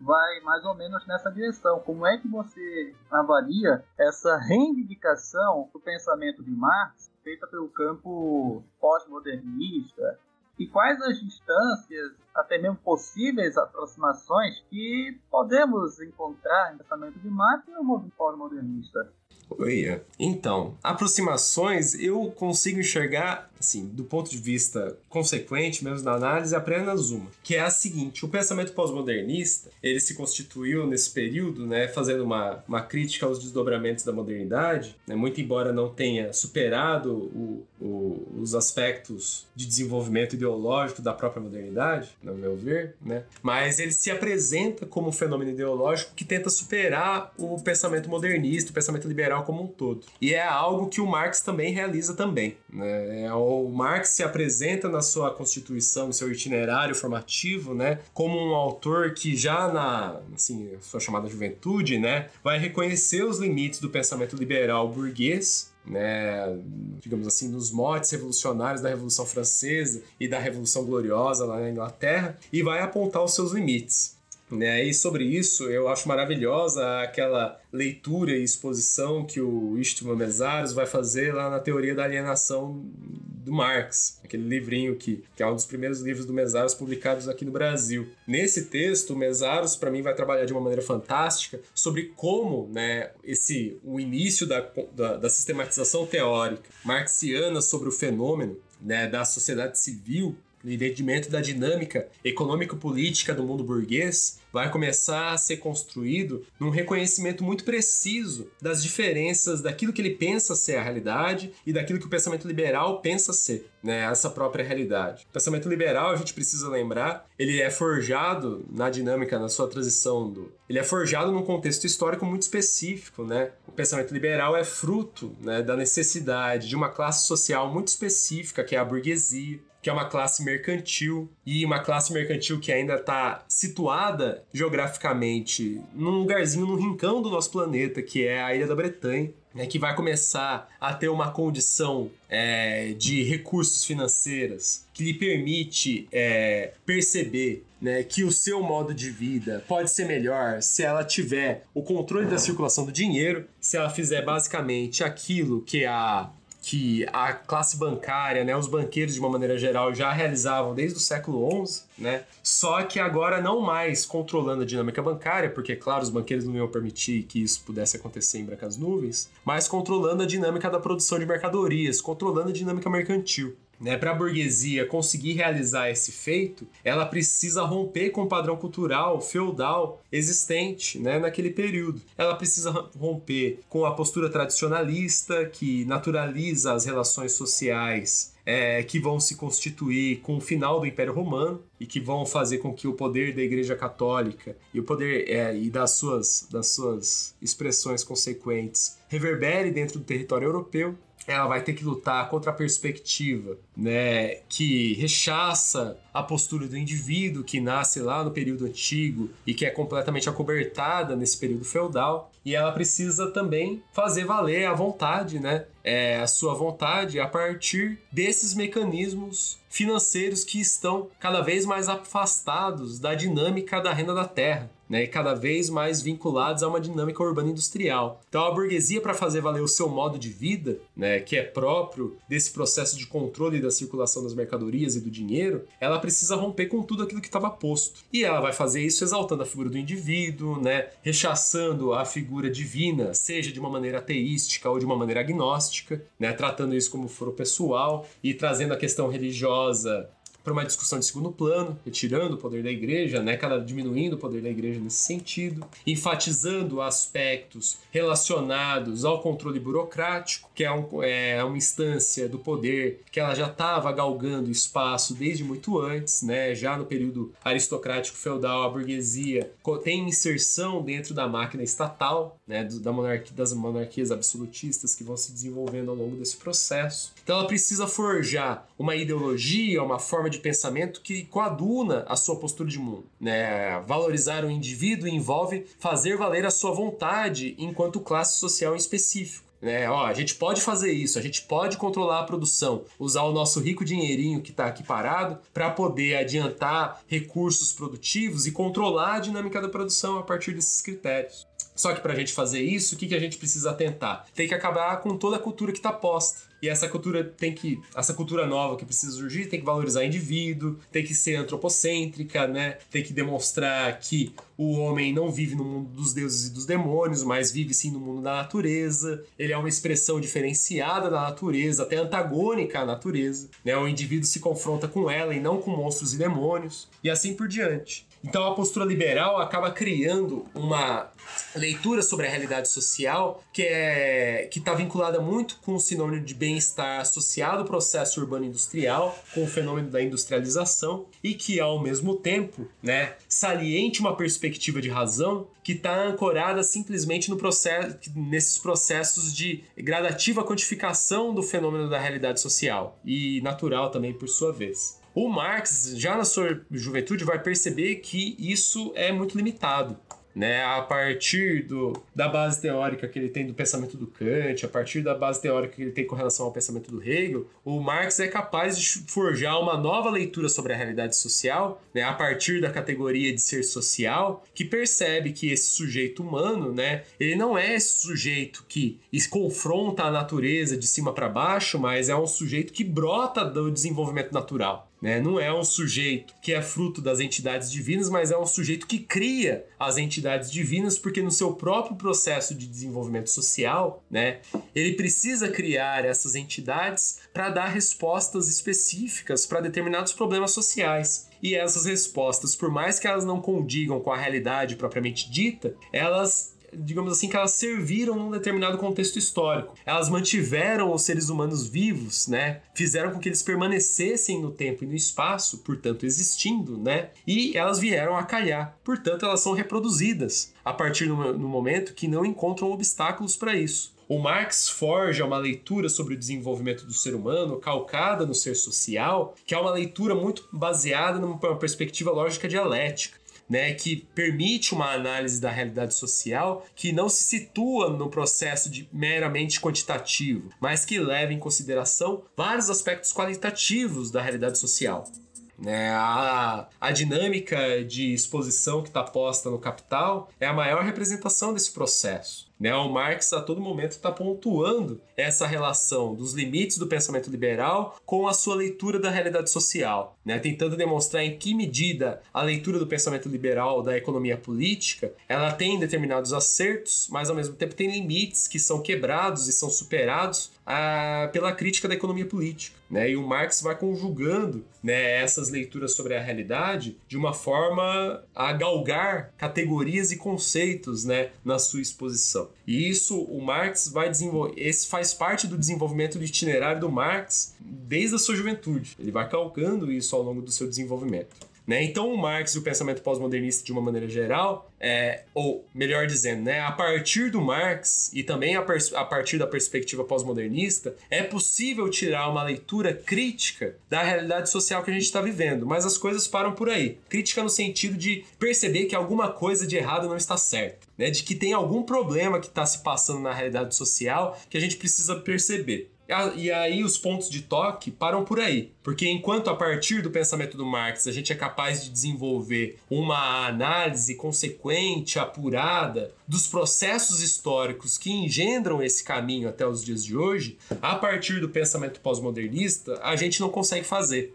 vai mais ou menos nessa direção. Como é que você avalia essa reivindicação do pensamento de Marx feita pelo campo pós-modernista? E quais as distâncias, até mesmo possíveis aproximações que podemos encontrar no pensamento de Marx e no movimento pós-modernista? Oi, então, aproximações eu consigo enxergar, assim, do ponto de vista consequente mesmo da análise, apenas uma, que é a seguinte: o pensamento pós-modernista ele se constituiu nesse período, né, fazendo uma, uma crítica aos desdobramentos da modernidade, né, muito embora não tenha superado o, o, os aspectos de desenvolvimento ideológico da própria modernidade, no meu ver, né, mas ele se apresenta como um fenômeno ideológico que tenta superar o pensamento modernista, o pensamento liberal liberal como um todo. E é algo que o Marx também realiza também. Né? É, o Marx se apresenta na sua constituição, no seu itinerário formativo, né, como um autor que já na assim, sua chamada juventude, né, vai reconhecer os limites do pensamento liberal burguês né, digamos assim, nos motes revolucionários da Revolução Francesa e da Revolução Gloriosa lá na Inglaterra, e vai apontar os seus limites. Né? E sobre isso, eu acho maravilhosa aquela leitura e exposição que o Istvan Mesaros vai fazer lá na Teoria da Alienação do Marx, aquele livrinho que, que é um dos primeiros livros do Mesaros publicados aqui no Brasil. Nesse texto, o Mesaros, para mim, vai trabalhar de uma maneira fantástica sobre como né, esse, o início da, da, da sistematização teórica marxiana sobre o fenômeno né, da sociedade civil no entendimento da dinâmica econômico-política do mundo burguês, vai começar a ser construído num reconhecimento muito preciso das diferenças daquilo que ele pensa ser a realidade e daquilo que o pensamento liberal pensa ser, né, essa própria realidade. O pensamento liberal, a gente precisa lembrar, ele é forjado na dinâmica, na sua transição do... Ele é forjado num contexto histórico muito específico, né? O pensamento liberal é fruto né, da necessidade de uma classe social muito específica, que é a burguesia, que é uma classe mercantil e uma classe mercantil que ainda está situada geograficamente num lugarzinho, num rincão do nosso planeta, que é a Ilha da Bretanha. Né, que vai começar a ter uma condição é, de recursos financeiros que lhe permite é, perceber né, que o seu modo de vida pode ser melhor se ela tiver o controle da circulação do dinheiro, se ela fizer basicamente aquilo que a que a classe bancária, né, os banqueiros de uma maneira geral já realizavam desde o século XI, né? Só que agora não mais controlando a dinâmica bancária, porque claro, os banqueiros não iam permitir que isso pudesse acontecer em brancas nuvens, mas controlando a dinâmica da produção de mercadorias, controlando a dinâmica mercantil. Né, para a burguesia conseguir realizar esse feito, ela precisa romper com o padrão cultural feudal existente né, naquele período. Ela precisa romper com a postura tradicionalista que naturaliza as relações sociais é, que vão se constituir com o final do Império Romano e que vão fazer com que o poder da Igreja Católica e o poder é, e das suas, das suas expressões consequentes reverbere dentro do território europeu ela vai ter que lutar contra a perspectiva, né, que rechaça a postura do indivíduo que nasce lá no período antigo e que é completamente acobertada nesse período feudal. E ela precisa também fazer valer a vontade, né, é, a sua vontade a partir desses mecanismos financeiros que estão cada vez mais afastados da dinâmica da renda da terra né, e cada vez mais vinculados a uma dinâmica urbana industrial. Então a burguesia para fazer valer o seu modo de vida, né, que é próprio desse processo de controle da circulação das mercadorias e do dinheiro, ela precisa romper com tudo aquilo que estava posto. E ela vai fazer isso exaltando a figura do indivíduo, né, rechaçando a figura divina, seja de uma maneira ateística ou de uma maneira agnóstica, né, tratando isso como foro pessoal e trazendo a questão religiosa para uma discussão de segundo plano, retirando o poder da igreja, né, cada diminuindo o poder da igreja nesse sentido, enfatizando aspectos relacionados ao controle burocrático, que é, um, é uma instância do poder que ela já estava galgando espaço desde muito antes, né, já no período aristocrático feudal, a burguesia tem inserção dentro da máquina estatal, né, da monarquia, das monarquias absolutistas que vão se desenvolvendo ao longo desse processo. Então ela precisa forjar uma ideologia, uma forma de pensamento que coaduna a sua postura de mundo. Né? Valorizar o indivíduo envolve fazer valer a sua vontade enquanto classe social em específico. Né? Ó, a gente pode fazer isso, a gente pode controlar a produção, usar o nosso rico dinheirinho que está aqui parado para poder adiantar recursos produtivos e controlar a dinâmica da produção a partir desses critérios. Só que para a gente fazer isso, o que, que a gente precisa atentar? Tem que acabar com toda a cultura que está posta. E essa cultura tem que. Essa cultura nova que precisa surgir tem que valorizar o indivíduo, tem que ser antropocêntrica, né? Tem que demonstrar que o homem não vive no mundo dos deuses e dos demônios, mas vive sim no mundo da natureza. Ele é uma expressão diferenciada da natureza, até antagônica à natureza. Né? O indivíduo se confronta com ela e não com monstros e demônios, e assim por diante. Então a postura liberal acaba criando uma leitura sobre a realidade social que é que está vinculada muito com o sinônimo de bem-estar associado ao processo urbano industrial, com o fenômeno da industrialização e que ao mesmo tempo, né, saliente uma perspectiva de razão que está ancorada simplesmente no processo, nesses processos de gradativa quantificação do fenômeno da realidade social e natural também por sua vez. O Marx, já na sua juventude, vai perceber que isso é muito limitado. Né, a partir do, da base teórica que ele tem do pensamento do Kant, a partir da base teórica que ele tem com relação ao pensamento do Hegel, o Marx é capaz de forjar uma nova leitura sobre a realidade social, né, a partir da categoria de ser social, que percebe que esse sujeito humano, né, ele não é esse sujeito que confronta a natureza de cima para baixo, mas é um sujeito que brota do desenvolvimento natural né? Não é um sujeito que é fruto das entidades divinas, mas é um sujeito que cria as entidades divinas, porque no seu próprio processo de desenvolvimento social, né, ele precisa criar essas entidades para dar respostas específicas para determinados problemas sociais. E essas respostas, por mais que elas não condigam com a realidade propriamente dita, elas digamos assim, que elas serviram num determinado contexto histórico. Elas mantiveram os seres humanos vivos, né? Fizeram com que eles permanecessem no tempo e no espaço, portanto existindo, né? E elas vieram a calhar, portanto elas são reproduzidas a partir do momento que não encontram obstáculos para isso. O Marx forja uma leitura sobre o desenvolvimento do ser humano, calcada no ser social, que é uma leitura muito baseada numa perspectiva lógica dialética né, que permite uma análise da realidade social que não se situa no processo de meramente quantitativo, mas que leva em consideração vários aspectos qualitativos da realidade social. Né? A, a dinâmica de exposição que está posta no Capital é a maior representação desse processo. Né? O Marx a todo momento está pontuando essa relação dos limites do pensamento liberal com a sua leitura da realidade social, né? tentando demonstrar em que medida a leitura do pensamento liberal da economia política ela tem determinados acertos, mas ao mesmo tempo tem limites que são quebrados e são superados a, pela crítica da economia política. Né? E o Marx vai conjugando né, essas leituras sobre a realidade de uma forma a galgar categorias e conceitos né, na sua exposição. E isso o Marx vai desenvolver, esse faz parte do desenvolvimento do itinerário do Marx desde a sua juventude. Ele vai calcando isso ao longo do seu desenvolvimento. Né? Então, o Marx e o pensamento pós-modernista, de uma maneira geral, é, ou melhor dizendo, né, a partir do Marx e também a, a partir da perspectiva pós-modernista, é possível tirar uma leitura crítica da realidade social que a gente está vivendo, mas as coisas param por aí. Crítica no sentido de perceber que alguma coisa de errado não está certa, né, de que tem algum problema que está se passando na realidade social que a gente precisa perceber. E aí os pontos de toque param por aí. Porque enquanto a partir do pensamento do Marx a gente é capaz de desenvolver uma análise consequente, apurada dos processos históricos que engendram esse caminho até os dias de hoje, a partir do pensamento pós-modernista a gente não consegue fazer.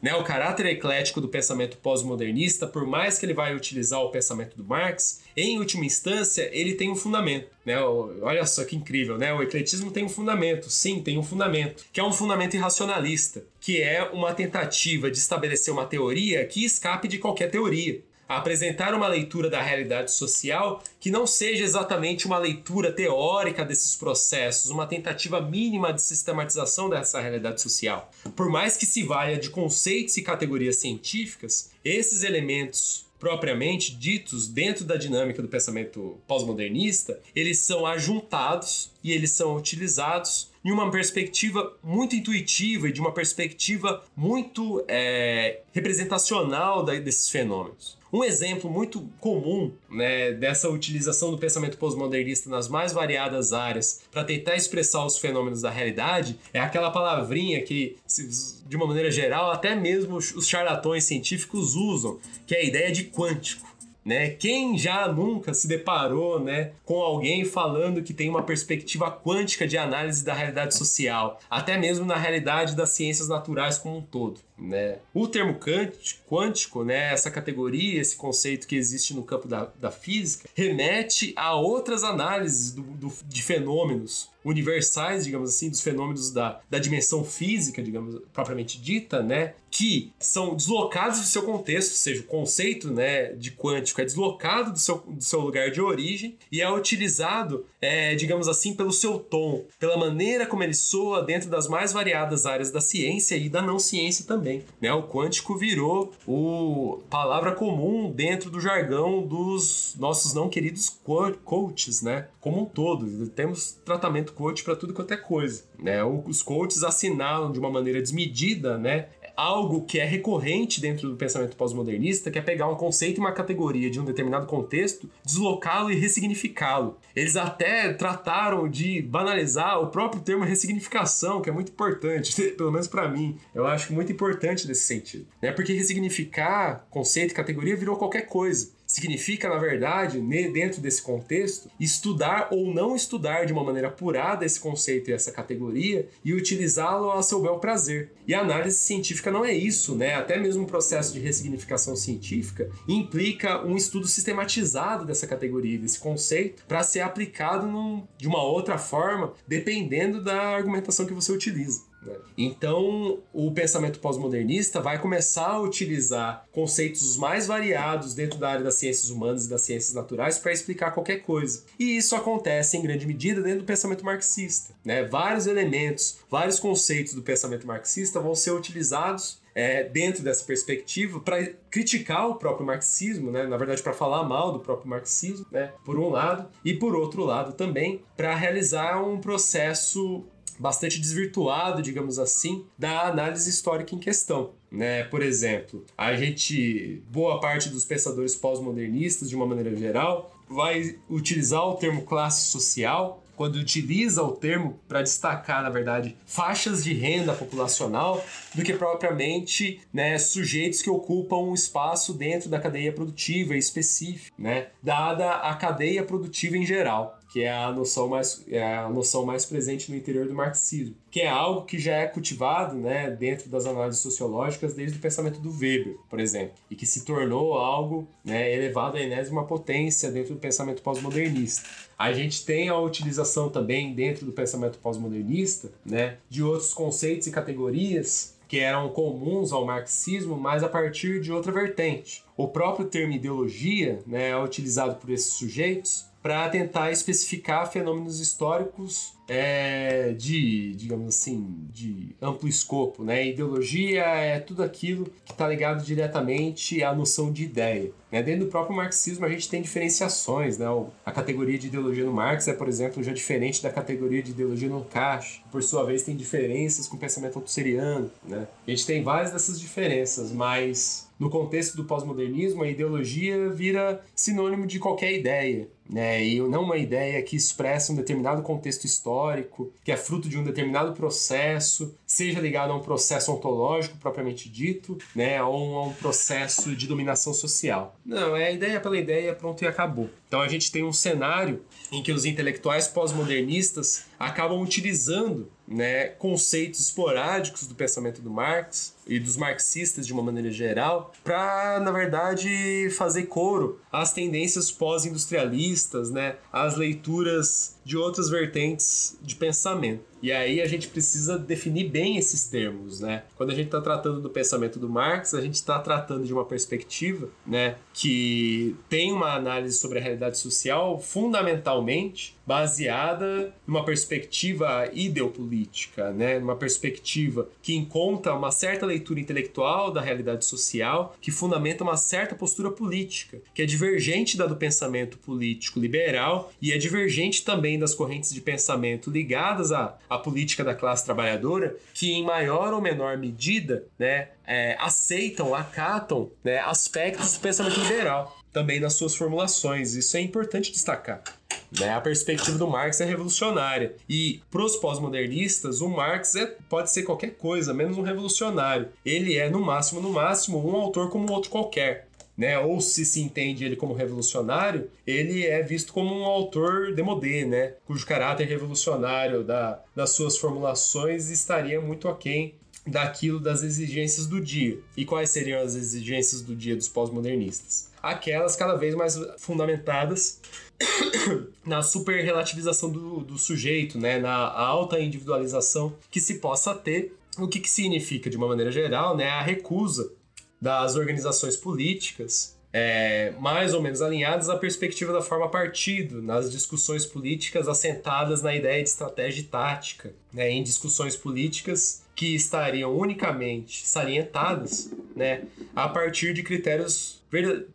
Né, o caráter eclético do pensamento pós-modernista, por mais que ele vai utilizar o pensamento do Marx, em última instância, ele tem um fundamento. Né? Olha só que incrível, né? O ecletismo tem um fundamento, sim, tem um fundamento, que é um fundamento irracionalista, que é uma tentativa de estabelecer uma teoria que escape de qualquer teoria apresentar uma leitura da realidade social que não seja exatamente uma leitura teórica desses processos, uma tentativa mínima de sistematização dessa realidade social. Por mais que se valha de conceitos e categorias científicas, esses elementos propriamente ditos dentro da dinâmica do pensamento pós-modernista, eles são ajuntados e eles são utilizados em uma perspectiva muito intuitiva e de uma perspectiva muito é, representacional desses fenômenos. Um exemplo muito comum né, dessa utilização do pensamento pós-modernista nas mais variadas áreas para tentar expressar os fenômenos da realidade é aquela palavrinha que, de uma maneira geral, até mesmo os charlatões científicos usam, que é a ideia de quântico. Né? Quem já nunca se deparou né, com alguém falando que tem uma perspectiva quântica de análise da realidade social, até mesmo na realidade das ciências naturais como um todo? Né? O termo quântico, né, essa categoria, esse conceito que existe no campo da, da física, remete a outras análises do, do, de fenômenos universais, digamos assim, dos fenômenos da, da dimensão física, digamos, propriamente dita, né, que são deslocados do seu contexto, ou seja, o conceito né, de quântico é deslocado do seu, do seu lugar de origem e é utilizado, é, digamos assim, pelo seu tom, pela maneira como ele soa dentro das mais variadas áreas da ciência e da não ciência também. Né? O quântico virou o palavra comum dentro do jargão dos nossos não queridos coaches, né? Como um todo. Temos tratamento coach para tudo quanto é coisa. Né? Os coaches assinalam de uma maneira desmedida né, algo que é recorrente dentro do pensamento pós-modernista, que é pegar um conceito e uma categoria de um determinado contexto, deslocá-lo e ressignificá-lo. Eles até trataram de banalizar o próprio termo ressignificação, que é muito importante, [laughs] pelo menos para mim. Eu acho muito importante nesse sentido. Né? Porque ressignificar conceito e categoria virou qualquer coisa Significa, na verdade, dentro desse contexto, estudar ou não estudar de uma maneira apurada esse conceito e essa categoria e utilizá-lo a seu bel prazer. E a análise científica não é isso, né? Até mesmo o processo de ressignificação científica implica um estudo sistematizado dessa categoria, desse conceito, para ser aplicado num, de uma outra forma, dependendo da argumentação que você utiliza. Então, o pensamento pós-modernista vai começar a utilizar conceitos mais variados dentro da área das ciências humanas e das ciências naturais para explicar qualquer coisa. E isso acontece em grande medida dentro do pensamento marxista. Né? Vários elementos, vários conceitos do pensamento marxista vão ser utilizados é, dentro dessa perspectiva para criticar o próprio marxismo, né? na verdade para falar mal do próprio marxismo, né? por um lado, e por outro lado também para realizar um processo bastante desvirtuado, digamos assim, da análise histórica em questão. Né? Por exemplo, a gente, boa parte dos pensadores pós-modernistas, de uma maneira geral, vai utilizar o termo classe social quando utiliza o termo para destacar, na verdade, faixas de renda populacional do que propriamente né, sujeitos que ocupam um espaço dentro da cadeia produtiva específica, né, dada a cadeia produtiva em geral que é a noção mais, é a noção mais presente no interior do marxismo, que é algo que já é cultivado né, dentro das análises sociológicas desde o pensamento do Weber, por exemplo, e que se tornou algo né, elevado à enésima potência dentro do pensamento pós-modernista. A gente tem a utilização também dentro do pensamento pós-modernista né, de outros conceitos e categorias que eram comuns ao marxismo, mas a partir de outra vertente. O próprio termo ideologia né, é utilizado por esses sujeitos para tentar especificar fenômenos históricos é, de, digamos assim, de amplo escopo, né? Ideologia é tudo aquilo que está ligado diretamente à noção de ideia. Né? Dentro do próprio marxismo a gente tem diferenciações, né? A categoria de ideologia no Marx é, por exemplo, já diferente da categoria de ideologia no Cash. Por sua vez tem diferenças com o pensamento altusseriano, né? A gente tem várias dessas diferenças, mas no contexto do pós-modernismo, a ideologia vira sinônimo de qualquer ideia, né? E não uma ideia que expressa um determinado contexto histórico, que é fruto de um determinado processo, seja ligado a um processo ontológico propriamente dito, né? Ou a um processo de dominação social. Não, é ideia pela ideia, pronto e acabou. Então a gente tem um cenário em que os intelectuais pós-modernistas acabam utilizando né, conceitos esporádicos do pensamento do Marx e dos marxistas de uma maneira geral, para, na verdade, fazer coro às tendências pós-industrialistas, né, às leituras de outras vertentes de pensamento. E aí a gente precisa definir bem esses termos, né? Quando a gente está tratando do pensamento do Marx, a gente está tratando de uma perspectiva, né, que tem uma análise sobre a realidade social fundamentalmente baseada numa perspectiva ideopolítica, né, numa perspectiva que encontra uma certa leitura intelectual da realidade social, que fundamenta uma certa postura política, que é divergente da do pensamento político liberal e é divergente também das correntes de pensamento ligadas à, à política da classe trabalhadora, que em maior ou menor medida, né, é, aceitam, acatam né, aspectos do pensamento liberal também nas suas formulações. Isso é importante destacar. Né? A perspectiva do Marx é revolucionária. E para os pós-modernistas, o Marx é, pode ser qualquer coisa, menos um revolucionário. Ele é, no máximo, no máximo, um autor como outro qualquer. Né? Ou se se entende ele como revolucionário, ele é visto como um autor demodé, né? cujo caráter revolucionário da, das suas formulações estaria muito aquém daquilo das exigências do dia. E quais seriam as exigências do dia dos pós-modernistas? Aquelas cada vez mais fundamentadas [coughs] na super relativização do, do sujeito, né? na alta individualização que se possa ter. O que, que significa, de uma maneira geral, né? a recusa das organizações políticas é, mais ou menos alinhadas à perspectiva da forma partido, nas discussões políticas assentadas na ideia de estratégia e tática, né, em discussões políticas que estariam unicamente salientadas né, a partir de critérios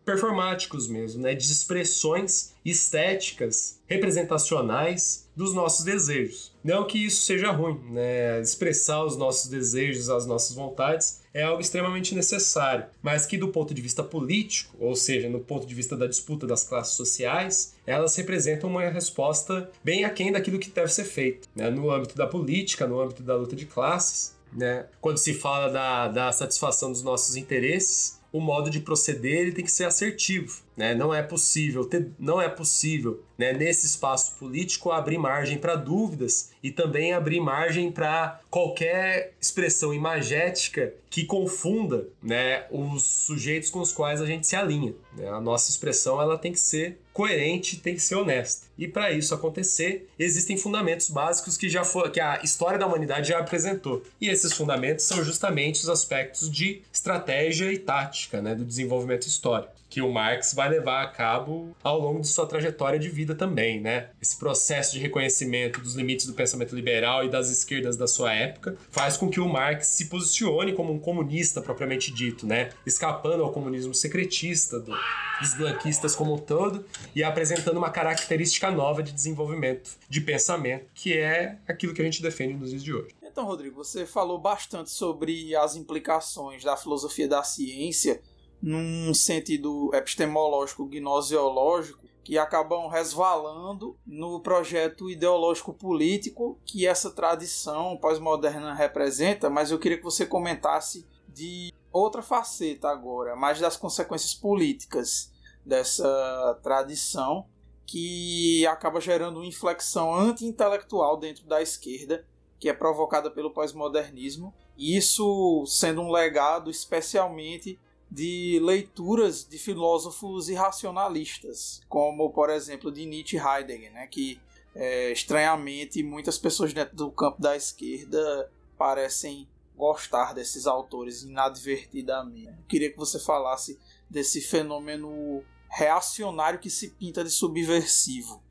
performáticos mesmo, né, de expressões estéticas, representacionais dos nossos desejos. Não que isso seja ruim, né? Expressar os nossos desejos, as nossas vontades é algo extremamente necessário, mas que do ponto de vista político, ou seja, no ponto de vista da disputa das classes sociais, elas representam uma resposta bem aquém daquilo que deve ser feito, né? no âmbito da política, no âmbito da luta de classes, né? Quando se fala da, da satisfação dos nossos interesses, o modo de proceder ele tem que ser assertivo. Né? Não é possível ter, não é possível, né, nesse espaço político abrir margem para dúvidas e também abrir margem para qualquer expressão imagética que confunda, né, os sujeitos com os quais a gente se alinha. Né? A nossa expressão ela tem que ser coerente, tem que ser honesta. E para isso acontecer, existem fundamentos básicos que já for, que a história da humanidade já apresentou. E esses fundamentos são justamente os aspectos de estratégia e tática, né, do desenvolvimento histórico que o Marx vai levar a cabo ao longo de sua trajetória de vida também, né? Esse processo de reconhecimento dos limites do pensamento liberal e das esquerdas da sua época faz com que o Marx se posicione como um comunista propriamente dito, né? Escapando ao comunismo secretista do, dos blanquistas como um todo e apresentando uma característica nova de desenvolvimento de pensamento, que é aquilo que a gente defende nos dias de hoje. Então, Rodrigo, você falou bastante sobre as implicações da filosofia da ciência num sentido epistemológico, gnosiológico, que acabam resvalando no projeto ideológico político que essa tradição pós-moderna representa, mas eu queria que você comentasse de outra faceta agora, mais das consequências políticas dessa tradição que acaba gerando uma inflexão anti-intelectual dentro da esquerda, que é provocada pelo pós-modernismo, isso sendo um legado especialmente de leituras de filósofos irracionalistas, como por exemplo de Nietzsche e Heidegger, né, que é, estranhamente muitas pessoas dentro do campo da esquerda parecem gostar desses autores inadvertidamente. Eu queria que você falasse desse fenômeno reacionário que se pinta de subversivo.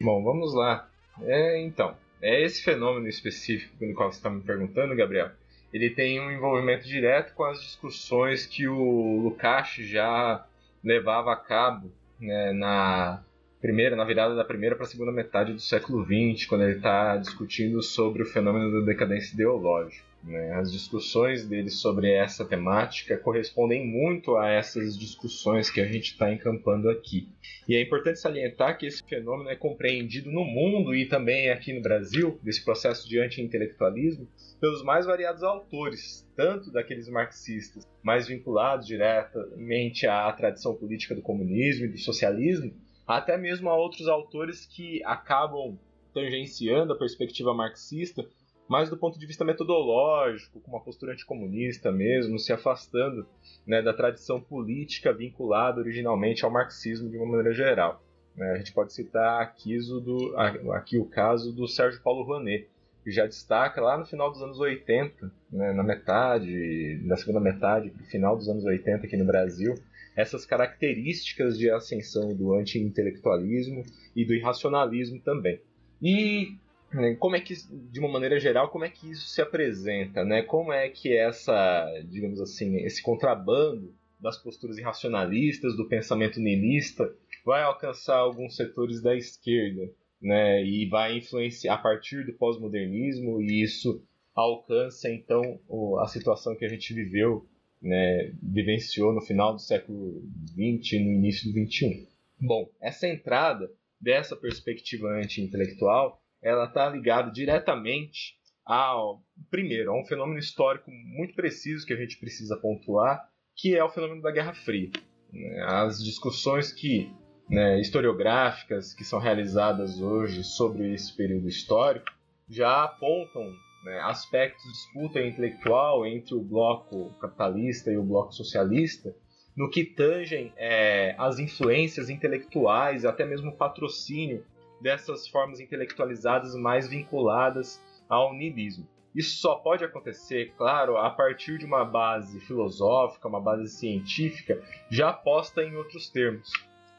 Bom, vamos lá. É, então, é esse fenômeno específico no qual você está me perguntando, Gabriel ele tem um envolvimento direto com as discussões que o Lukács já levava a cabo né, na primeira, na virada da primeira para a segunda metade do século XX, quando ele está discutindo sobre o fenômeno da decadência ideológica. Né? As discussões dele sobre essa temática correspondem muito a essas discussões que a gente está encampando aqui. E é importante salientar que esse fenômeno é compreendido no mundo e também aqui no Brasil, desse processo de anti-intelectualismo, pelos mais variados autores, tanto daqueles marxistas mais vinculados diretamente à tradição política do comunismo e do socialismo, até mesmo a outros autores que acabam tangenciando a perspectiva marxista, mas do ponto de vista metodológico, com uma postura anticomunista mesmo, se afastando né, da tradição política vinculada originalmente ao marxismo de uma maneira geral. Né, a gente pode citar aqui, do, aqui o caso do Sérgio Paulo Rouanet, que já destaca lá no final dos anos 80, né, na metade, na segunda metade, final dos anos 80 aqui no Brasil, essas características de ascensão do anti-intelectualismo e do irracionalismo também. E né, como é que, de uma maneira geral, como é que isso se apresenta, né? Como é que essa, digamos assim, esse contrabando das posturas irracionalistas, do pensamento niilista, vai alcançar alguns setores da esquerda, né, e vai influenciar a partir do pós-modernismo e isso alcança então a situação que a gente viveu, né, vivenciou no final do século XX e no início do XXI. Bom, essa entrada dessa perspectiva anti-intelectual, ela está ligada diretamente ao primeiro, a um fenômeno histórico muito preciso que a gente precisa pontuar, que é o fenômeno da Guerra Fria. Né. As discussões que né, historiográficas que são realizadas hoje sobre esse período histórico já apontam né, aspectos de disputa intelectual entre o bloco capitalista e o bloco socialista no que tangem é, as influências intelectuais, até mesmo o patrocínio dessas formas intelectualizadas mais vinculadas ao niilismo. Isso só pode acontecer, claro, a partir de uma base filosófica, uma base científica, já posta em outros termos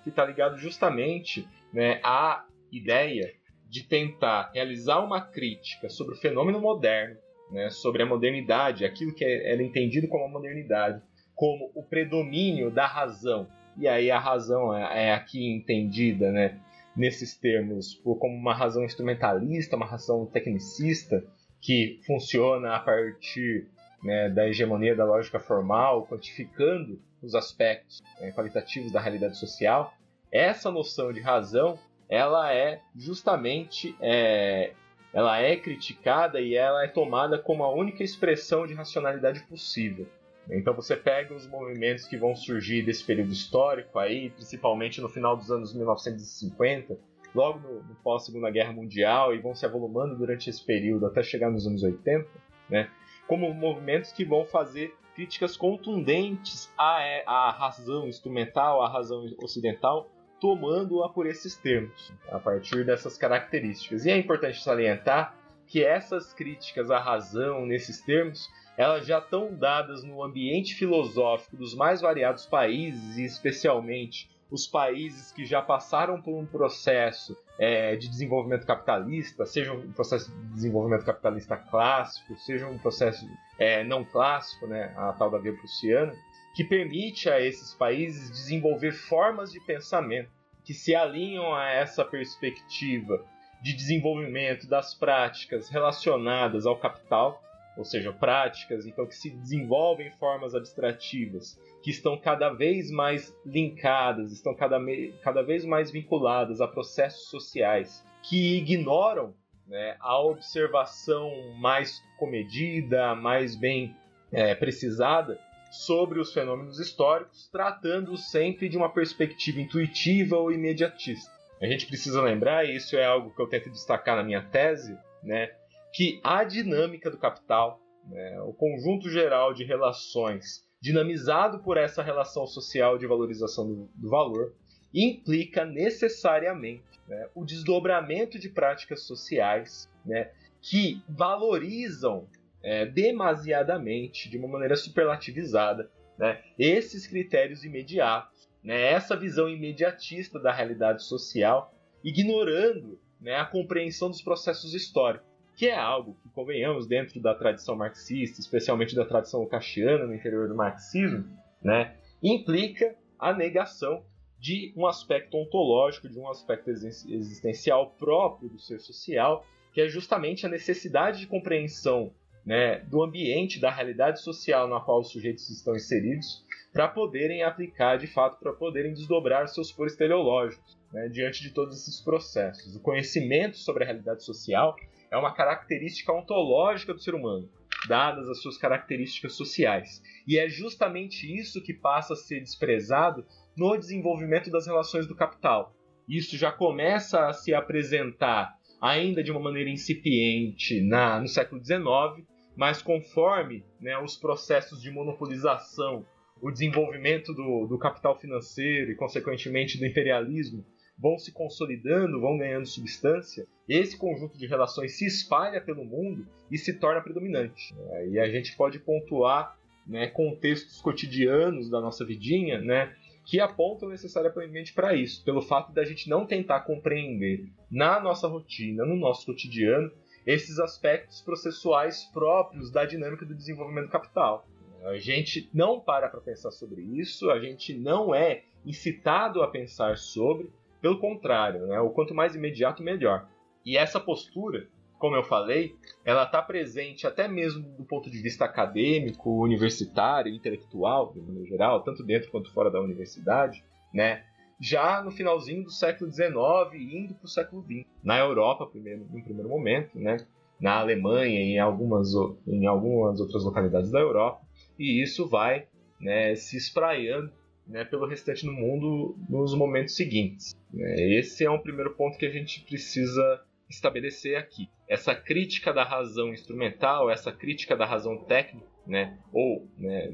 que está ligado justamente né, à ideia de tentar realizar uma crítica sobre o fenômeno moderno, né, sobre a modernidade, aquilo que é, era entendido como a modernidade, como o predomínio da razão. E aí a razão é, é aqui entendida né, nesses termos como uma razão instrumentalista, uma razão tecnicista, que funciona a partir né, da hegemonia da lógica formal, quantificando os aspectos né, qualitativos da realidade social, essa noção de razão ela é justamente é, ela é criticada e ela é tomada como a única expressão de racionalidade possível. Então você pega os movimentos que vão surgir desse período histórico aí, principalmente no final dos anos 1950, logo no, no pós Segunda Guerra Mundial e vão se avolumando durante esse período até chegar nos anos 80, né? Como movimentos que vão fazer críticas contundentes à, à razão instrumental, à razão ocidental, tomando-a por esses termos, a partir dessas características. E é importante salientar que essas críticas à razão nesses termos elas já estão dadas no ambiente filosófico dos mais variados países, especialmente os países que já passaram por um processo é, de desenvolvimento capitalista, seja um processo de desenvolvimento capitalista clássico, seja um processo é, não clássico, né, a tal da via prussiana, que permite a esses países desenvolver formas de pensamento que se alinham a essa perspectiva de desenvolvimento das práticas relacionadas ao capital, ou seja, práticas então que se desenvolvem formas abstrativas, que estão cada vez mais linkadas, estão cada, cada vez mais vinculadas a processos sociais que ignoram né, a observação mais comedida, mais bem é, precisada sobre os fenômenos históricos, tratando sempre de uma perspectiva intuitiva ou imediatista. A gente precisa lembrar, e isso é algo que eu tento destacar na minha tese, né, que a dinâmica do capital, né, o conjunto geral de relações dinamizado por essa relação social de valorização do, do valor, implica necessariamente né, o desdobramento de práticas sociais né, que valorizam é, demasiadamente, de uma maneira superlativizada, né, esses critérios imediatos, né, essa visão imediatista da realidade social, ignorando né, a compreensão dos processos históricos, que é algo que, convenhamos, dentro da tradição marxista, especialmente da tradição lukashiana no interior do marxismo, né, implica a negação de um aspecto ontológico, de um aspecto existencial próprio do ser social, que é justamente a necessidade de compreensão né, do ambiente, da realidade social na qual os sujeitos estão inseridos, para poderem aplicar de fato, para poderem desdobrar seus foros teleológicos né, diante de todos esses processos. O conhecimento sobre a realidade social é uma característica ontológica do ser humano, dadas as suas características sociais. E é justamente isso que passa a ser desprezado no desenvolvimento das relações do capital. Isso já começa a se apresentar ainda de uma maneira incipiente na, no século XIX, mas conforme né, os processos de monopolização, o desenvolvimento do, do capital financeiro e, consequentemente, do imperialismo vão se consolidando, vão ganhando substância, esse conjunto de relações se espalha pelo mundo e se torna predominante. E a gente pode pontuar né, contextos cotidianos da nossa vidinha, né, que apontam necessariamente para isso, pelo fato da gente não tentar compreender na nossa rotina, no nosso cotidiano, esses aspectos processuais próprios da dinâmica do desenvolvimento capital. A gente não para para pensar sobre isso, a gente não é incitado a pensar sobre, pelo contrário, né? o quanto mais imediato, melhor. E essa postura, como eu falei, ela está presente até mesmo do ponto de vista acadêmico, universitário, intelectual, de maneira geral, tanto dentro quanto fora da universidade, né? já no finalzinho do século XIX e indo para o século XX. Na Europa, primeiro, em primeiro momento, né? na Alemanha e em algumas, em algumas outras localidades da Europa, e isso vai né, se espraiando né, pelo restante do mundo nos momentos seguintes. Né. Esse é um primeiro ponto que a gente precisa estabelecer aqui. Essa crítica da razão instrumental, essa crítica da razão técnica, né, ou né,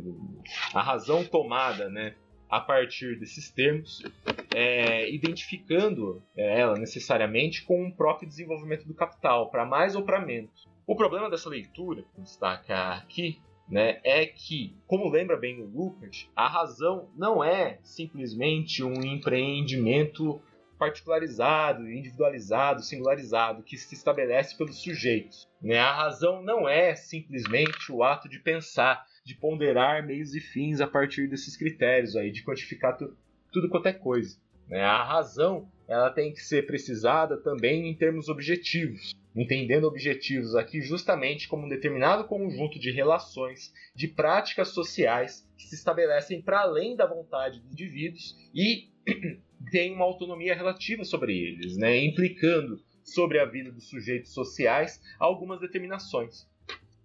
a razão tomada né, a partir desses termos, é, identificando ela necessariamente com o próprio desenvolvimento do capital, para mais ou para menos. O problema dessa leitura, que destaca aqui, né, é que, como lembra bem o Lucas, a razão não é simplesmente um empreendimento particularizado, individualizado, singularizado, que se estabelece pelos sujeitos. Né? A razão não é simplesmente o ato de pensar, de ponderar meios e fins a partir desses critérios aí, de quantificar tu, tudo quanto é coisa. Né? A razão ela tem que ser precisada também em termos objetivos entendendo objetivos aqui justamente como um determinado conjunto de relações, de práticas sociais que se estabelecem para além da vontade dos indivíduos e [clears throat] têm uma autonomia relativa sobre eles, né, implicando sobre a vida dos sujeitos sociais algumas determinações.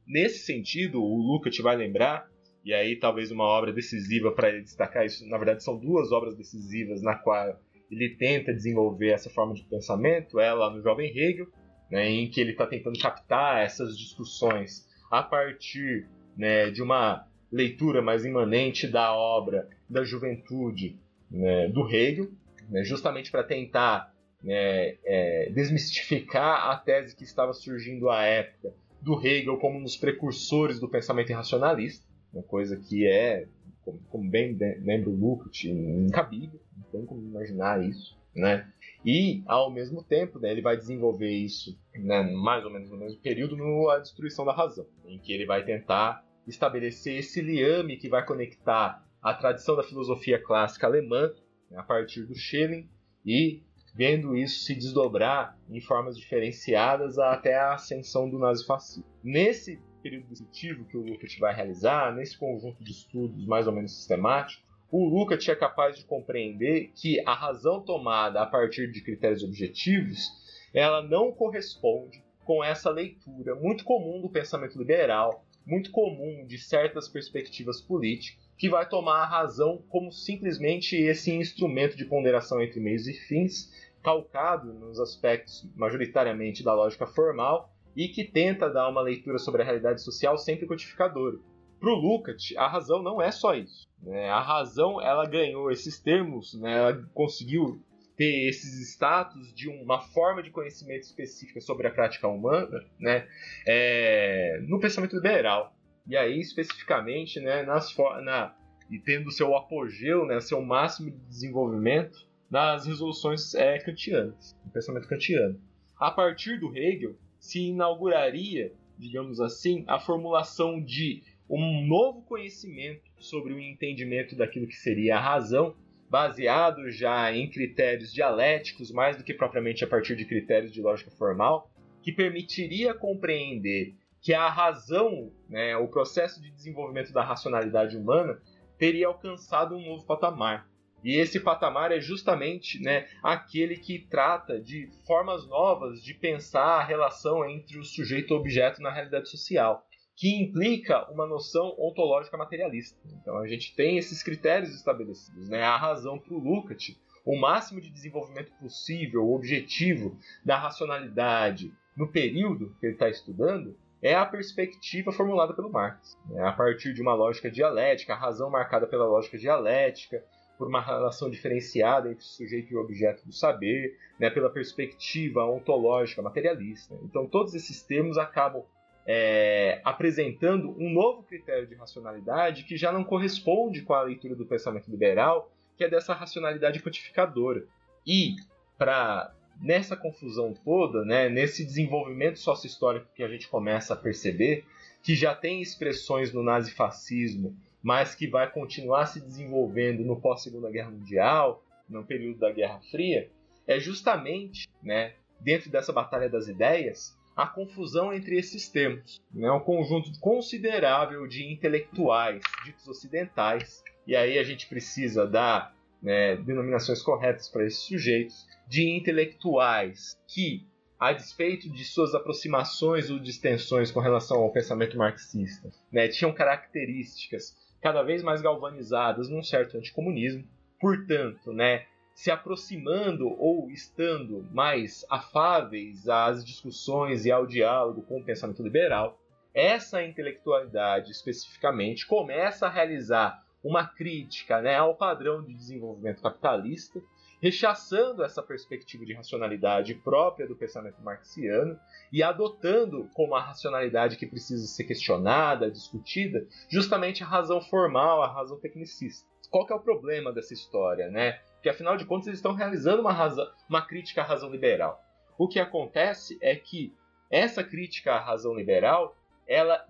Nesse sentido, o Luca te vai lembrar e aí talvez uma obra decisiva para ele destacar isso, na verdade são duas obras decisivas na qual ele tenta desenvolver essa forma de pensamento, lá no Jovem Hegel, né, em que ele está tentando captar essas discussões a partir né, de uma leitura mais imanente da obra da juventude né, do Hegel, né, justamente para tentar né, é, desmistificar a tese que estava surgindo à época do Hegel como um dos precursores do pensamento irracionalista, uma coisa que é, como, como bem lembra o Lukács, incabível, não tem como imaginar isso. Né? E, ao mesmo tempo, né, ele vai desenvolver isso né, mais ou menos no mesmo período no A Destruição da Razão, em que ele vai tentar estabelecer esse liame que vai conectar a tradição da filosofia clássica alemã, né, a partir do Schelling, e vendo isso se desdobrar em formas diferenciadas até a ascensão do nazifascismo. Nesse período descritivo que o Lukács vai realizar, nesse conjunto de estudos mais ou menos sistemático, o Lukács é capaz de compreender que a razão tomada a partir de critérios objetivos, ela não corresponde com essa leitura muito comum do pensamento liberal, muito comum de certas perspectivas políticas, que vai tomar a razão como simplesmente esse instrumento de ponderação entre meios e fins, calcado nos aspectos majoritariamente da lógica formal e que tenta dar uma leitura sobre a realidade social sempre codificadora. Para o Lukács, a razão não é só isso. Né? A razão ela ganhou esses termos, né? ela conseguiu ter esses status de uma forma de conhecimento específica sobre a prática humana né? É, no pensamento liberal. E aí, especificamente, né, nas, na, e tendo seu apogeu, né, seu máximo de desenvolvimento nas resoluções é, kantianas, no pensamento kantiano. A partir do Hegel, se inauguraria, digamos assim, a formulação de um novo conhecimento sobre o entendimento daquilo que seria a razão, baseado já em critérios dialéticos, mais do que propriamente a partir de critérios de lógica formal, que permitiria compreender que a razão, né, o processo de desenvolvimento da racionalidade humana, teria alcançado um novo patamar. E esse patamar é justamente né, aquele que trata de formas novas de pensar a relação entre o sujeito e o objeto na realidade social que implica uma noção ontológica materialista. Então a gente tem esses critérios estabelecidos, né? A razão para o Lukács, o máximo de desenvolvimento possível, o objetivo da racionalidade no período que ele está estudando, é a perspectiva formulada pelo Marx. Né? A partir de uma lógica dialética, a razão marcada pela lógica dialética, por uma relação diferenciada entre sujeito e objeto do saber, né? pela perspectiva ontológica materialista. Então todos esses termos acabam é, apresentando um novo critério de racionalidade que já não corresponde com a leitura do pensamento liberal, que é dessa racionalidade codificadora. E, para nessa confusão toda, né, nesse desenvolvimento sócio-histórico que a gente começa a perceber, que já tem expressões no nazifascismo, mas que vai continuar se desenvolvendo no pós-Segunda Guerra Mundial, no período da Guerra Fria, é justamente né, dentro dessa batalha das ideias a confusão entre esses termos. Né? Um conjunto considerável de intelectuais ditos ocidentais, e aí a gente precisa dar né, denominações corretas para esses sujeitos, de intelectuais que, a despeito de suas aproximações ou distensões com relação ao pensamento marxista, né, tinham características cada vez mais galvanizadas num certo anticomunismo, portanto, né, se aproximando ou estando mais afáveis às discussões e ao diálogo com o pensamento liberal, essa intelectualidade especificamente começa a realizar uma crítica né, ao padrão de desenvolvimento capitalista, rechaçando essa perspectiva de racionalidade própria do pensamento marxiano e adotando como a racionalidade que precisa ser questionada, discutida, justamente a razão formal, a razão tecnicista. Qual que é o problema dessa história, né? Que afinal de contas eles estão realizando uma, razão, uma crítica à razão liberal. O que acontece é que essa crítica à razão liberal ela,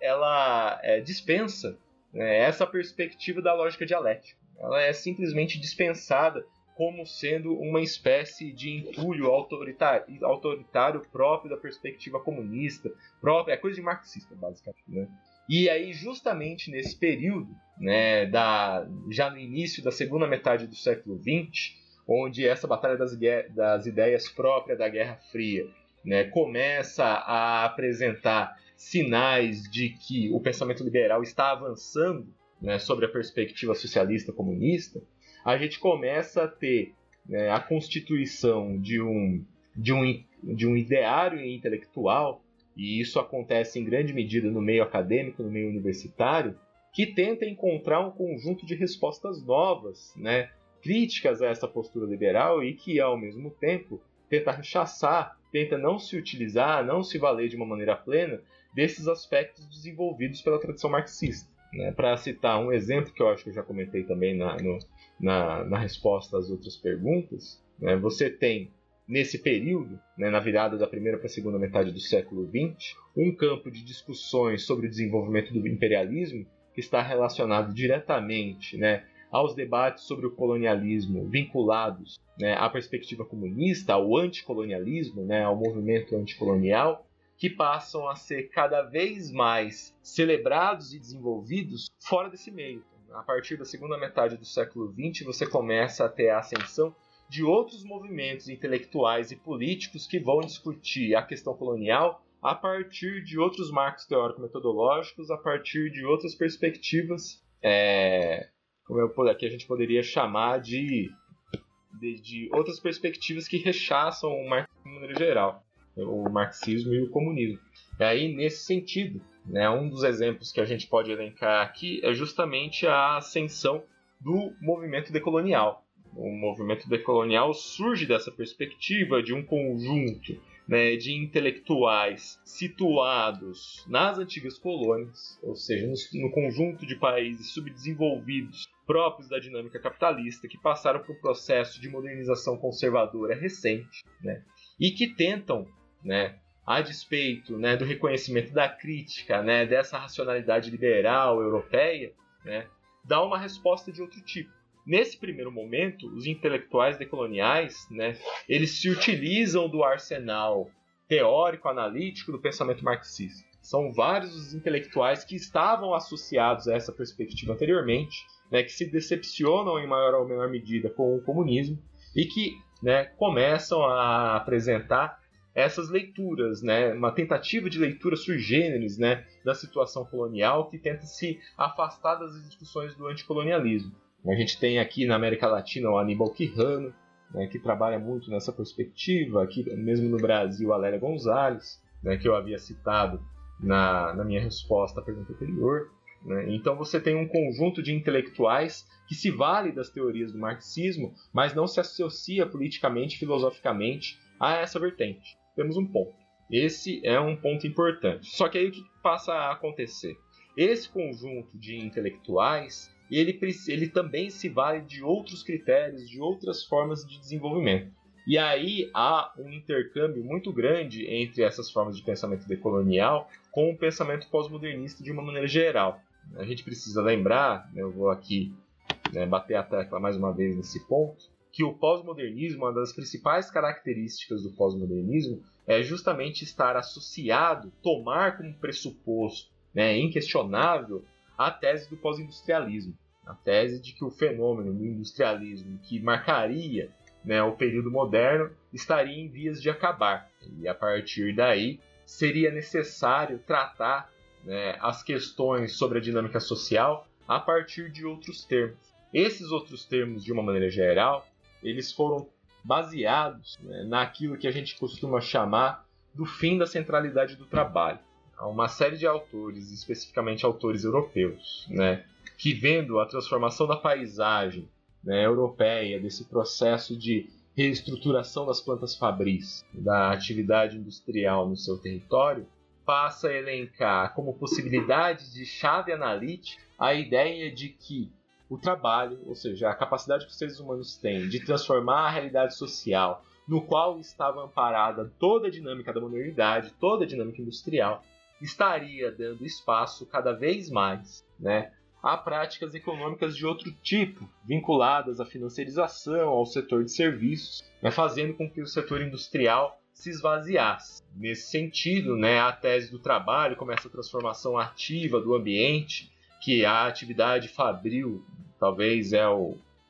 ela é, dispensa né, essa perspectiva da lógica dialética. Ela é simplesmente dispensada como sendo uma espécie de entulho autoritário, autoritário próprio da perspectiva comunista, própria, é coisa de marxista, basicamente. Né? E aí, justamente nesse período, né, da, já no início da segunda metade do século XX, onde essa batalha das, das ideias própria da Guerra Fria né, começa a apresentar sinais de que o pensamento liberal está avançando né, sobre a perspectiva socialista comunista, a gente começa a ter né, a constituição de um, de, um, de um ideário intelectual, e isso acontece em grande medida no meio acadêmico, no meio universitário, que tenta encontrar um conjunto de respostas novas, né, críticas a essa postura liberal e que, ao mesmo tempo, tenta rechaçar, tenta não se utilizar, não se valer de uma maneira plena desses aspectos desenvolvidos pela tradição marxista. Né? Para citar um exemplo que eu acho que eu já comentei também na, no, na, na resposta às outras perguntas, né? você tem nesse período, né, na virada da primeira para a segunda metade do século XX, um campo de discussões sobre o desenvolvimento do imperialismo que está relacionado diretamente né, aos debates sobre o colonialismo vinculados né, à perspectiva comunista, ao anticolonialismo, né, ao movimento anticolonial, que passam a ser cada vez mais celebrados e desenvolvidos fora desse meio. A partir da segunda metade do século XX, você começa a ter a ascensão de outros movimentos intelectuais e políticos que vão discutir a questão colonial a partir de outros marcos teórico-metodológicos, a partir de outras perspectivas, é, como eu, aqui a gente poderia chamar de, de, de outras perspectivas que rechaçam o marxismo de maneira geral o marxismo e o comunismo. E aí, nesse sentido, né, um dos exemplos que a gente pode elencar aqui é justamente a ascensão do movimento decolonial. O movimento decolonial surge dessa perspectiva de um conjunto né, de intelectuais situados nas antigas colônias, ou seja, no, no, conjunto de países subdesenvolvidos próprios da dinâmica capitalista, que passaram por um processo de modernização conservadora recente, né, e que tentam né? A despeito né, do reconhecimento da crítica, né, dessa racionalidade liberal europeia, né, dá uma resposta de outro tipo. Nesse primeiro momento, os intelectuais decoloniais, né, eles se utilizam do arsenal teórico-analítico do pensamento marxista. São vários os intelectuais que estavam associados a essa perspectiva anteriormente, né, que se decepcionam em maior ou menor medida com o comunismo e que né, começam a apresentar essas leituras, né? Uma tentativa de leitura sui generis, né? Da situação colonial que tenta se afastar das discussões do anticolonialismo. A gente tem aqui na América Latina o Aníbal Quijano, né, que trabalha muito nessa perspectiva, aqui mesmo no Brasil a Lélia Gonzalez, né, que eu havia citado na, na minha resposta à pergunta anterior. Né? Então você tem um conjunto de intelectuais que se vale das teorias do marxismo, mas não se associa politicamente, filosoficamente a essa vertente temos um ponto. Esse é um ponto importante. Só que aí o que passa a acontecer? Esse conjunto de intelectuais, ele, ele também se vale de outros critérios, de outras formas de desenvolvimento. E aí há um intercâmbio muito grande entre essas formas de pensamento decolonial com o pensamento pós-modernista de uma maneira geral. A gente precisa lembrar, né, eu vou aqui né, bater a tecla mais uma vez nesse ponto, que o pós-modernismo, uma das principais características do pós-modernismo, é justamente estar associado, tomar como pressuposto né, inquestionável a tese do pós-industrialismo. A tese de que o fenômeno do industrialismo que marcaria né, o período moderno estaria em vias de acabar. E a partir daí seria necessário tratar né, as questões sobre a dinâmica social a partir de outros termos. Esses outros termos, de uma maneira geral, eles foram baseados né, naquilo que a gente costuma chamar do fim da centralidade do trabalho. Há uma série de autores, especificamente autores europeus, né, que vendo a transformação da paisagem né, europeia, desse processo de reestruturação das plantas fabris, da atividade industrial no seu território, passa a elencar como possibilidade de chave analítica a ideia de que o trabalho, ou seja, a capacidade que os seres humanos têm de transformar a realidade social no qual estava amparada toda a dinâmica da modernidade, toda a dinâmica industrial, estaria dando espaço cada vez mais né, a práticas econômicas de outro tipo, vinculadas à financiarização, ao setor de serviços, né, fazendo com que o setor industrial se esvaziasse. Nesse sentido, né, a tese do trabalho, como essa transformação ativa do ambiente, que a atividade fabril talvez é a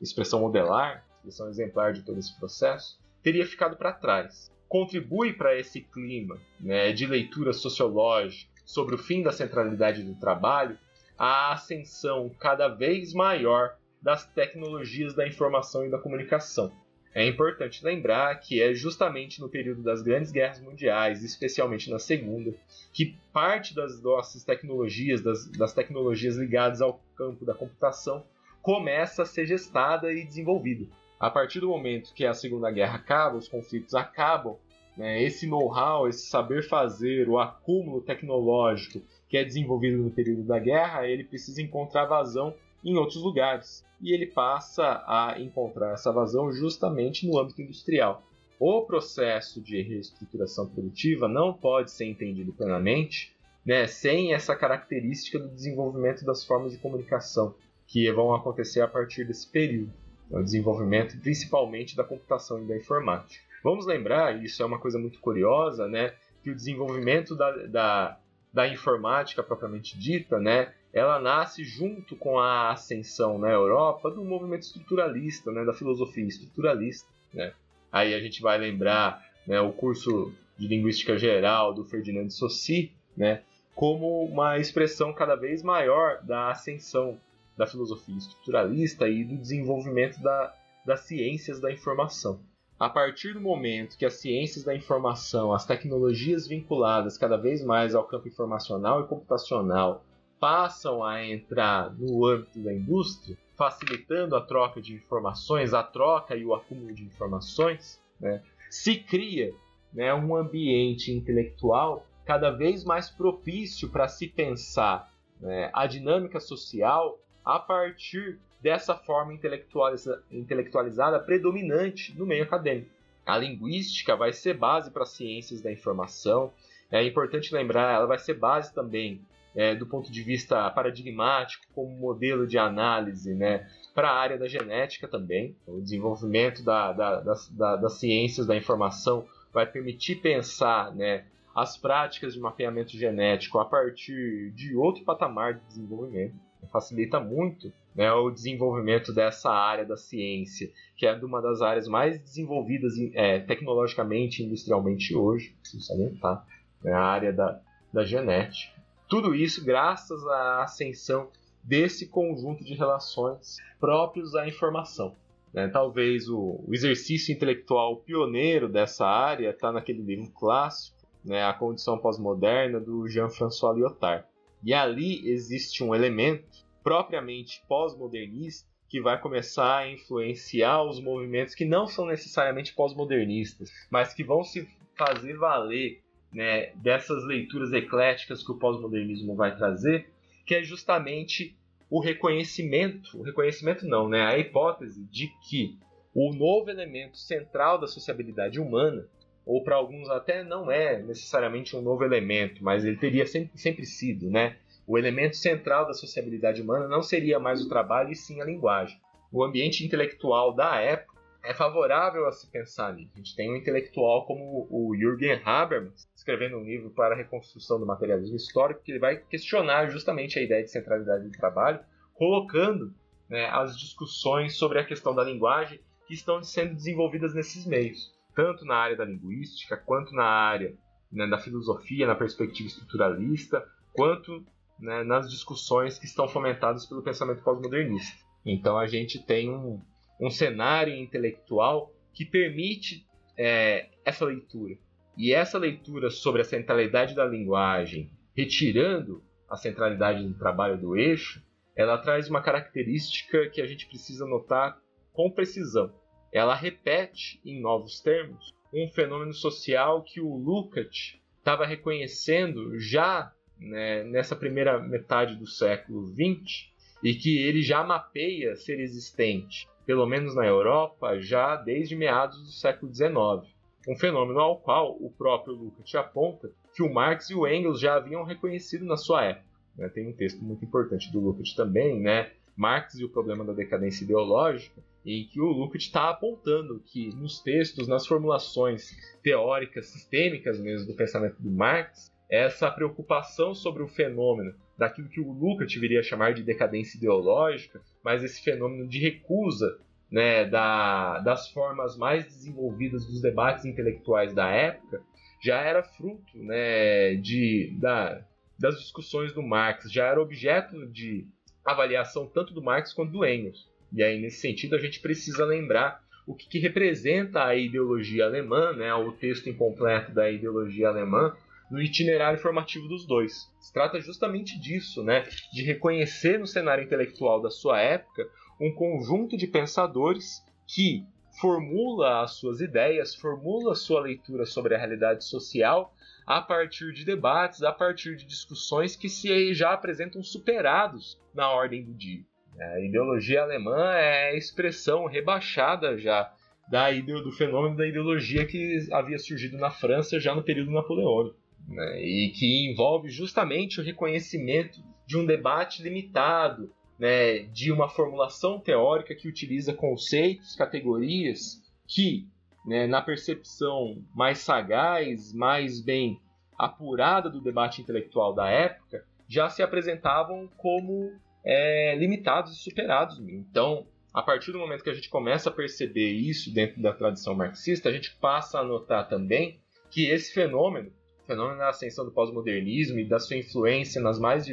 expressão modelar, expressão exemplar de todo esse processo, teria ficado para trás. Contribui para esse clima né, de leitura sociológica sobre o fim da centralidade do trabalho a ascensão cada vez maior das tecnologias da informação e da comunicação. É importante lembrar que é justamente no período das grandes guerras mundiais, especialmente na Segunda, que parte das nossas tecnologias, das, das tecnologias ligadas ao campo da computação, começa a ser gestada e desenvolvida. A partir do momento que a Segunda Guerra acaba, os conflitos acabam, né, esse know-how, esse saber fazer, o acúmulo tecnológico que é desenvolvido no período da guerra, ele precisa encontrar vazão em outros lugares. E ele passa a encontrar essa vazão justamente no âmbito industrial. O processo de reestruturação produtiva não pode ser entendido plenamente né, sem essa característica do desenvolvimento das formas de comunicação que vão acontecer a partir desse período. O desenvolvimento principalmente da computação e da informática. Vamos lembrar, e isso é uma coisa muito curiosa, né, que o desenvolvimento da, da, da informática propriamente dita, né, ela nasce junto com a ascensão na Europa do movimento estruturalista, né, da filosofia estruturalista. Né. Aí a gente vai lembrar né, o curso de linguística geral do Ferdinand Saussure, né, como uma expressão cada vez maior da ascensão da filosofia estruturalista e do desenvolvimento da, das ciências da informação. A partir do momento que as ciências da informação, as tecnologias vinculadas cada vez mais ao campo informacional e computacional, passam a entrar no âmbito da indústria, facilitando a troca de informações, a troca e o acúmulo de informações, né, se cria né, um ambiente intelectual cada vez mais propício para se pensar né, a dinâmica social a partir dessa forma intelectualiza intelectualizada predominante no meio acadêmico. A linguística vai ser base para as ciências da informação. É importante lembrar, ela vai ser base também é, do ponto de vista paradigmático, como modelo de análise, né, para a área da genética também. O desenvolvimento da, da, da, das ciências da informação vai permitir pensar né, as práticas de mapeamento genético a partir de outro patamar de desenvolvimento facilita muito né, o desenvolvimento dessa área da ciência, que é uma das áreas mais desenvolvidas é, tecnologicamente e industrialmente hoje, preciso salientar, né, a área da, da genética. Tudo isso graças à ascensão desse conjunto de relações próprios à informação. Né? Talvez o, o, exercício intelectual pioneiro dessa área está naquele livro clássico, né, A Condição Pós-Moderna, do Jean-François Lyotard. E ali existe um elemento propriamente pós-modernista que vai começar a influenciar os movimentos que não são necessariamente pós-modernistas, mas que vão se fazer valer né, dessas leituras ecléticas que o pós-modernismo vai trazer, que é justamente o reconhecimento, o reconhecimento não, né, a hipótese de que o novo elemento central da sociabilidade humana, ou para alguns até não é necessariamente um novo elemento, mas ele teria sempre, sempre sido, né, o elemento central da sociabilidade humana não seria mais o trabalho e sim a linguagem. O ambiente intelectual da época é favorável a se pensar nisso. A gente tem um intelectual como o Jürgen Habermas, escrevendo um livro para a reconstrução do materialismo histórico, que ele vai questionar justamente a ideia de centralidade do trabalho, colocando né, as discussões sobre a questão da linguagem que estão sendo desenvolvidas nesses meios, tanto na área da linguística, quanto na área né, da filosofia, na perspectiva estruturalista, quanto né, nas discussões que estão fomentadas pelo pensamento pós-modernista. Então a gente tem um, um cenário intelectual que permite é, essa leitura. E essa leitura sobre a centralidade da linguagem, retirando a centralidade do trabalho do eixo, ela traz uma característica que a gente precisa notar com precisão. Ela repete, em novos termos, um fenômeno social que o Lukács estava reconhecendo já né, nessa primeira metade do século XX e que ele já mapeia ser existente, pelo menos na Europa, já desde meados do século XIX. Um fenômeno ao qual o próprio Lukács aponta que o Marx e o Engels já haviam reconhecido na sua época. Né? Tem um texto muito importante do Lukács também, né? Marx e o problema da decadência ideológica, em que o Lukács está apontando que nos textos, nas formulações teóricas, sistêmicas mesmo do pensamento do Marx, essa preocupação sobre o fenômeno daquilo que o Lukács viria a chamar de decadência ideológica, mas esse fenômeno de recusa né, da, das formas mais desenvolvidas dos debates intelectuais da época já era fruto né, de, da, das discussões do Marx, já era objeto de avaliação tanto do Marx quanto do Engels. E aí, nesse sentido, a gente precisa lembrar o que, que representa a ideologia alemã, né, o texto incompleto da ideologia alemã, no itinerário formativo dos dois. Se trata justamente disso, né, de reconhecer no cenário intelectual da sua época um conjunto de pensadores que formula as suas ideias, formula a sua leitura sobre a realidade social a partir de debates, a partir de discussões que se já apresentam superados na ordem do dia. A ideologia alemã é a expressão rebaixada já da do fenômeno da ideologia que havia surgido na França já no período napoleônico, né? e que envolve justamente o reconhecimento de um debate limitado, né, de uma formulação teórica que utiliza conceitos, categorias que, né, na percepção mais sagaz, mais bem apurada do debate intelectual da época, já se apresentavam como é, limitados e superados. Então, a partir do momento que a gente começa a perceber isso dentro da tradição marxista, a gente passa a notar também que esse fenômeno, fenômeno da ascensão do pós-modernismo e da sua influência nas mais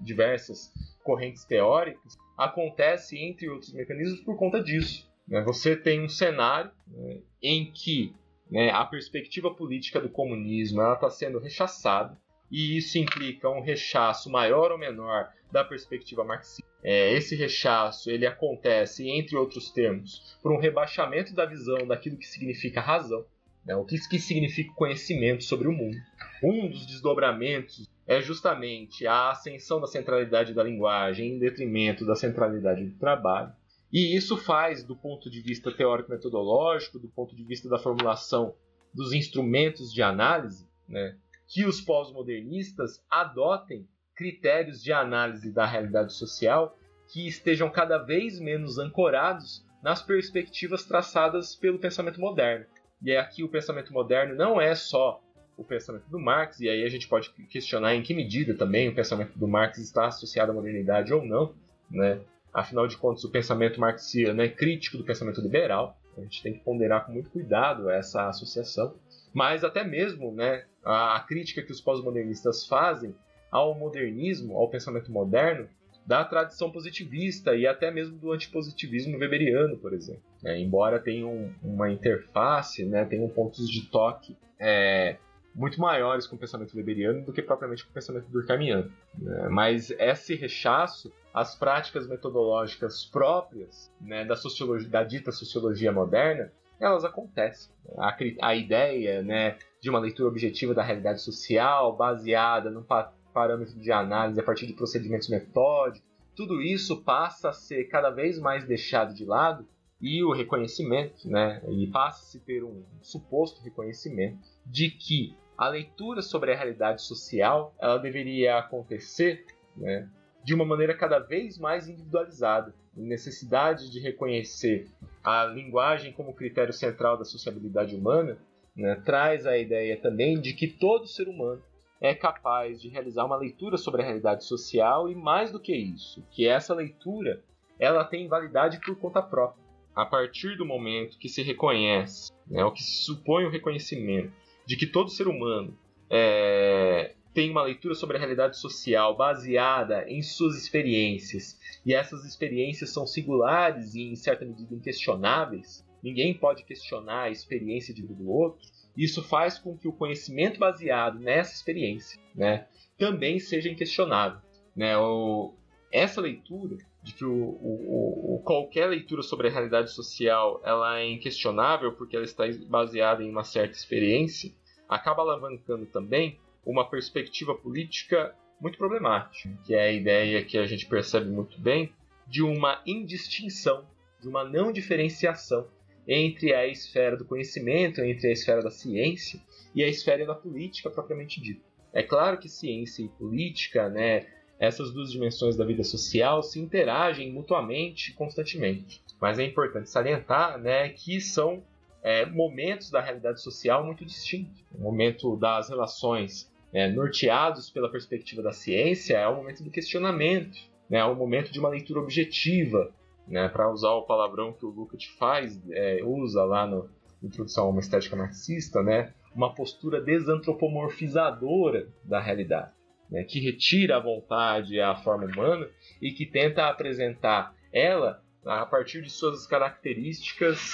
diversas correntes teóricas acontece, entre outros mecanismos, por conta disso. Né? Você tem um cenário né, em que né, a perspectiva política do comunismo está sendo rechaçada, e isso implica um rechaço maior ou menor da perspectiva marxista. É, esse rechaço ele acontece, entre outros termos, por um rebaixamento da visão daquilo que significa razão, né, o que, que significa conhecimento sobre o mundo. Um dos desdobramentos é justamente a ascensão da centralidade da linguagem em detrimento da centralidade do trabalho. E isso faz, do ponto de vista teórico-metodológico, do ponto de vista da formulação dos instrumentos de análise, né, que os pós-modernistas adotem critérios de análise da realidade social que estejam cada vez menos ancorados nas perspectivas traçadas pelo pensamento moderno. E aqui o pensamento moderno não é só o pensamento do Marx, e aí a gente pode questionar em que medida também o pensamento do Marx está associado à modernidade ou não, né? Afinal de contas, o pensamento marxiano é crítico do pensamento liberal, a gente tem que ponderar com muito cuidado essa associação. Mas até mesmo né, a crítica que os pós-modernistas fazem ao modernismo, ao pensamento moderno, da tradição positivista e até mesmo do antipositivismo weberiano, por exemplo. É, embora tenham uma interface, né, tenham pontos de toque é, muito maiores com o pensamento weberiano do que propriamente com o pensamento durkheimiano. Né? Mas esse rechaço às práticas metodológicas próprias né, da, sociologia, da dita sociologia moderna, elas acontecem. A, a ideia né, de uma leitura objetiva da realidade social, baseada num pa parâmetro de análise a partir de procedimentos metódicos, tudo isso passa a ser cada vez mais deixado de lado e o reconhecimento, né, e passa a se ter um suposto reconhecimento de que a leitura sobre a realidade social ela deveria acontecer né, de uma maneira cada vez mais individualizada, necessidade de reconhecer a linguagem como critério central da sociabilidade humana, né, traz a ideia também de que todo ser humano é capaz de realizar uma leitura sobre a realidade social e mais do que isso, que essa leitura ela tem validade por conta própria. A partir do momento que se reconhece, né, o que se supõe o reconhecimento de que todo ser humano é, tem uma leitura sobre a realidade social baseada em suas experiências, e essas experiências são singulares e, em certa medida, inquestionáveis, ninguém pode questionar a experiência de um do outro, isso faz com que o conhecimento baseado nessa experiência né, também seja inquestionável. Né? O, essa leitura de que o, o, o, qualquer leitura sobre a realidade social ela é inquestionável porque ela está baseada em uma certa experiência, acaba alavancando também uma perspectiva política muito problemática, que é a ideia que a gente percebe muito bem de uma indistinção, de uma não diferenciação entre a esfera do conhecimento, entre a esfera da ciência e a esfera da política propriamente dita. É claro que ciência e política, né, essas duas dimensões da vida social se interagem mutuamente constantemente. Mas é importante salientar né, que são é, momentos da realidade social muito distintos. O momento das relações é, norteados pela perspectiva da ciência é o momento do questionamento, né, é o momento de uma leitura objetiva né, para usar o palavrão que o Lukács faz, é, usa lá no Introdução a uma Estética Marxista, né, uma postura desantropomorfizadora da realidade, né, que retira a vontade a forma humana e que tenta apresentar ela a partir de suas características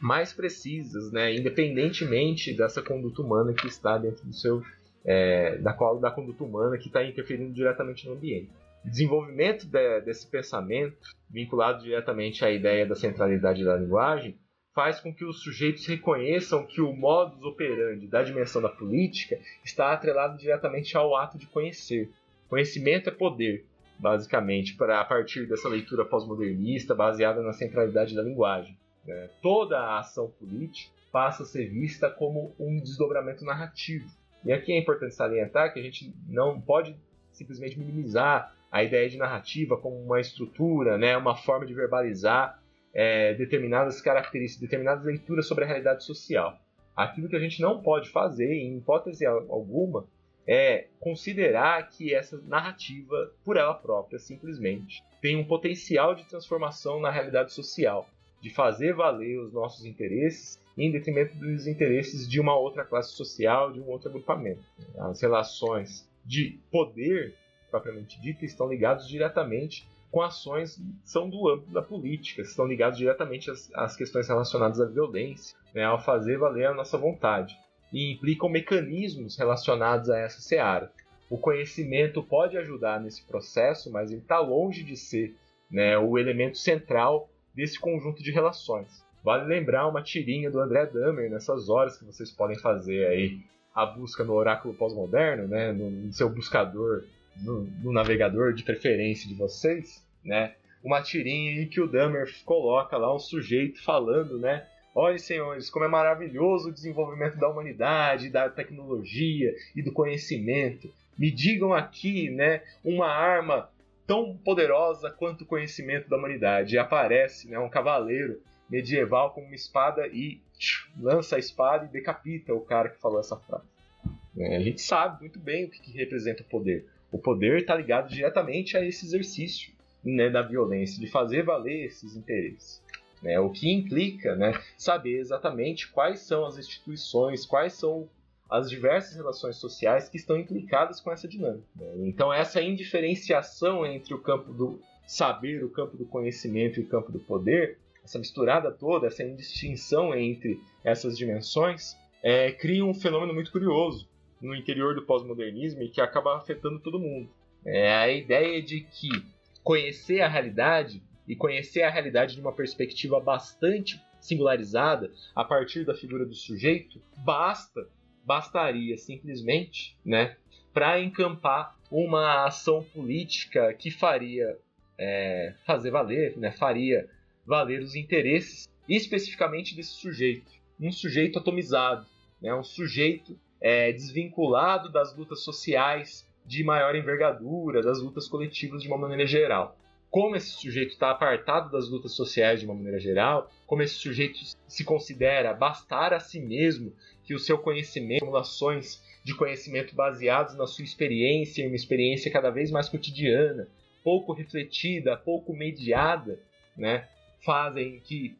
mais precisas, né, independentemente dessa conduta humana que está dentro do seu é, da qual da conduta humana que está interferindo diretamente no ambiente. O desenvolvimento de, desse pensamento, vinculado diretamente à ideia da centralidade da linguagem, faz com que os sujeitos reconheçam que o modus operandi da dimensão da política está atrelado diretamente ao ato de conhecer. Conhecimento é poder, basicamente, para a partir dessa leitura pós-modernista baseada na centralidade da linguagem. Né? Toda a ação política passa a ser vista como um desdobramento narrativo. E aqui é importante salientar que a gente não pode simplesmente minimizar a ideia de narrativa como uma estrutura, né, uma forma de verbalizar é, determinadas características, determinadas leituras sobre a realidade social. Aquilo que a gente não pode fazer, em hipótese alguma, é considerar que essa narrativa, por ela própria, simplesmente, tem um potencial de transformação na realidade social, de fazer valer os nossos interesses em detrimento dos interesses de uma outra classe social, de um outro agrupamento. As relações de poder, propriamente dita, estão ligadas diretamente com ações são do âmbito da política, estão ligados diretamente às, às questões relacionadas à violência, né, ao fazer valer a nossa vontade, e implicam mecanismos relacionados a essa seara. O conhecimento pode ajudar nesse processo, mas ele está longe de ser né, o elemento central desse conjunto de relações. Vale lembrar uma tirinha do André Dahmer nessas horas que vocês podem fazer aí a busca no oráculo pós-moderno, né, no, no seu buscador no, no, navegador de preferência de vocês, né? Uma tirinha em que o Dummer coloca lá um sujeito falando, né? Olha, senhores, como é maravilhoso o desenvolvimento da humanidade, da tecnologia e do conhecimento. Me digam aqui, né, uma arma tão poderosa quanto o conhecimento da humanidade. E aparece, né, um cavaleiro medieval com uma espada e lança a espada e decapita o cara que falou essa frase. É, a gente sabe muito bem o que, que representa o poder. O poder está ligado diretamente a esse exercício né, da violência, de fazer valer esses interesses. Né, o que implica né, saber exatamente quais são as instituições, quais são as diversas relações sociais que estão implicadas com essa dinâmica. Né? Então, essa indiferenciação entre o campo do saber, o campo do conhecimento e o campo do poder, essa misturada toda, essa indistinção entre essas dimensões, é, cria um fenômeno muito curioso, no interior do pós-modernismo e que acaba afetando todo mundo. É a ideia de que conhecer a realidade e conhecer a realidade de uma perspectiva bastante singularizada a partir da figura do sujeito basta bastaria simplesmente né para encampar uma ação política que faria é, fazer valer né faria valer os interesses especificamente desse sujeito um sujeito atomizado né um sujeito é, desvinculado das lutas sociais de maior envergadura, das lutas coletivas de uma maneira geral. Como esse sujeito está apartado das lutas sociais de uma maneira geral, como esse sujeito se considera bastar a si mesmo que o seu conhecimento, formulações de conhecimento baseados na sua experiência, uma experiência cada vez mais cotidiana, pouco refletida, pouco mediada, né, fazem que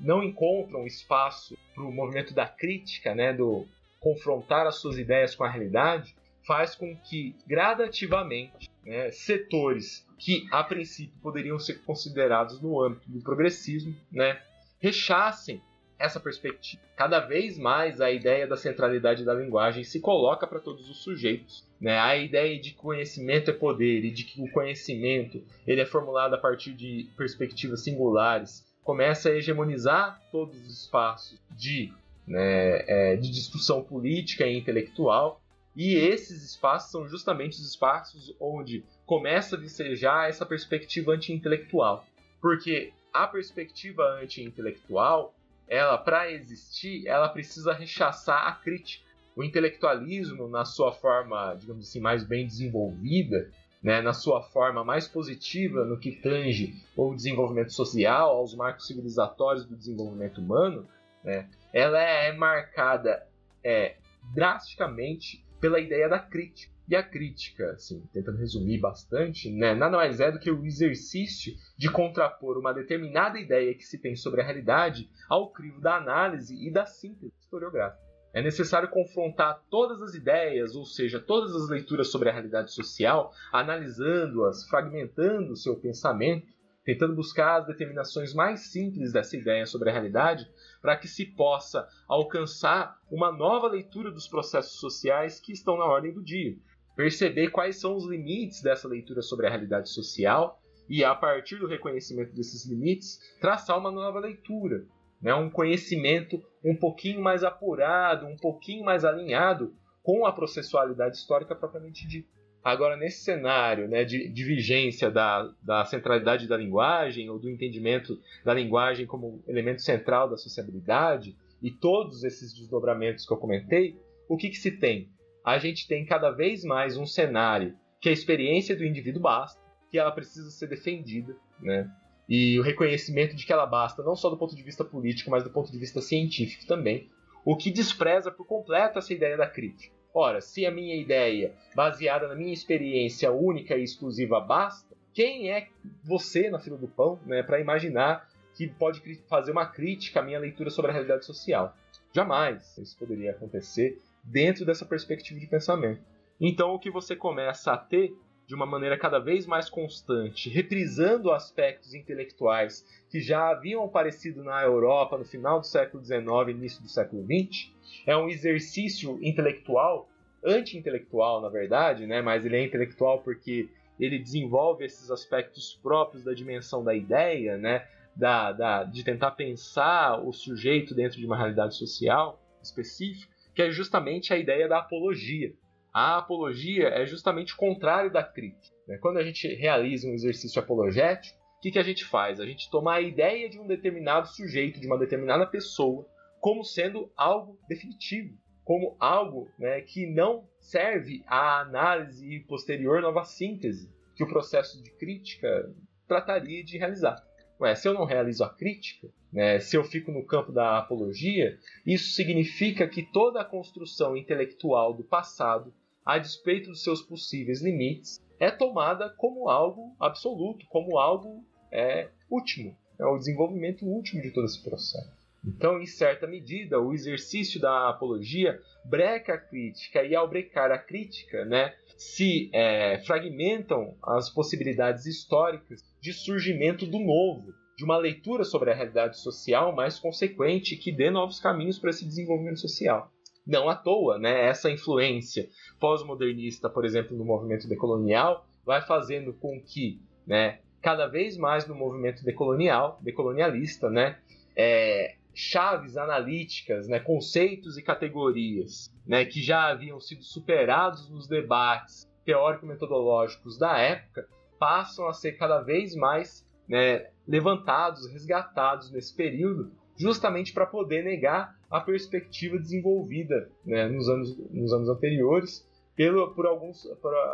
não encontram espaço para o movimento da crítica, né, do, confrontar as suas ideias com a realidade, faz com que gradativamente né, setores que a princípio poderiam ser considerados no âmbito do progressismo, né, rechassem essa perspectiva. Cada vez mais a ideia da centralidade da linguagem se coloca para todos os sujeitos. Né? A ideia de conhecimento é poder e de que o conhecimento ele é formulado a partir de perspectivas singulares começa a hegemonizar todos os espaços de né, é, de discussão política e intelectual. E esses espaços são justamente os espaços onde começa a vicejar essa perspectiva anti-intelectual. Porque a perspectiva anti-intelectual, ela para existir, ela precisa rechaçar a crítica. O intelectualismo, na sua forma, digamos assim, mais bem desenvolvida, né, na sua forma mais positiva no que tange o desenvolvimento social, aos marcos civilizatórios do desenvolvimento humano, né, ela é marcada é, drasticamente pela ideia da crítica. E a crítica, assim, tentando resumir bastante, né, nada mais é do que o exercício de contrapor uma determinada ideia que se tem sobre a realidade ao crivo da análise e da síntese historiográfica. É necessário confrontar todas as ideias, ou seja, todas as leituras sobre a realidade social, analisando-as, fragmentando o seu pensamento, tentando buscar as determinações mais simples dessa ideia sobre a realidade, para que se possa alcançar uma nova leitura dos processos sociais que estão na ordem do dia. Perceber quais são os limites dessa leitura sobre a realidade social e, a partir do reconhecimento desses limites, traçar uma nova leitura, né, um conhecimento um pouquinho mais apurado, um pouquinho mais alinhado com a processualidade histórica propriamente dita. Agora, nesse cenário né, de, de vigência da, da centralidade da linguagem, ou do entendimento da linguagem como elemento central da sociabilidade, e todos esses desdobramentos que eu comentei, o que, que se tem? A gente tem cada vez mais um cenário que a experiência do indivíduo basta, que ela precisa ser defendida, né? e o reconhecimento de que ela basta, não só do ponto de vista político, mas do ponto de vista científico também, o que despreza por completo essa ideia da crítica. Ora, se a minha ideia, baseada na minha experiência única e exclusiva, basta, quem é você na fila do pão né, para imaginar que pode fazer uma crítica à minha leitura sobre a realidade social? Jamais isso poderia acontecer dentro dessa perspectiva de pensamento. Então, o que você começa a ter de uma maneira cada vez mais constante, reprisando aspectos intelectuais que já haviam aparecido na Europa no final do século XIX e início do século XX, é um exercício intelectual, anti-intelectual na verdade, né? mas ele é intelectual porque ele desenvolve esses aspectos próprios da dimensão da ideia, né? da, da, de tentar pensar o sujeito dentro de uma realidade social específica, que é justamente a ideia da apologia. A apologia é justamente o contrário da crítica. Né? Quando a gente realiza um exercício apologético, o que, que a gente faz? A gente toma a ideia de um determinado sujeito, de uma determinada pessoa, como sendo algo definitivo, como algo né, que não serve à análise e posterior nova síntese que o processo de crítica trataria de realizar. Ué, se eu não realizo a crítica, né, se eu fico no campo da apologia, isso significa que toda a construção intelectual do passado a despeito dos seus possíveis limites, é tomada como algo absoluto, como algo é, último. É o desenvolvimento último de todo esse processo. Então, em certa medida, o exercício da apologia breca a crítica, e ao brecar a crítica, né, se é, fragmentam as possibilidades históricas de surgimento do novo, de uma leitura sobre a realidade social mais consequente que dê novos caminhos para esse desenvolvimento social. Não à toa, né, essa influência pós-modernista, por exemplo, no movimento decolonial, vai fazendo com que, né, cada vez mais no movimento decolonial, decolonialista, né, é, chaves analíticas, né, conceitos e categorias, né, que já haviam sido superados nos debates teórico-metodológicos da época, passam a ser cada vez mais né, levantados, resgatados nesse período, justamente para poder negar a perspectiva desenvolvida né, nos, anos, nos anos anteriores pelo, por alguns,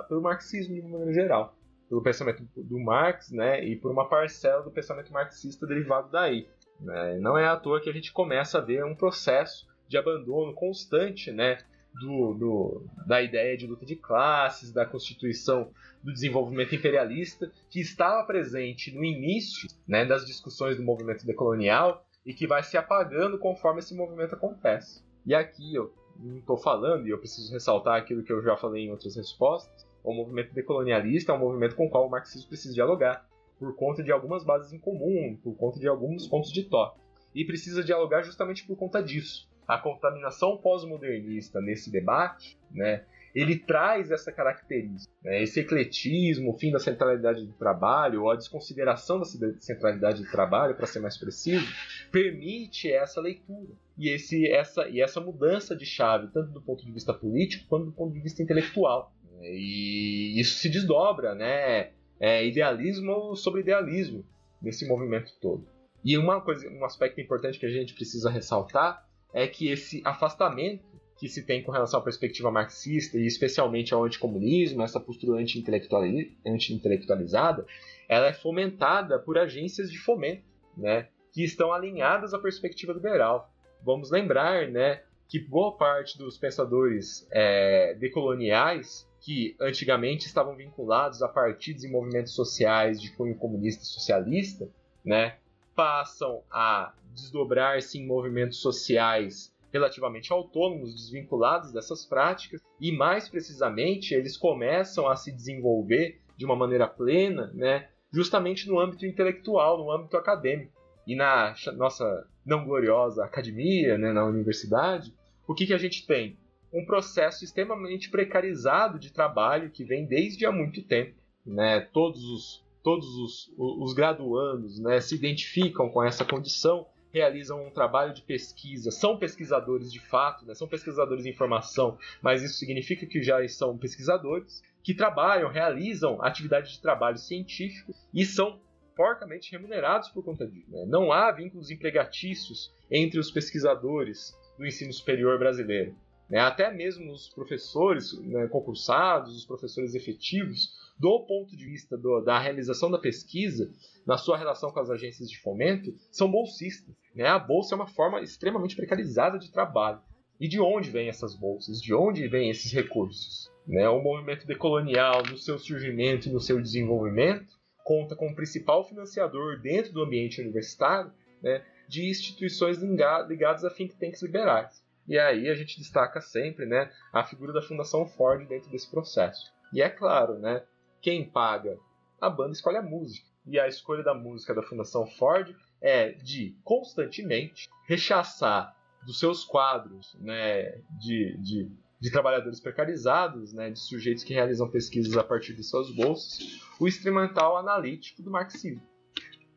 pelo marxismo de uma maneira geral, pelo pensamento do Marx né, e por uma parcela do pensamento marxista derivado daí. Né. Não é à toa que a gente começa a ver um processo de abandono constante né, do, do, da ideia de luta de classes, da constituição do desenvolvimento imperialista, que estava presente no início né, das discussões do movimento decolonial e que vai se apagando conforme esse movimento acontece. E aqui eu não estou falando, e eu preciso ressaltar aquilo que eu já falei em outras respostas, o movimento decolonialista é um movimento com o qual o marxismo precisa dialogar, por conta de algumas bases em comum, por conta de alguns pontos de toque. E precisa dialogar justamente por conta disso. A contaminação pós-modernista nesse debate, né, ele traz essa característica, né, esse ecletismo, o fim da centralidade do trabalho, ou a desconsideração da centralidade do trabalho, para ser mais preciso, permite essa leitura e, esse, essa, e essa mudança de chave, tanto do ponto de vista político quanto do ponto de vista intelectual. E isso se desdobra, né? É idealismo sobre idealismo nesse movimento todo. E uma coisa, um aspecto importante que a gente precisa ressaltar é que esse afastamento que se tem com relação à perspectiva marxista e especialmente ao anticomunismo, essa postura anti-intelectualizada, ela é fomentada por agências de fomento, né, que estão alinhadas à perspectiva liberal. Vamos lembrar, né, que boa parte dos pensadores é, decoloniais que antigamente estavam vinculados a partidos e movimentos sociais de cunho comunista e socialista, né, passam a desdobrar-se em movimentos sociais relativamente autônomos, desvinculados dessas práticas, e mais precisamente eles começam a se desenvolver de uma maneira plena, né, justamente no âmbito intelectual, no âmbito acadêmico. E na nossa não gloriosa academia, né, na universidade, o que, que a gente tem? Um processo extremamente precarizado de trabalho que vem desde há muito tempo. Né? Todos os, todos os, os graduandos né, se identificam com essa condição realizam um trabalho de pesquisa, são pesquisadores de fato, né? são pesquisadores de informação, mas isso significa que já são pesquisadores que trabalham, realizam atividade de trabalho científico e são fortemente remunerados por conta disso. Né? Não há vínculos empregatícios entre os pesquisadores do ensino superior brasileiro. Né? Até mesmo os professores né, concursados, os professores efetivos, do ponto de vista do, da realização da pesquisa, na sua relação com as agências de fomento, são bolsistas. Né? A bolsa é uma forma extremamente precarizada de trabalho. E de onde vêm essas bolsas? De onde vêm esses recursos? Né? O movimento decolonial, no seu surgimento e no seu desenvolvimento, conta com o principal financiador dentro do ambiente universitário né, de instituições ligadas a think tanks liberais. E aí a gente destaca sempre né, a figura da Fundação Ford dentro desse processo. E é claro, né, quem paga? A banda escolhe a música. E a escolha da música da Fundação Ford é de constantemente rechaçar dos seus quadros né, de, de, de trabalhadores precarizados, né, de sujeitos que realizam pesquisas a partir de suas bolsas, o instrumental analítico do marxismo.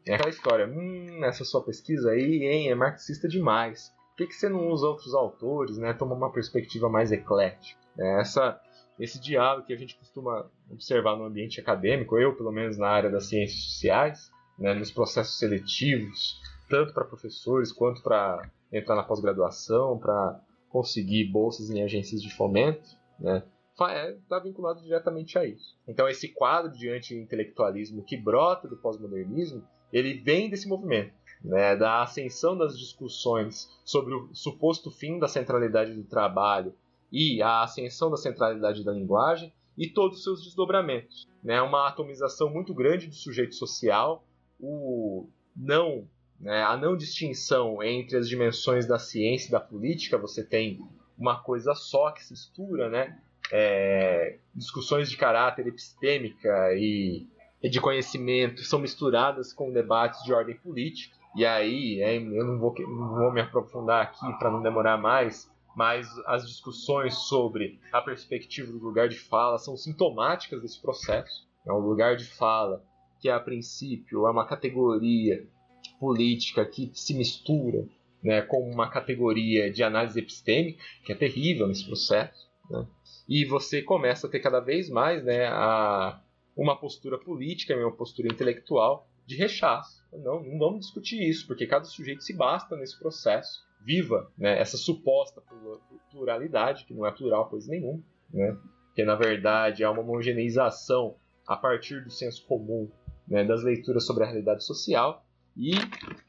É aquela história, hum, essa sua pesquisa aí, hein, é marxista demais. Por que, que você não usa outros autores, né? Toma uma perspectiva mais eclética. Essa, esse diálogo que a gente costuma observar no ambiente acadêmico, eu pelo menos na área das ciências sociais, né, nos processos seletivos, tanto para professores quanto para entrar na pós-graduação, para conseguir bolsas em agências de fomento, né, está é, vinculado diretamente a isso. Então esse quadro de anti-intelectualismo que brota do pós-modernismo, ele vem desse movimento, né, da ascensão das discussões sobre o suposto fim da centralidade do trabalho e a ascensão da centralidade da linguagem e todos os seus desdobramentos. Né? Uma atomização muito grande do sujeito social, o não, né, a não distinção entre as dimensões da ciência e da política, você tem uma coisa só que se mistura, né? É, discussões de caráter epistêmica e, de conhecimento são misturadas com debates de ordem política. E aí, eu não vou, não vou me aprofundar aqui para não demorar mais, mas as discussões sobre a perspectiva do lugar de fala são sintomáticas desse processo. É o lugar de fala, que a princípio é uma categoria política que se mistura né, com uma categoria de análise epistêmica, que é terrível nesse processo. Né? E você começa a ter cada vez mais né, a, uma postura política, uma postura intelectual de rechaço. Não, não vamos discutir isso, porque cada sujeito se basta nesse processo viva né, essa suposta pluralidade, que não é plural coisa nenhuma, né, que na verdade é uma homogeneização a partir do senso comum né, das leituras sobre a realidade social, e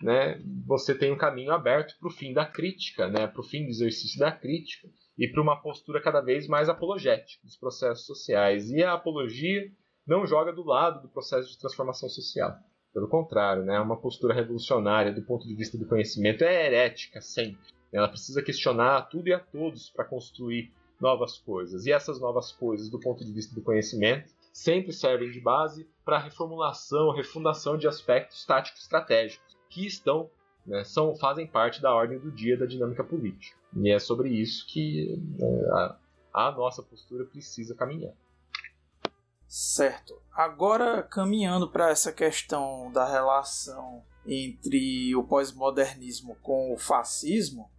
né, você tem um caminho aberto para o fim da crítica, né, para o fim do exercício da crítica, e para uma postura cada vez mais apologética dos processos sociais. E a apologia não joga do lado do processo de transformação social. Pelo contrário, né, uma postura revolucionária do ponto de vista do conhecimento é herética sempre. Ela precisa questionar tudo e a todos para construir novas coisas. E essas novas coisas, do ponto de vista do conhecimento, sempre servem de base para a reformulação, refundação de aspectos táticos estratégicos que estão, né, são, fazem parte da ordem do dia da dinâmica política. E é sobre isso que né, a, a nossa postura precisa caminhar. Certo. Agora, caminhando para essa questão da relação entre o pós-modernismo com o fascismo,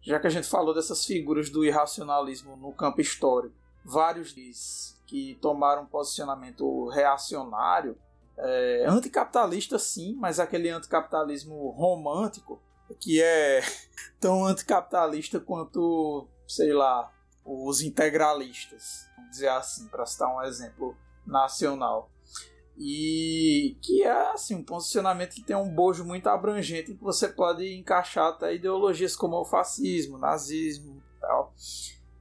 já que a gente falou dessas figuras do irracionalismo no campo histórico, vários deles que tomaram um posicionamento reacionário, é, anticapitalista sim, mas aquele anticapitalismo romântico, que é [laughs] tão anticapitalista quanto, sei lá, os integralistas, vamos dizer assim, para citar um exemplo nacional. E que é assim, um posicionamento que tem um bojo muito abrangente que você pode encaixar até ideologias como o fascismo, nazismo e tal.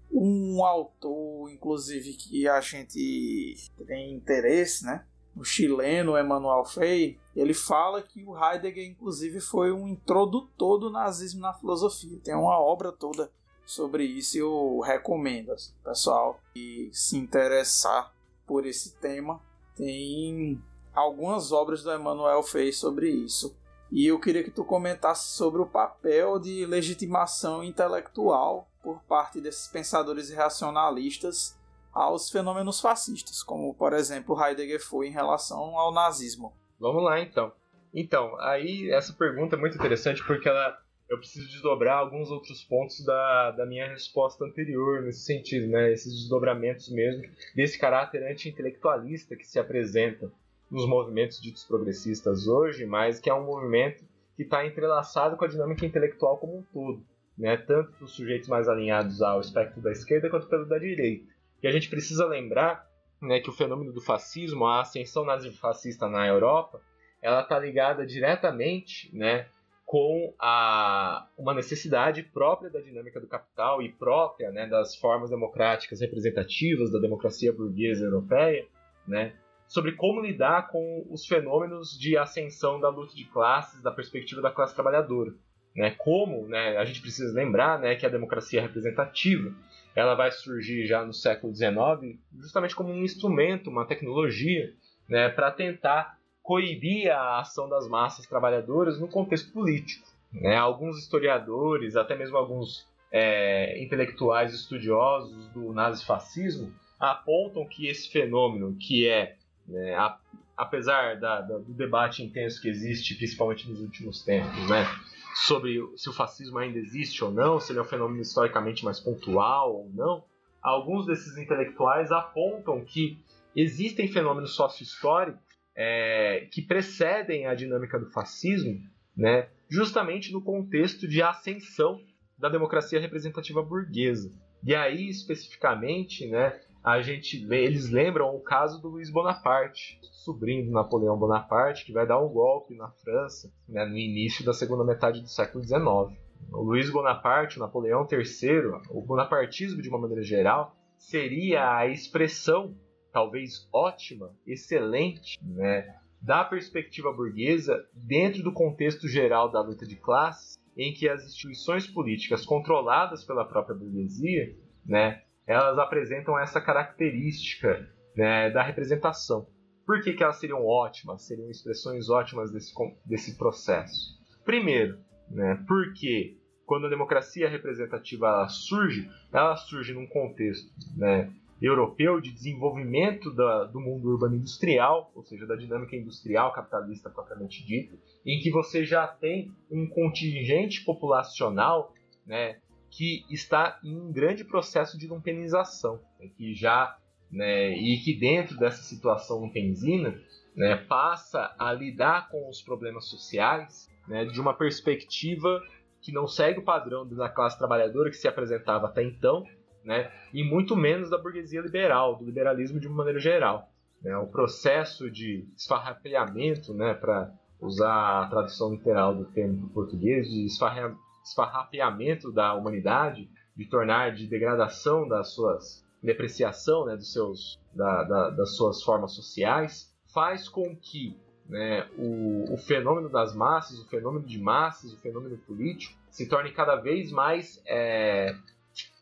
Um autor, inclusive, que a gente tem interesse, né? O chileno Emmanuel Frey, ele fala que o Heidegger, inclusive, foi um introdutor do nazismo na filosofia. Tem uma obra toda sobre isso eu recomendo, assim, pessoal, que se interessar por esse tema. Tem algumas obras do Emmanuel fez sobre isso. E eu queria que tu comentasse sobre o papel de legitimação intelectual por parte desses pensadores racionalistas aos fenômenos fascistas, como por exemplo Heidegger foi em relação ao nazismo. Vamos lá então. Então, aí essa pergunta é muito interessante porque ela eu preciso desdobrar alguns outros pontos da, da minha resposta anterior nesse sentido, né? Esses desdobramentos mesmo desse caráter anti-intelectualista que se apresenta nos movimentos ditos progressistas hoje, mas que é um movimento que está entrelaçado com a dinâmica intelectual como um todo, né? Tanto dos sujeitos mais alinhados ao espectro da esquerda quanto pelo da direita. E a gente precisa lembrar né, que o fenômeno do fascismo, a ascensão nazifascista na Europa, ela está ligada diretamente né, com a, uma necessidade própria da dinâmica do capital e própria né, das formas democráticas representativas da democracia burguesa europeia, né, sobre como lidar com os fenômenos de ascensão da luta de classes da perspectiva da classe trabalhadora. Né, como né, a gente precisa lembrar né, que a democracia representativa ela vai surgir já no século XIX justamente como um instrumento, uma tecnologia né, para tentar coibir a ação das massas trabalhadoras no contexto político. Né? Alguns historiadores, até mesmo alguns é, intelectuais estudiosos do nazifascismo, apontam que esse fenômeno, que é, né, a, apesar da, da, do debate intenso que existe, principalmente nos últimos tempos, né, sobre se o fascismo ainda existe ou não, se ele é um fenômeno historicamente mais pontual ou não, alguns desses intelectuais apontam que existem fenômenos sócio-históricos é, que precedem a dinâmica do fascismo, né, justamente no contexto de ascensão da democracia representativa burguesa. E aí, especificamente, né, a gente eles lembram o caso do Luiz Bonaparte, sobrinho do Napoleão Bonaparte, que vai dar um golpe na França né, no início da segunda metade do século XIX. O Luiz Bonaparte, o Napoleão III, o bonapartismo de uma maneira geral, seria a expressão talvez ótima, excelente, né, da perspectiva burguesa dentro do contexto geral da luta de classes, em que as instituições políticas controladas pela própria burguesia, né, elas apresentam essa característica né, da representação. Por que, que elas seriam ótimas, seriam expressões ótimas desse, desse processo? Primeiro, né, porque quando a democracia representativa surge, ela surge num contexto né, europeu de desenvolvimento da, do mundo urbano industrial, ou seja, da dinâmica industrial capitalista propriamente dita, em que você já tem um contingente populacional né, que está em um grande processo de lumpenização, né, que já né, e que dentro dessa situação lumpenzina né, passa a lidar com os problemas sociais né, de uma perspectiva que não segue o padrão da classe trabalhadora que se apresentava até então, né, e muito menos da burguesia liberal, do liberalismo de uma maneira geral. Né, o processo de esfarrapeamento, né, para usar a tradução literal do termo português, de esfarrapeamento da humanidade, de tornar de degradação das suas depreciação né, dos seus, da, da, das suas formas sociais, faz com que né, o, o, fenômeno das massas, o fenômeno de massas, o fenômeno político se torne cada vez mais é,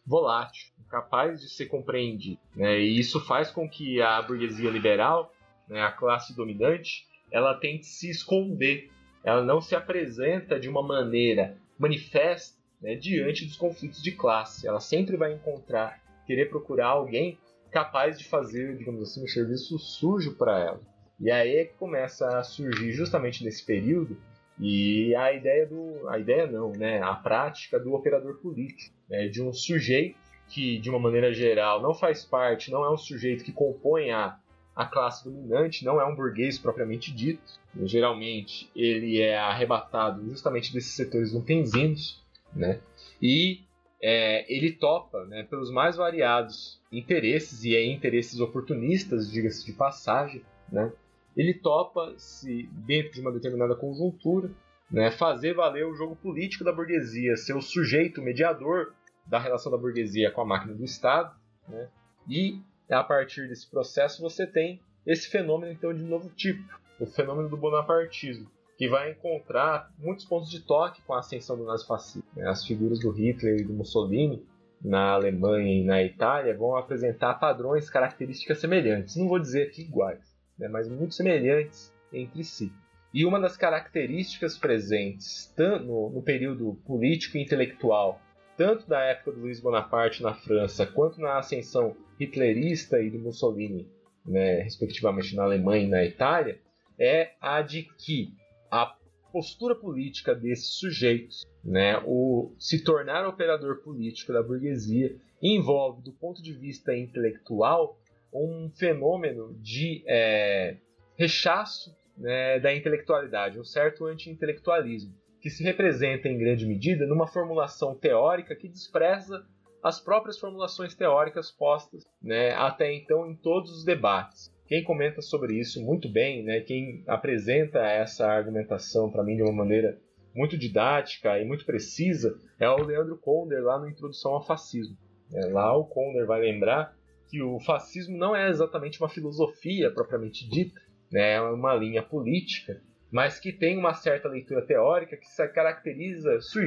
volátil, capaz de ser compreendido. Né? E isso faz com que a burguesia liberal, né, a classe dominante, ela tente se esconder. Ela não se apresenta de uma maneira manifesta né, diante dos conflitos de classe. Ela sempre vai encontrar, querer procurar alguém capaz de fazer, digamos assim, um serviço sujo para ela. E aí é que começa a surgir justamente nesse período e a ideia do, a ideia não, né, a prática do operador político, né, de um sujeito que, de uma maneira geral, não faz parte, não é um sujeito que compõe a, a classe dominante, não é um burguês propriamente dito. Geralmente, ele é arrebatado justamente desses setores lumpenzinos, né? E é, ele topa, né, pelos mais variados interesses, e é interesses oportunistas, diga-se de passagem, né? Ele topa, se dentro de uma determinada conjuntura, né, fazer valer o jogo político da burguesia, ser o sujeito mediador da relação da burguesia com a máquina do Estado, né? e a partir desse processo você tem esse fenômeno então de novo tipo, o fenômeno do bonapartismo, que vai encontrar muitos pontos de toque com a ascensão do nazifascismo. Né? As figuras do Hitler e do Mussolini na Alemanha e na Itália vão apresentar padrões, características semelhantes. Não vou dizer aqui iguais, né? mas muito semelhantes entre si. E uma das características presentes no, no período político e intelectual, tanto da época do Luiz Bonaparte na França, quanto na ascensão hitlerista e do Mussolini, né, respectivamente na Alemanha e na Itália, é a de que a postura política desses sujeitos, né, o se tornar operador político da burguesia, envolve, do ponto de vista intelectual, um fenômeno de é, rechaço né, da intelectualidade, um certo anti-intelectualismo, que se representa em grande medida numa formulação teórica que despreza as próprias formulações teóricas postas né, até então em todos os debates. Quem comenta sobre isso muito bem, né, quem apresenta essa argumentação para mim de uma maneira muito didática e muito precisa, é o Leandro Konder lá no Introdução ao Fascismo. É, lá o Konder vai lembrar que o fascismo não é exatamente uma filosofia propriamente dita, né, é uma linha política, mas que tem uma certa leitura teórica que se caracteriza sui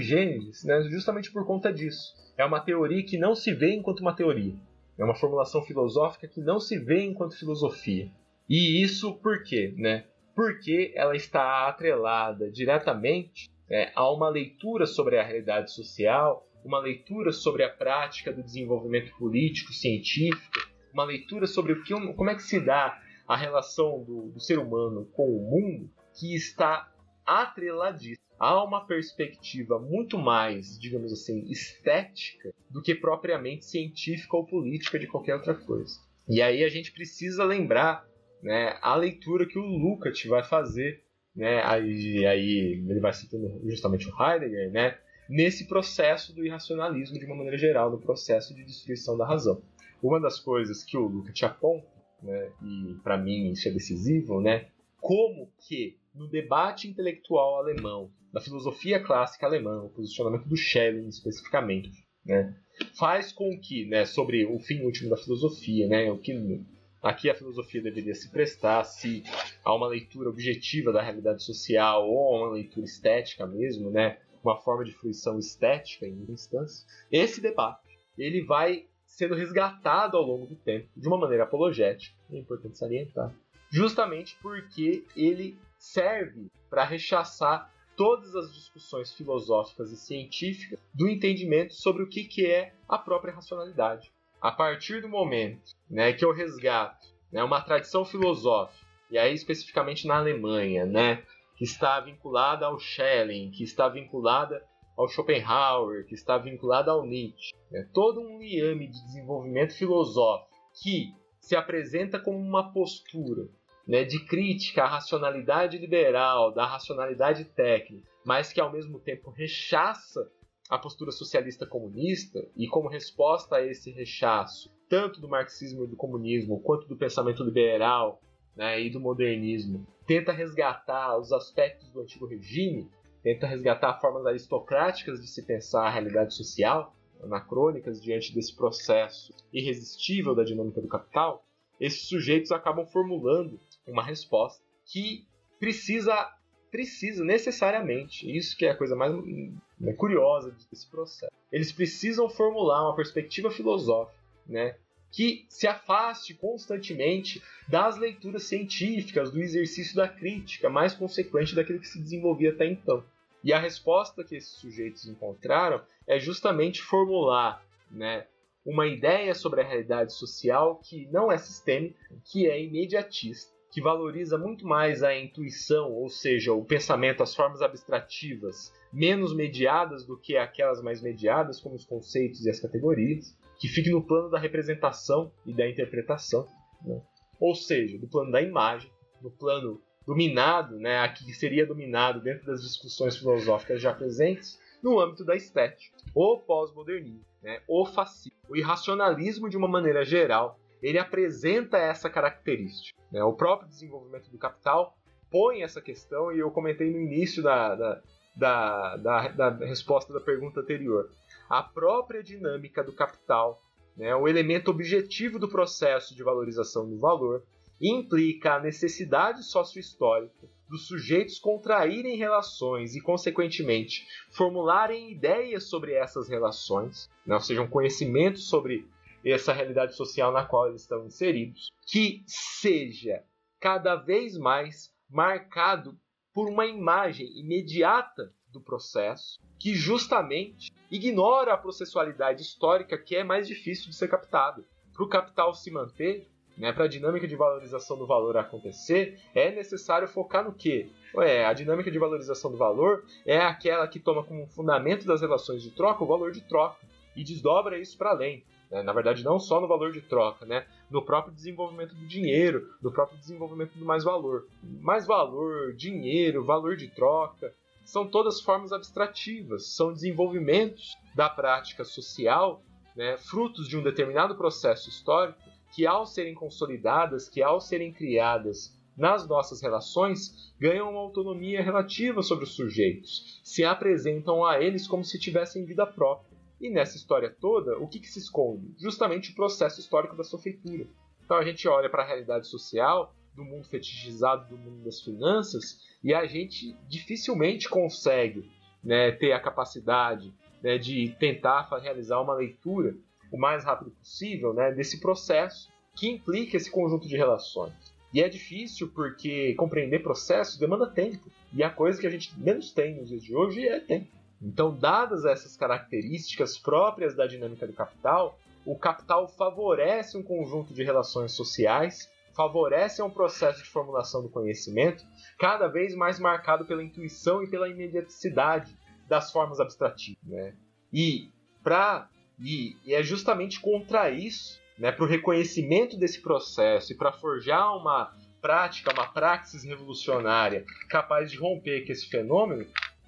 né, justamente por conta disso. É uma teoria que não se vê enquanto uma teoria. É uma formulação filosófica que não se vê enquanto filosofia. E isso por quê? Né? Porque ela está atrelada diretamente é, a uma leitura sobre a realidade social, uma leitura sobre a prática do desenvolvimento político, científico, uma leitura sobre o que, como é que se dá a relação do, do ser humano com o mundo, que está atreladíssima há uma perspectiva muito mais, digamos assim, estética do que propriamente científica ou política de qualquer outra coisa. E aí a gente precisa lembrar né, a leitura que o Lukács vai fazer, né, aí, aí ele vai citando justamente o Heidegger, né, nesse processo do irracionalismo de uma maneira geral, no processo de destruição da razão. Uma das coisas que o Lukács aponta, né, e para mim isso é decisivo, né, como que no debate intelectual alemão da filosofia clássica alemã, o posicionamento do Schelling especificamente, né, faz com que, né, sobre o fim último da filosofia, né, o que aqui a filosofia deveria se prestar se a uma leitura objetiva da realidade social ou a uma leitura estética mesmo, né, uma forma de fruição estética em instância. Esse debate ele vai sendo resgatado ao longo do tempo de uma maneira apologética, é importante salientar, justamente porque ele serve para rechaçar todas as discussões filosóficas e científicas do entendimento sobre o que, que é a própria racionalidade. A partir do momento né, que eu resgato né, uma tradição filosófica, e aí especificamente na Alemanha, né, que está vinculada ao Schelling, que está vinculada ao Schopenhauer, que está vinculada ao Nietzsche, né, todo um liame de desenvolvimento filosófico que se apresenta como uma postura né, de crítica à racionalidade liberal, da racionalidade técnica, mas que ao mesmo tempo rechaça a postura socialista comunista e como resposta a esse rechaço, tanto do marxismo e do comunismo, quanto do pensamento liberal né, e do modernismo, tenta resgatar os aspectos do antigo regime, tenta resgatar formas aristocráticas de se pensar a realidade social, anacrônicas diante desse processo irresistível da dinâmica do capital, esses sujeitos acabam formulando uma resposta que precisa precisa necessariamente, isso que é a coisa mais né, curiosa desse processo. Eles precisam formular uma perspectiva filosófica, né, que se afaste constantemente das leituras científicas, do exercício da crítica mais consequente daquilo que se desenvolvia até então. E a resposta que esses sujeitos encontraram é justamente formular né, uma ideia sobre a realidade social que não é sistêmica, que é imediatista que valoriza muito mais a intuição, ou seja, o pensamento, as formas abstrativas, menos mediadas do que aquelas mais mediadas, como os conceitos e as categorias, que fique no plano da representação e da interpretação, né? ou seja, do plano da imagem, no plano dominado, né, aqui seria dominado dentro das discussões filosóficas já presentes, no âmbito da estética, o pós-modernismo, né, o fascismo, o irracionalismo de uma maneira geral, ele apresenta essa característica. Né? O próprio desenvolvimento do capital põe essa questão, e eu comentei no início da, da, da, da, da resposta da pergunta anterior. a própria dinâmica do capital, né, o elemento objetivo do processo de valorização do valor, implica a necessidade sociohistórica dos sujeitos contraírem relações e, consequentemente, formularem ideias sobre essas relações, né, ou seja, um conhecimento sobre essa realidade social na qual eles estão inseridos, que seja cada vez mais marcado por uma imagem imediata do processo que justamente ignora a processualidade histórica que é mais difícil de ser captada. Para o capital se manter, né, para a dinâmica de valorização do valor acontecer, é necessário focar no quê? A dinâmica de valorização do valor é aquela que toma como fundamento das relações de troca o valor de troca e desdobra isso para além. Né? Na verdade, não só no valor de troca, né? no próprio desenvolvimento do dinheiro, no próprio desenvolvimento do mais valor. Mais valor, dinheiro, valor de troca, são todas formas abstrativas, são desenvolvimentos da prática social, né? frutos de um determinado processo histórico, que ao serem consolidadas, que ao serem criadas nas nossas relações, ganham uma autonomia relativa sobre os sujeitos, se apresentam a eles como se tivessem vida própria. E nessa história toda, o que, que se esconde? Justamente o processo histórico da sofeitura. Então a gente olha para a realidade social, do mundo fetichizado, do mundo das finanças, e a gente dificilmente consegue né, ter a capacidade né, de tentar realizar uma leitura o mais rápido possível né, desse processo que implica esse conjunto de relações. E é difícil porque compreender processos demanda tempo. E a coisa que a gente menos tem nos dias de hoje é tempo. Então, dadas essas características próprias da dinâmica do capital, o capital favorece um conjunto de relações sociais, favorece um processo de formulação do conhecimento cada vez mais marcado pela intuição e pela imediaticidade das formas abstrativas. Né? E, pra, e, e é justamente contra isso, né, para o reconhecimento desse processo e para forjar uma prática, uma praxis revolucionária capaz de romper com esse fenômeno,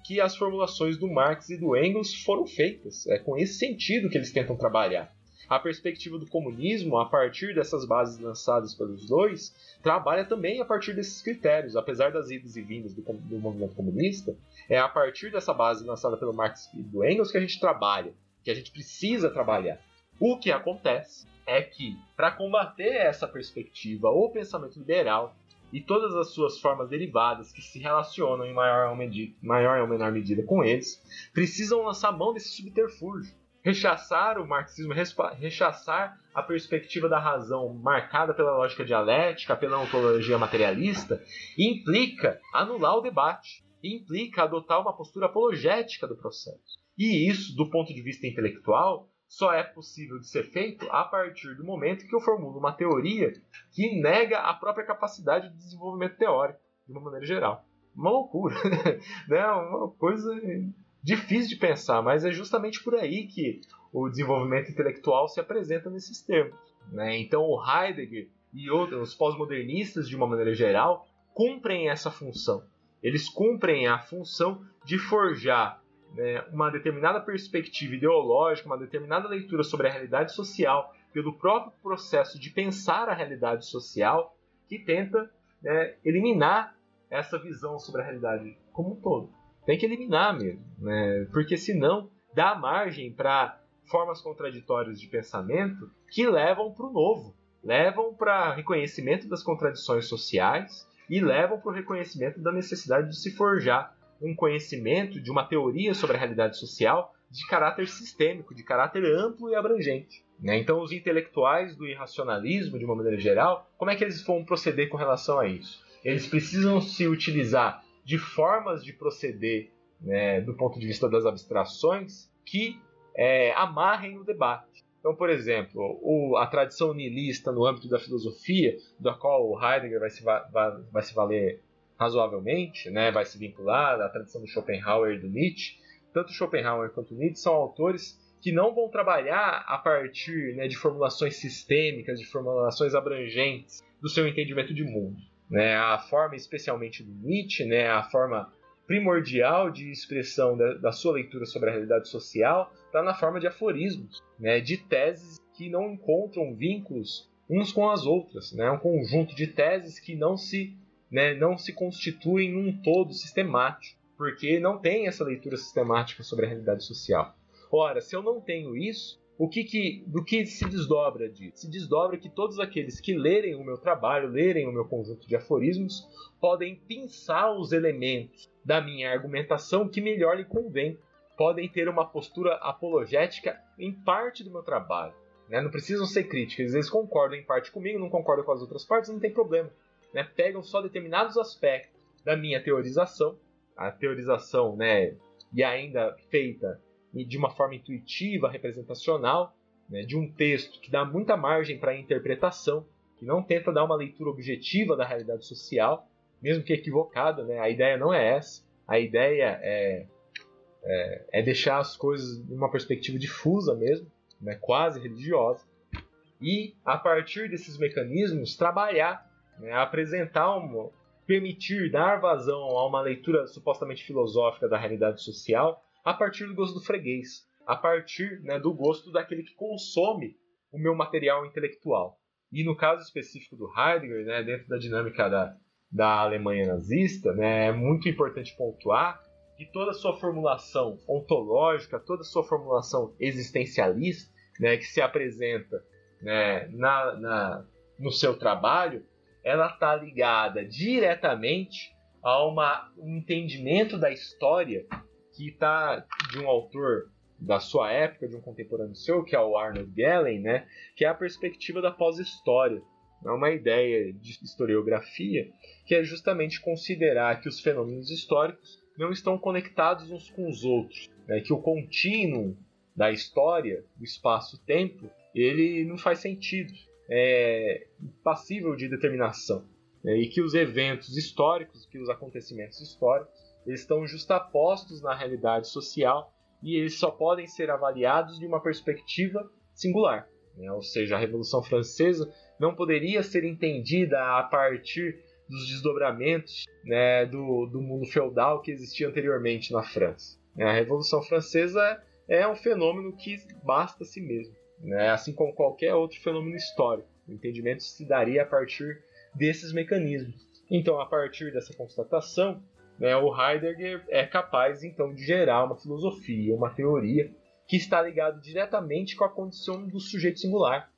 que as formulações do Marx e do Engels foram feitas. É com esse sentido que eles tentam trabalhar. A perspectiva do comunismo, a partir dessas bases lançadas pelos dois, trabalha também a partir desses critérios. Apesar das idas e vindas do, do movimento comunista, é a partir dessa base lançada pelo Marx e do Engels que a gente trabalha, que a gente precisa trabalhar. O que acontece é que, para combater essa perspectiva ou pensamento liberal, e todas as suas formas derivadas que se relacionam em maior ou, maior ou menor medida com eles, precisam lançar mão desse subterfúgio. Rechaçar o marxismo, rechaçar a perspectiva da razão marcada pela lógica dialética, pela ontologia materialista, implica anular o debate, implica adotar uma postura apologética do processo. E isso, do ponto de vista intelectual, só é possível de ser feito a partir do momento que eu formulo uma teoria que nega a própria capacidade de desenvolvimento teórico, de uma maneira geral. Uma loucura, [laughs] né? Uma coisa difícil de pensar, mas é justamente por aí que o desenvolvimento intelectual se apresenta nesses termos. Né? Então, o Heidegger e outros, os pós-modernistas, de uma maneira geral, cumprem essa função. Eles cumprem a função de forjar né, uma determinada perspectiva ideológica, uma determinada leitura sobre a realidade social, pelo próprio processo de pensar a realidade social, que tenta né, eliminar essa visão sobre a realidade como um todo. Tem que eliminar mesmo, né, porque senão dá margem para formas contraditórias de pensamento que levam para o novo, levam para reconhecimento das contradições sociais e levam para o reconhecimento da necessidade de se forjar um conhecimento de uma teoria sobre a realidade social de caráter sistêmico, de caráter amplo e abrangente. Né? Então, os intelectuais do irracionalismo, de uma maneira geral, como é que eles vão proceder com relação a isso? Eles precisam se utilizar de formas de proceder né, do ponto de vista das abstrações que é, amarrem o debate. Então, por exemplo, o, a tradição nihilista no âmbito da filosofia, da qual o Heidegger vai se, vai, vai se valer razoavelmente, né, vai se vincular à tradição do Schopenhauer e do Nietzsche, tanto Schopenhauer quanto Nietzsche são autores que não vão trabalhar a partir né, de formulações sistêmicas, de formulações abrangentes do seu entendimento de mundo. Né? A forma, especialmente do Nietzsche, né, a forma primordial de expressão da, da sua leitura sobre a realidade social está na forma de aforismos, né, de teses que não encontram vínculos uns com as outras, né, um conjunto de teses que não se né, não se constituem num todo sistemático, porque não tem essa leitura sistemática sobre a realidade social. Ora, se eu não tenho isso, o que, que do que se desdobra disso? Se desdobra que todos aqueles que lerem o meu trabalho, lerem o meu conjunto de aforismos, podem pensar os elementos da minha argumentação que melhor lhe convém. Podem ter uma postura apologética em parte do meu trabalho. Né? Não precisam ser críticos, às vezes concordam em parte comigo, não concordam com as outras partes, não tem problema. Né? Pegam só determinados aspectos da minha teorização, a teorização né, e ainda feita de uma forma intuitiva, representacional, né, de um texto que dá muita margem para interpretação, que não tenta dar uma leitura objetiva da realidade social, mesmo que equivocada. Né, a ideia não é essa. A ideia é, é, é deixar as coisas em uma perspectiva difusa mesmo, né, quase religiosa, e a partir desses mecanismos trabalhar, né, apresentar uma, permitir dar vazão a uma leitura supostamente filosófica da realidade social a partir do gosto do freguês, a partir né, do gosto daquele que consome o meu material intelectual. E no caso específico do Heidegger, né, dentro da dinâmica da, da Alemanha nazista, né, é muito importante pontuar que toda a sua formulação ontológica, toda a sua formulação existencialista, né, que se apresenta né, na, na, no seu trabalho, ela está ligada diretamente a uma, um entendimento da história que está de um autor da sua época, de um contemporâneo seu, que é o Arnold Gellen, né, que é a perspectiva da pós-história. É uma ideia de historiografia que é justamente considerar que os fenômenos históricos não estão conectados uns com os outros, né, que o contínuo da história, do espaço-tempo, ele não faz sentido é, passível de determinação. Né, e que os eventos históricos, que os acontecimentos históricos, eles estão justapostos na realidade social e eles só podem ser avaliados de uma perspectiva singular. Né? Ou seja, a Revolução Francesa não poderia ser entendida a partir dos desdobramentos né, do, do mundo feudal que existia anteriormente na França. A Revolução Francesa é um fenômeno que basta a si mesmo né? assim como qualquer outro fenômeno histórico. O entendimento se daria a partir desses mecanismos. Então, a partir dessa constatação, né, o Heidegger é capaz então de gerar uma filosofia, uma teoria que está ligado diretamente com a condição do sujeito singular,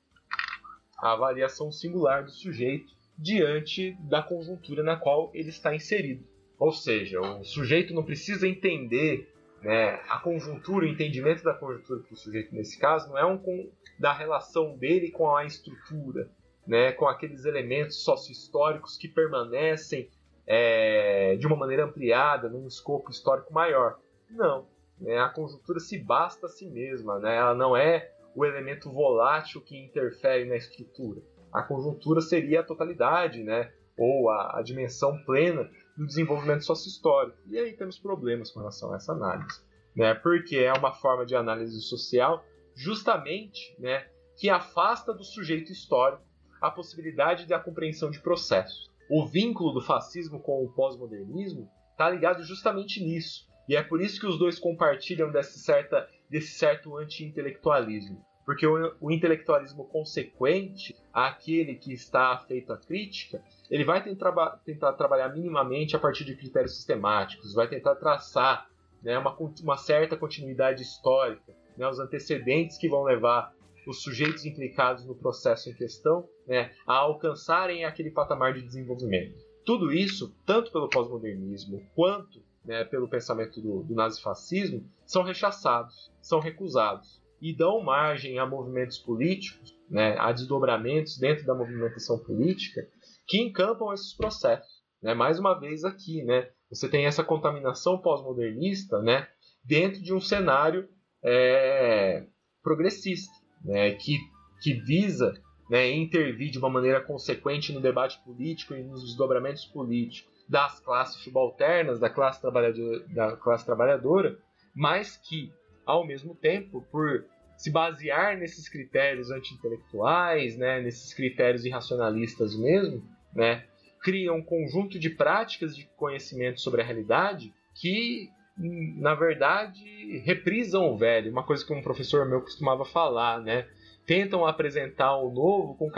a avaliação singular do sujeito diante da conjuntura na qual ele está inserido. Ou seja, o sujeito não precisa entender né? A conjuntura, o entendimento da conjuntura do sujeito nesse caso não é um com, da relação dele com a estrutura, né? com aqueles elementos sócio-históricos que permanecem é, de uma maneira ampliada, num escopo histórico maior. Não. Né? A conjuntura se basta a si mesma, né? ela não é o elemento volátil que interfere na estrutura. A conjuntura seria a totalidade, né? ou a, a dimensão plena do desenvolvimento sócio-histórico. E aí temos problemas com relação a essa análise, né? porque é uma forma de análise social justamente né, que afasta do sujeito histórico a possibilidade da compreensão de processos. O vínculo do fascismo com o pós-modernismo está ligado justamente nisso. E é por isso que os dois compartilham desse, certa, desse certo anti-intelectualismo. Porque o, o, intelectualismo consequente àquele que está feito à crítica, ele vai tentar, tentar trabalhar minimamente a partir de critérios sistemáticos, vai tentar traçar né, uma, uma certa continuidade histórica, né, os antecedentes que vão levar os sujeitos implicados no processo em questão né, a alcançarem aquele patamar de desenvolvimento. Tudo isso, tanto pelo pós-modernismo quanto né, pelo pensamento do, do nazifascismo, são rechaçados, são recusados e dão margem a movimentos políticos, né, a desdobramentos dentro da movimentação política que encampam esses processos. Né? Mais uma vez aqui, né, você tem essa contaminação pós-modernista né, dentro de um cenário é, progressista, né, que, que visa né, intervir de uma maneira consequente no debate político e nos desdobramentos políticos das classes subalternas, da classe, trabalhadora, da classe trabalhadora, mas que ao mesmo tempo, por se basear nesses critérios anti-intelectuais, né, nesses critérios irracionalistas mesmo, né, cria um conjunto de práticas de conhecimento sobre a realidade que, na verdade, reprisam o velho. Uma coisa que um professor meu costumava falar, né? Tentam apresentar o novo com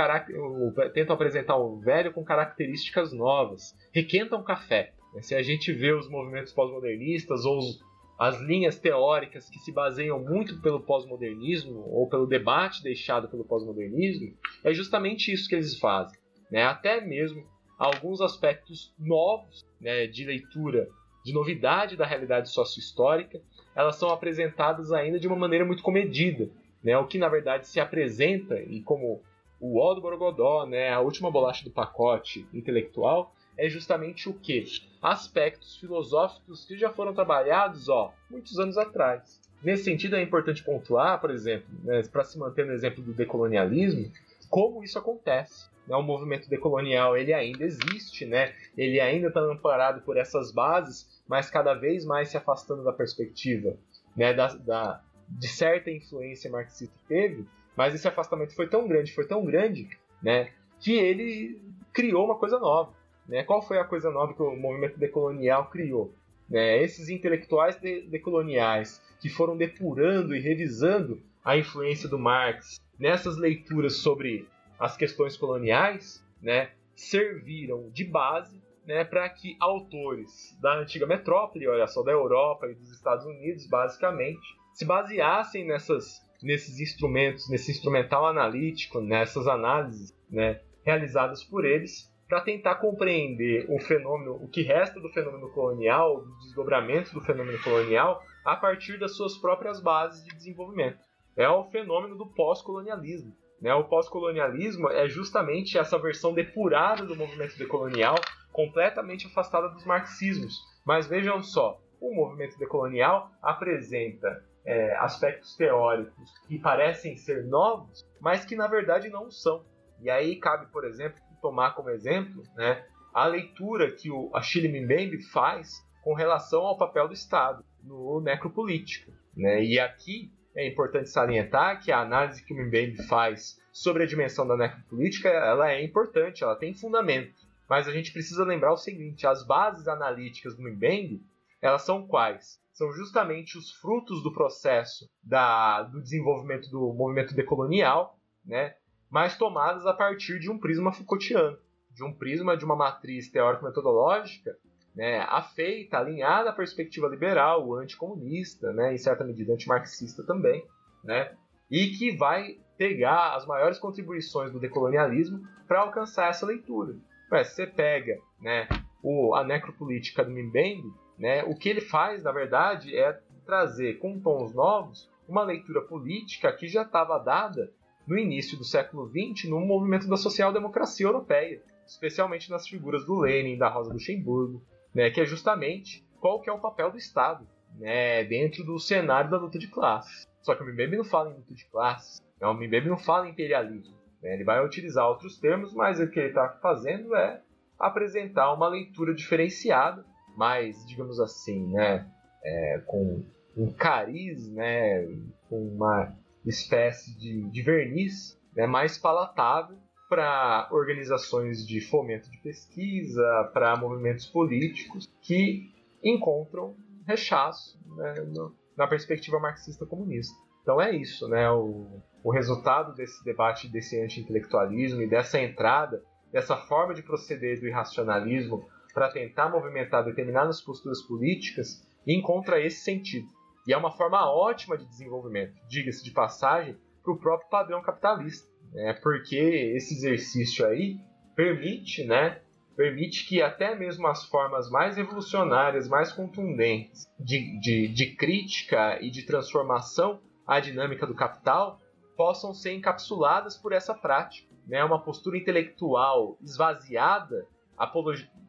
tentam apresentar o velho com características novas. Requentam café. Se a gente vê os movimentos pós-modernistas ou os as linhas teóricas que se baseiam muito pelo pós-modernismo ou pelo debate deixado pelo pós-modernismo, é justamente isso que eles fazem. Né? Até mesmo alguns aspectos novos né, de leitura, de novidade da realidade sócio-histórica, elas são apresentadas ainda de uma maneira muito comedida. Né? O que na verdade se apresenta, e como o ó do Borogodó, né, a última bolacha do pacote intelectual, é justamente o que? Aspectos filosóficos que já foram trabalhados ó, muitos anos atrás. Nesse sentido, é importante pontuar, por exemplo, né, para se manter no exemplo do decolonialismo, como isso acontece. Né? O movimento decolonial ele ainda existe, né? ele ainda está amparado por essas bases, mas cada vez mais se afastando da perspectiva né, da, da, de certa influência marxista que teve, mas esse afastamento foi tão grande, foi tão grande, né, que ele criou uma coisa nova. Né? Qual foi a coisa nova que o movimento decolonial criou? Né? Esses intelectuais de decoloniais que foram depurando e revisando a influência do Marx nessas leituras sobre as questões coloniais, né, serviram de base né, para que autores da antiga metrópole, olha só, da Europa e dos Estados Unidos, basicamente, se baseassem nessas, nesses instrumentos, nesse instrumental analítico, nessas análises né, realizadas por eles, para tentar compreender o fenômeno, o que resta do fenômeno colonial, do desdobramento do fenômeno colonial, a partir das suas próprias bases de desenvolvimento. É o fenômeno do pós-colonialismo. Né? O pós-colonialismo é justamente essa versão depurada do movimento decolonial, completamente afastada dos marxismos. Mas vejam só, o movimento decolonial apresenta é, aspectos teóricos que parecem ser novos, mas que na verdade não são. E aí cabe, por exemplo, tomar como exemplo né, a leitura que o Achille Mbembe faz com relação ao papel do Estado no necropolítico. Né? E aqui é importante salientar que a análise que o Mbembe faz sobre a dimensão da necropolítica ela é importante, ela tem fundamento. Mas a gente precisa lembrar o seguinte, as bases analíticas do Mbembe, elas são quais? São justamente os frutos do processo da, do desenvolvimento do movimento decolonial, né? Mas tomadas a partir de um prisma Foucaultiano, de um prisma de uma matriz teórico-metodológica né, afeita, alinhada à perspectiva liberal, anticomunista, né, em certa medida antimarxista também, né, e que vai pegar as maiores contribuições do decolonialismo para alcançar essa leitura. Ué, você pega né, o, a necropolítica do Mbembe, né, o que ele faz, na verdade, é trazer com tons novos uma leitura política que já estava dada no início do século XX no movimento da social-democracia europeia, especialmente nas figuras do Lenin, da Rosa Luxemburgo, né, que é justamente qual que é o papel do Estado né, dentro do cenário da luta de classes. Só que o Mbembe não fala em luta de classes, né, o Mbembe não fala em imperialismo. Né, ele vai utilizar outros termos, mas o que ele está fazendo é apresentar uma leitura diferenciada, mais, digamos assim, né, é, com um cariz, né, com uma espécie de, de verniz né, mais palatável para organizações de fomento de pesquisa, para movimentos políticos que encontram rechaço né, no, na perspectiva marxista-comunista. Então é isso, né? O, o resultado desse debate, desse anti-intelectualismo e dessa entrada, dessa forma de proceder do irracionalismo para tentar movimentar determinadas posturas políticas, encontra esse sentido. E é uma forma ótima de desenvolvimento, diga-se de passagem, para o próprio padrão capitalista. Né? Porque esse exercício aí permite, né, permite que até mesmo as formas mais revolucionárias, mais contundentes de, de, de crítica e de transformação à dinâmica do capital possam ser encapsuladas por essa prática. Né? Uma postura intelectual esvaziada,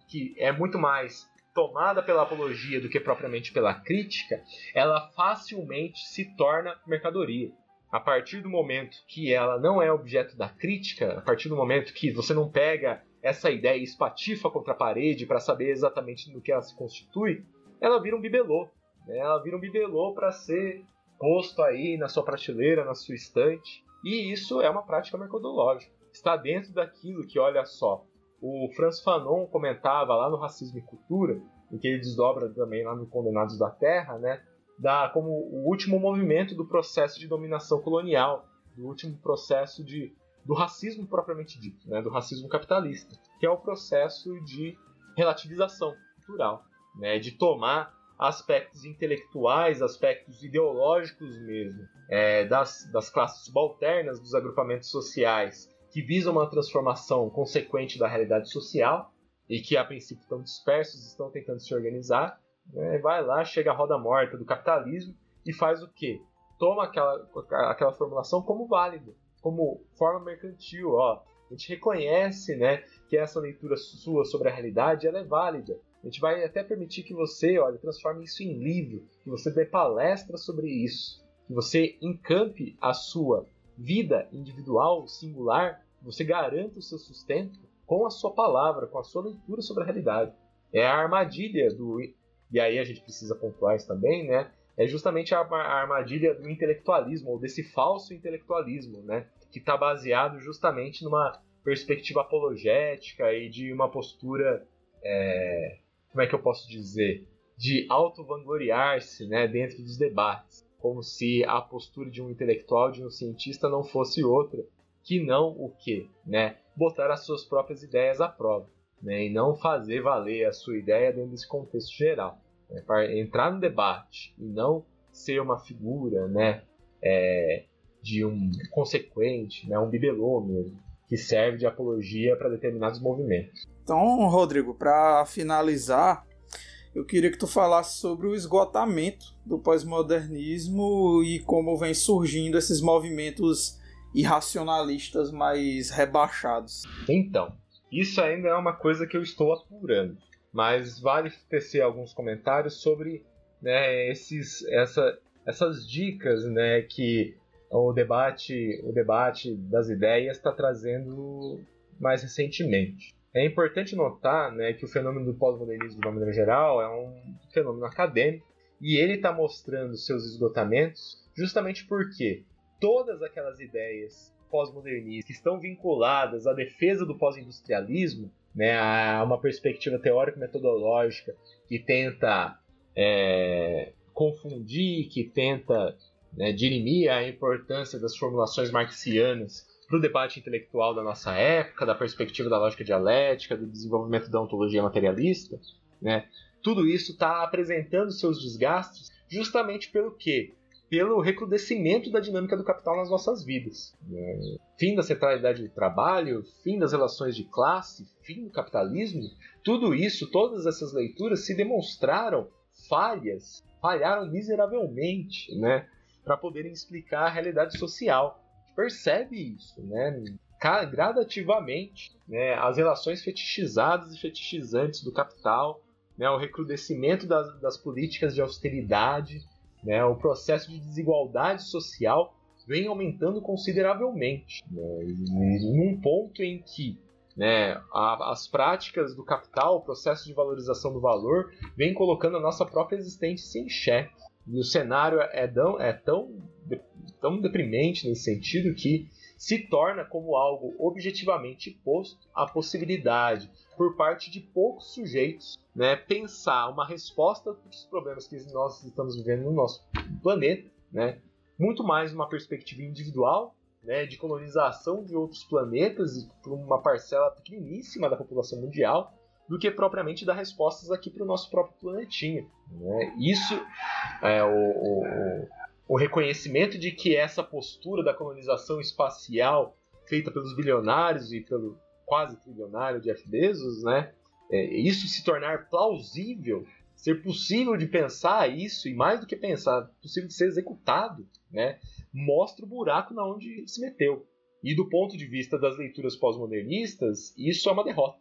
que é muito mais tomada pela apologia do que propriamente pela crítica, ela facilmente se torna mercadoria. A partir do momento que ela não é objeto da crítica, a partir do momento que você não pega essa ideia e espatifa contra a parede para saber exatamente no que ela se constitui, ela vira um bibelô. Né? Ela vira um bibelô para ser posto aí na sua prateleira, na sua estante. E isso é uma prática mercadológica. Está dentro daquilo que, olha só, o Franz Fanon comentava lá no Racismo e Cultura, em que ele desdobra também lá no Condenados da Terra, né, da, como o último movimento do processo de dominação colonial, do último processo de, do racismo propriamente dito, né, do racismo capitalista, que é o processo de relativização cultural, né, de tomar aspectos intelectuais, aspectos ideológicos mesmo, é, das, das classes subalternas, dos agrupamentos sociais, que visam uma transformação consequente da realidade social e que a princípio estão dispersos, estão tentando se organizar, né, vai lá, chega a roda morta do capitalismo e faz o quê? Toma aquela, aquela formulação como válida, como forma mercantil, ó. A gente reconhece, né, que essa leitura sua sobre a realidade ela é válida. A gente vai até permitir que você, olha, transforme isso em livro, que você dê palestra sobre isso, que você encampe a sua vida individual, singular, você garanta o seu sustento com a sua palavra, com a sua leitura sobre a realidade. É a armadilha do. E aí a gente precisa pontuar isso também, né? É justamente a, armadilha do intelectualismo, ou desse falso intelectualismo, né? Que está baseado justamente numa perspectiva apologética e de uma postura. É, como é que eu posso dizer? De auto-vangloriar-se né, dentro dos debates. Como se a postura de um intelectual, de um cientista, não fosse outra que não o quê? Né? Botar as suas próprias ideias à prova. Né? E não fazer valer a sua ideia dentro desse contexto geral. Né? Para entrar no debate e não ser uma figura né, é, de um consequente, né, um bibelô mesmo, que serve de apologia para determinados movimentos. Então, Rodrigo, para finalizar, eu queria que tu falasse sobre o esgotamento do pós-modernismo e como vem surgindo esses movimentos irracionalistas mais rebaixados. Então, isso ainda é uma coisa que eu estou apurando, mas vale tecer alguns comentários sobre né, esses, essa, essas dicas né, que o debate, o debate das ideias está trazendo mais recentemente. É importante notar né, que o fenômeno do pós-modernismo, de uma maneira geral, é um fenômeno acadêmico e ele está mostrando seus esgotamentos justamente porque todas aquelas ideias pós-modernistas que estão vinculadas à defesa do pós-industrialismo, né, a uma perspectiva teórico-metodológica que tenta é, confundir, que tenta né, dirimir a importância das formulações marxianas para o debate intelectual da nossa época, da perspectiva da lógica dialética, do desenvolvimento da ontologia materialista, né? Tudo isso está apresentando seus desgastes justamente pelo quê? Pelo recrudescimento da dinâmica do capital nas nossas vidas. Né? Fim da centralidade do trabalho, fim das relações de classe, fim do capitalismo, tudo isso, todas essas leituras se demonstraram falhas, falharam miseravelmente, né? Para poderem explicar a realidade social percebe isso, né? gradativamente, né, as relações fetichizadas e fetichizantes do capital, né, o recrudescimento das, das políticas de austeridade, né, o processo de desigualdade social vem aumentando consideravelmente, né, num ponto em que né, a, as práticas do capital, o processo de valorização do valor, vem colocando a nossa própria existência em xeque. E o cenário é tão, é tão tão deprimente nesse sentido que se torna como algo objetivamente posto à possibilidade, por parte de poucos sujeitos, né, pensar uma resposta para os problemas que nós estamos vivendo no nosso planeta, né, muito mais uma perspectiva individual, né, de colonização de outros planetas por uma parcela pequeníssima da população mundial, do que propriamente dar respostas aqui para o nosso próprio planetinha. Né? Isso é o, o o reconhecimento de que essa postura da colonização espacial feita pelos bilionários e pelo quase trilionário Jeff Bezos, né? É, isso se tornar plausível, ser possível de pensar isso e mais do que pensar, possível de ser executado, né? Mostra o buraco na onde se meteu. E do ponto de vista das leituras pós-modernistas, isso é uma derrota.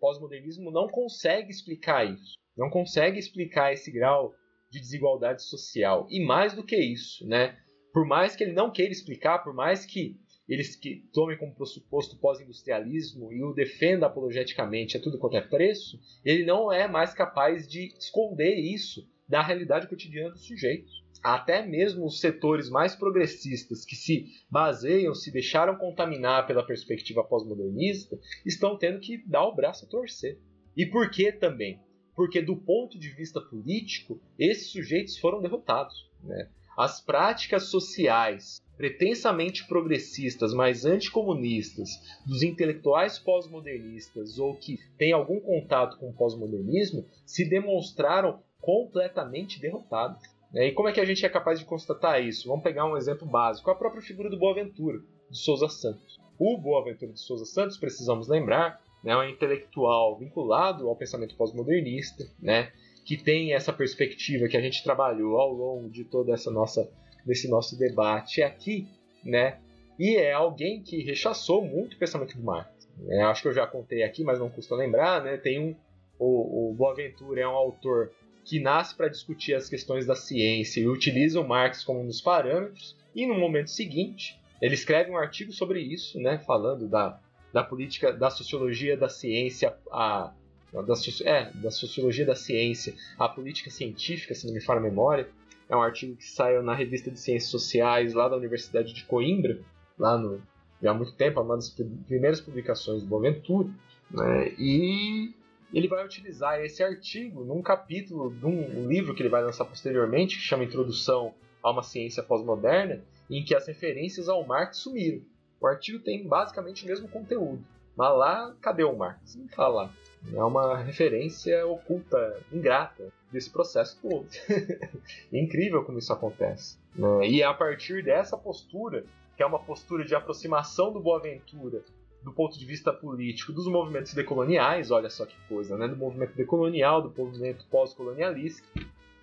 Pós-modernismo não consegue explicar isso, não consegue explicar esse grau de desigualdade social. E mais do que isso, né? Por mais que ele não queira explicar, por mais que eles que tomem como pressuposto pós-industrialismo e o defenda apologeticamente a tudo quanto é preço, ele não é mais capaz de esconder isso da realidade cotidiana dos sujeitos. Até mesmo os setores mais progressistas que se baseiam, se deixaram contaminar pela perspectiva pós-modernista, estão tendo que dar o braço a torcer. E por que também? porque do ponto de vista político, esses sujeitos foram derrotados. Né? As práticas sociais pretensamente progressistas, mas anticomunistas, dos intelectuais pós-modernistas ou que têm algum contato com o pós-modernismo, se demonstraram completamente derrotadas. Né? E como é que a gente é capaz de constatar isso? Vamos pegar um exemplo básico: a própria figura do Boaventura, de Souza Santos. O Boaventura de Souza Santos, precisamos lembrar, né, é um intelectual vinculado ao pensamento pós-modernista, né, que tem essa perspectiva que a gente trabalhou ao longo de toda essa nossa desse nosso debate aqui, né? E é alguém que rechaçou muito o pensamento do Marx. É, acho que eu já contei aqui, mas não custa lembrar, né? Tem um o, o Boaventura é um autor que nasce para discutir as questões da ciência e utiliza o Marx como um dos parâmetros, e no momento seguinte, ele escreve um artigo sobre isso, né, falando da, da política, da sociologia da ciência, a, da, é, da sociologia da ciência, a política científica, se não me falha a memória. É um artigo que saiu na revista de Ciências Sociais lá da Universidade de Coimbra, lá no, já há muito tempo, uma das primeiras publicações do Boaventura. Né, e ele vai utilizar esse artigo num capítulo de um livro que ele vai lançar posteriormente, que chama Introdução a uma Ciência Pós-Moderna, em que as referências ao Marx sumiram. O artigo tem basicamente o mesmo conteúdo, mas lá, cadê o Marx? Não fala lá. É uma referência oculta, ingrata desse processo todo. é [laughs] incrível como isso acontece. Né? E é a partir dessa postura, que é uma postura de aproximação do Boaventura do ponto de vista político dos movimentos decoloniais, olha só que coisa, né? do movimento decolonial, do movimento pós-colonialista,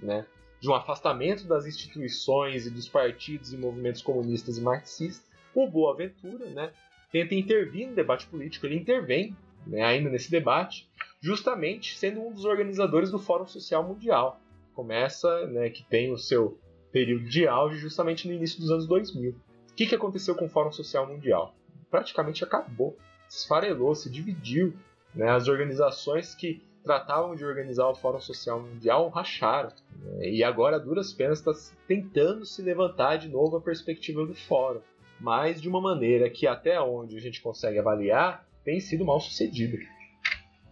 né? de um afastamento das instituições e dos partidos e movimentos comunistas e marxistas, o Boaventura né, tenta intervir no debate político, ele intervém né, ainda nesse debate, justamente sendo um dos organizadores do Fórum Social Mundial. Começa, né, que tem o seu período de auge justamente no início dos anos 2000. O que, que aconteceu com o Fórum Social Mundial? Praticamente acabou, se esfarelou, se dividiu. Né? As organizações que tratavam de organizar o Fórum Social Mundial racharam. Né? E agora, a duras penas, está tentando se levantar de novo a perspectiva do Fórum, mas de uma maneira que, até onde a gente consegue avaliar, tem sido mal sucedida.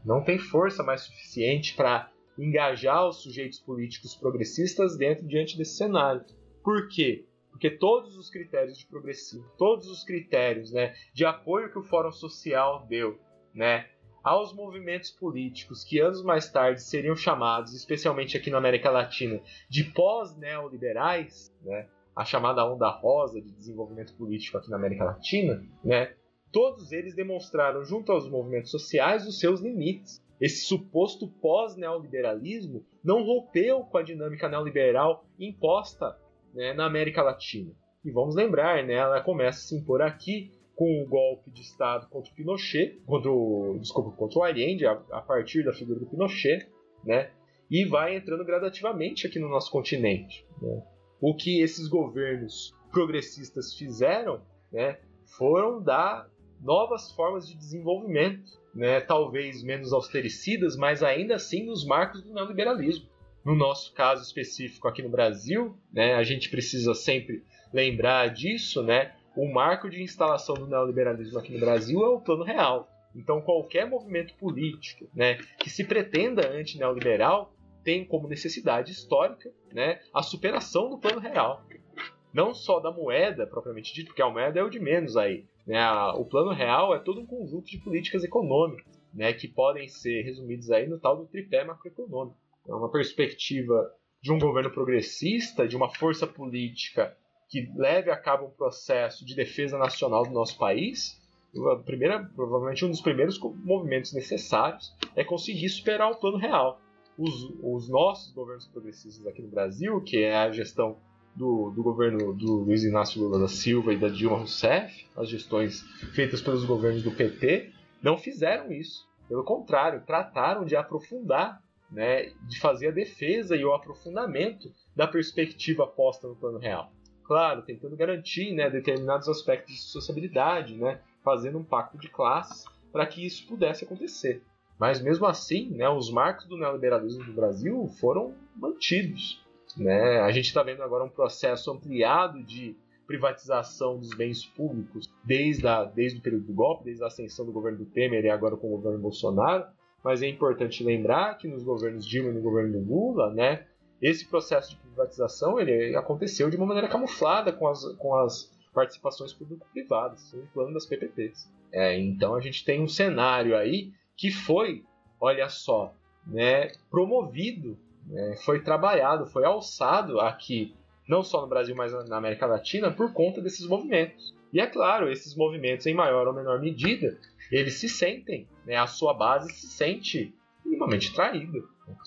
Não tem força mais suficiente para engajar os sujeitos políticos progressistas dentro diante desse cenário. Por quê? Porque todos os critérios de progressivo, todos os critérios né, de apoio que o Fórum Social deu, né, aos movimentos políticos que anos mais tarde seriam chamados, especialmente aqui na América Latina, de pós-neoliberais, né, a chamada onda rosa de desenvolvimento político aqui na América Latina, né, todos eles demonstraram junto aos movimentos sociais os seus limites. Esse suposto pós-neoliberalismo não rompeu com a dinâmica neoliberal imposta né, na América Latina. E vamos lembrar, né, ela começa a se impor aqui com o golpe de Estado contra o Pinochet, contra o, desculpa, contra o Allende, a, a partir da figura do Pinochet, né? E vai entrando gradativamente aqui no nosso continente. Né? O que esses governos progressistas fizeram, né, foram dar novas formas de desenvolvimento, né, talvez menos austericidas, mas ainda assim nos marcos do neoliberalismo. No nosso caso específico aqui no Brasil, né, a gente precisa sempre lembrar disso, né, o marco de instalação do neoliberalismo aqui no Brasil é o Plano Real. Então, qualquer movimento político né, que se pretenda anti-neoliberal tem como necessidade histórica né, a superação do Plano Real. Não só da moeda, propriamente dito, porque a moeda é o de menos aí. Né? O Plano Real é todo um conjunto de políticas econômicas né, que podem ser resumidas aí no tal do tripé macroeconômico. É uma perspectiva de um governo progressista, de uma força política que leve a cabo um processo de defesa nacional do nosso país, primeira, provavelmente um dos primeiros movimentos necessários é conseguir superar o plano real. Os, os nossos governos progressistas aqui no Brasil, que é a gestão do, do, governo do Luiz Inácio Lula da Silva e da Dilma Rousseff, as gestões feitas pelos governos do PT, não fizeram isso. Pelo contrário, trataram de aprofundar, né, de fazer a defesa e o aprofundamento da perspectiva posta no plano real claro, tentando garantir né, determinados aspectos de sociabilidade, né, fazendo um pacto de classes para que isso pudesse acontecer. Mas mesmo assim, né, os marcos do neoliberalismo no Brasil foram mantidos. Né? A gente está vendo agora um processo ampliado de privatização dos bens públicos desde, a, desde o período do golpe, desde a ascensão do governo do Temer e agora com o governo Bolsonaro. Mas é importante lembrar que nos governos Dilma e no governo Lula, né, esse processo de privatização ele aconteceu de uma maneira camuflada com as, com as participações público-privadas, no plano das PPPs. É, então a gente tem um cenário aí que foi, olha só, né, promovido né, foi trabalhado, foi alçado aqui, não só no Brasil, mas na América Latina, por conta desses movimentos. E é claro, esses movimentos, em maior ou menor medida, eles se sentem, né, a sua base se sente minimamente traída.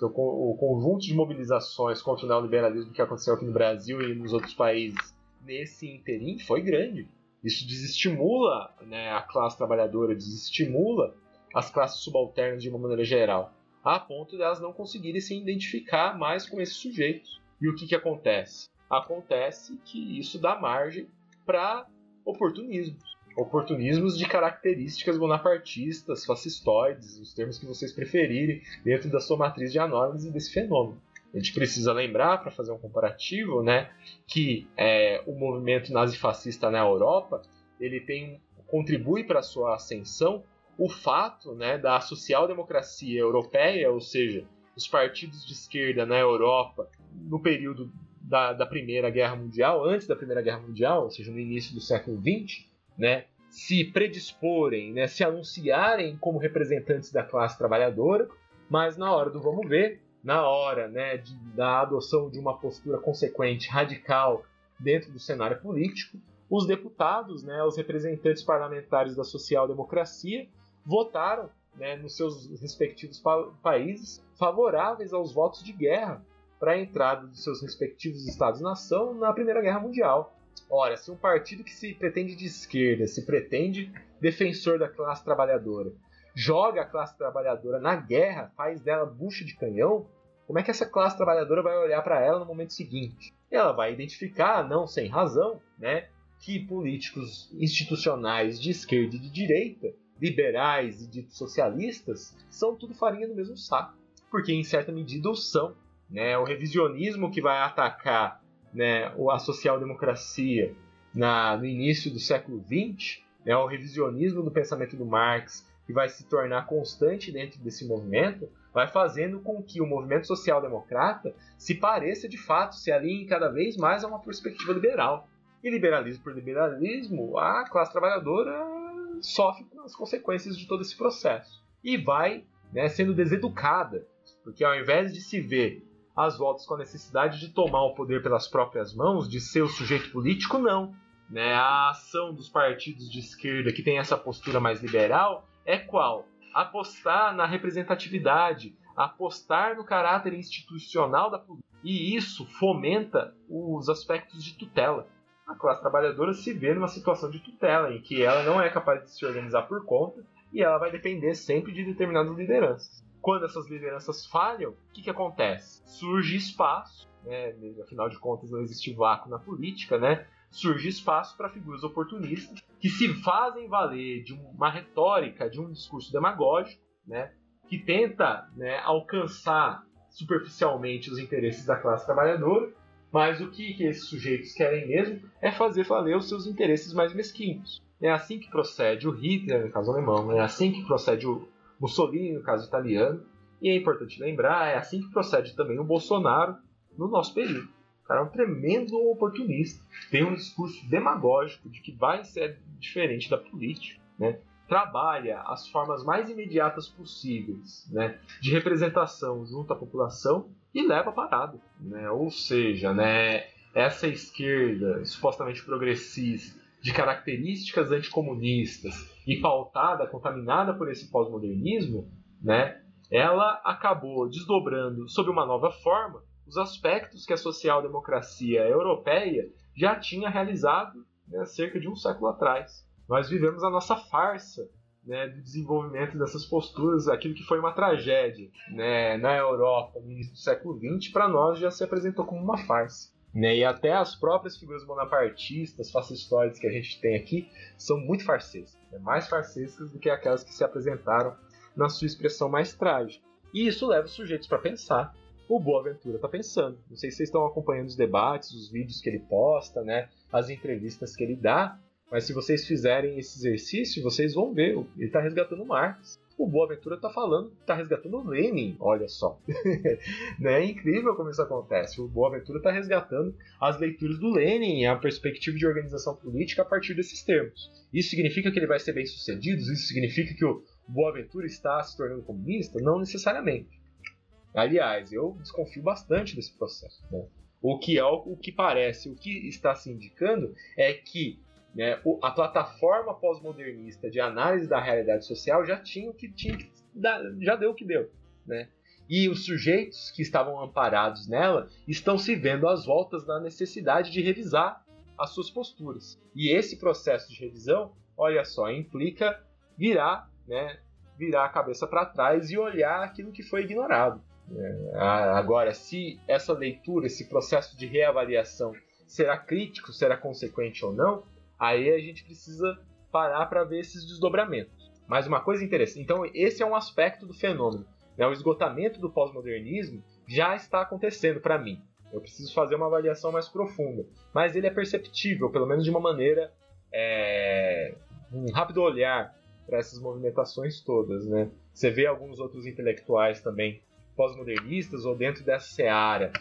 O conjunto de mobilizações contra o neoliberalismo que aconteceu aqui no Brasil e nos outros países nesse interim foi grande. Isso desestimula né, a classe trabalhadora, desestimula as classes subalternas de uma maneira geral, a ponto de elas não conseguirem se identificar mais com esses sujeitos. E o que, que acontece? Acontece que isso dá margem para oportunismos. Oportunismos de características bonapartistas, fascistoides, os termos que vocês preferirem, dentro da sua matriz de análise desse fenômeno. A gente precisa lembrar, para fazer um comparativo, né, que é, o movimento nazifascista na Europa ele tem contribui para a sua ascensão o fato né, da social-democracia europeia, ou seja, os partidos de esquerda na Europa no período da, da, Primeira Guerra Mundial, antes da Primeira Guerra Mundial, ou seja, no início do século XX, né, se predisporem, né, se anunciarem como representantes da classe trabalhadora, mas na hora do vamos ver, na hora né, de, da adoção de uma postura consequente, radical, dentro do cenário político, os deputados, né, os representantes parlamentares da social-democracia, votaram né, nos seus respectivos pa países favoráveis aos votos de guerra para a entrada dos seus respectivos Estados-nação na Primeira Guerra Mundial. Ora, se um partido que se pretende de esquerda, se pretende defensor da classe trabalhadora, joga a classe trabalhadora na guerra, faz dela bucha de canhão, como é que essa classe trabalhadora vai olhar para ela no momento seguinte? Ela vai identificar, não sem razão, né, que políticos institucionais de esquerda e de direita, liberais e ditos socialistas, são tudo farinha do mesmo saco, porque em certa medida o são. Né? O revisionismo que vai atacar né, a social-democracia no início do século XX, né, o revisionismo do pensamento do Marx, que vai se tornar constante dentro desse movimento, vai fazendo com que o movimento social-democrata se pareça de fato, se alinhe cada vez mais a uma perspectiva liberal. E liberalismo por liberalismo, a classe trabalhadora sofre as consequências de todo esse processo. E vai né, sendo deseducada, porque ao invés de se ver as voltas com a necessidade de tomar o poder pelas próprias mãos, de ser o sujeito político, não. Né? A ação dos partidos de esquerda que tem essa postura mais liberal é qual? Apostar na representatividade, apostar no caráter institucional da política. E isso fomenta os aspectos de tutela. A classe trabalhadora se vê numa situação de tutela, em que ela não é capaz de se organizar por conta e ela vai depender sempre de determinadas lideranças. Quando essas lideranças falham, o que, que acontece? Surge espaço, né? afinal de contas não existe vácuo na política, né? surge espaço para figuras oportunistas que se fazem valer de uma retórica, de um discurso demagógico, né? que tenta né, alcançar superficialmente os interesses da classe trabalhadora, mas o que, que esses sujeitos querem mesmo é fazer valer os seus interesses mais mesquinhos. É assim que procede o Hitler, no caso alemão, é assim que procede o Mussolini, no caso italiano. E é importante lembrar, é assim que procede também o Bolsonaro no nosso período. O cara é um tremendo oportunista. Tem um discurso demagógico de que vai ser diferente da política. Né? Trabalha as formas mais imediatas possíveis né, de representação junto à população e leva parado. Né? Ou seja, né, essa esquerda supostamente progressista de características anticomunistas e pautada, contaminada por esse pós-modernismo, né, ela acabou desdobrando sob uma nova forma os aspectos que a social-democracia europeia já tinha realizado né, cerca de um século atrás. Nós vivemos a nossa farsa né, do desenvolvimento dessas posturas, aquilo que foi uma tragédia né, na Europa no início do século XX, para nós já se apresentou como uma farsa. Né? E até as próprias figuras bonapartistas, fascistoides que a gente tem aqui, são muito farsescas. Né? Mais farsescas do que aquelas que se apresentaram na sua expressão mais trágica. E isso leva os sujeitos para pensar. O Boaventura está pensando. Não sei se vocês estão acompanhando os debates, os vídeos que ele posta, né? as entrevistas que ele dá. Mas se vocês fizerem esse exercício, vocês vão ver. Ele está resgatando Marx o Boaventura está falando, está resgatando o Lenin, olha só. [laughs] né? É incrível como isso acontece. O Boaventura está resgatando as leituras do Lenin a perspectiva de organização política a partir desses termos. Isso significa que ele vai ser bem sucedido? Isso significa que o Boaventura está se tornando comunista? Não necessariamente. Aliás, eu desconfio bastante desse processo. Né? O que é o que parece, o que está se indicando é que né, o, a plataforma pós-modernista de análise da realidade social já tinha o que tinha que dar, já deu o que deu. Né? E os sujeitos que estavam amparados nela estão se vendo às voltas da necessidade de revisar as suas posturas. E esse processo de revisão, olha só, implica virar, né, virar a cabeça para trás e olhar aquilo que foi ignorado. É, agora, se essa leitura, esse processo de reavaliação será crítico, será consequente ou não, aí a gente precisa parar para ver esses desdobramentos. Mas uma coisa interessante, então esse é um aspecto do fenômeno. Né? O esgotamento do pós-modernismo já está acontecendo para mim. Eu preciso fazer uma avaliação mais profunda. Mas ele é perceptível, pelo menos de uma maneira. É... um rápido olhar para essas movimentações todas. Né? Você vê alguns outros intelectuais também pós-modernistas ou dentro dessa seara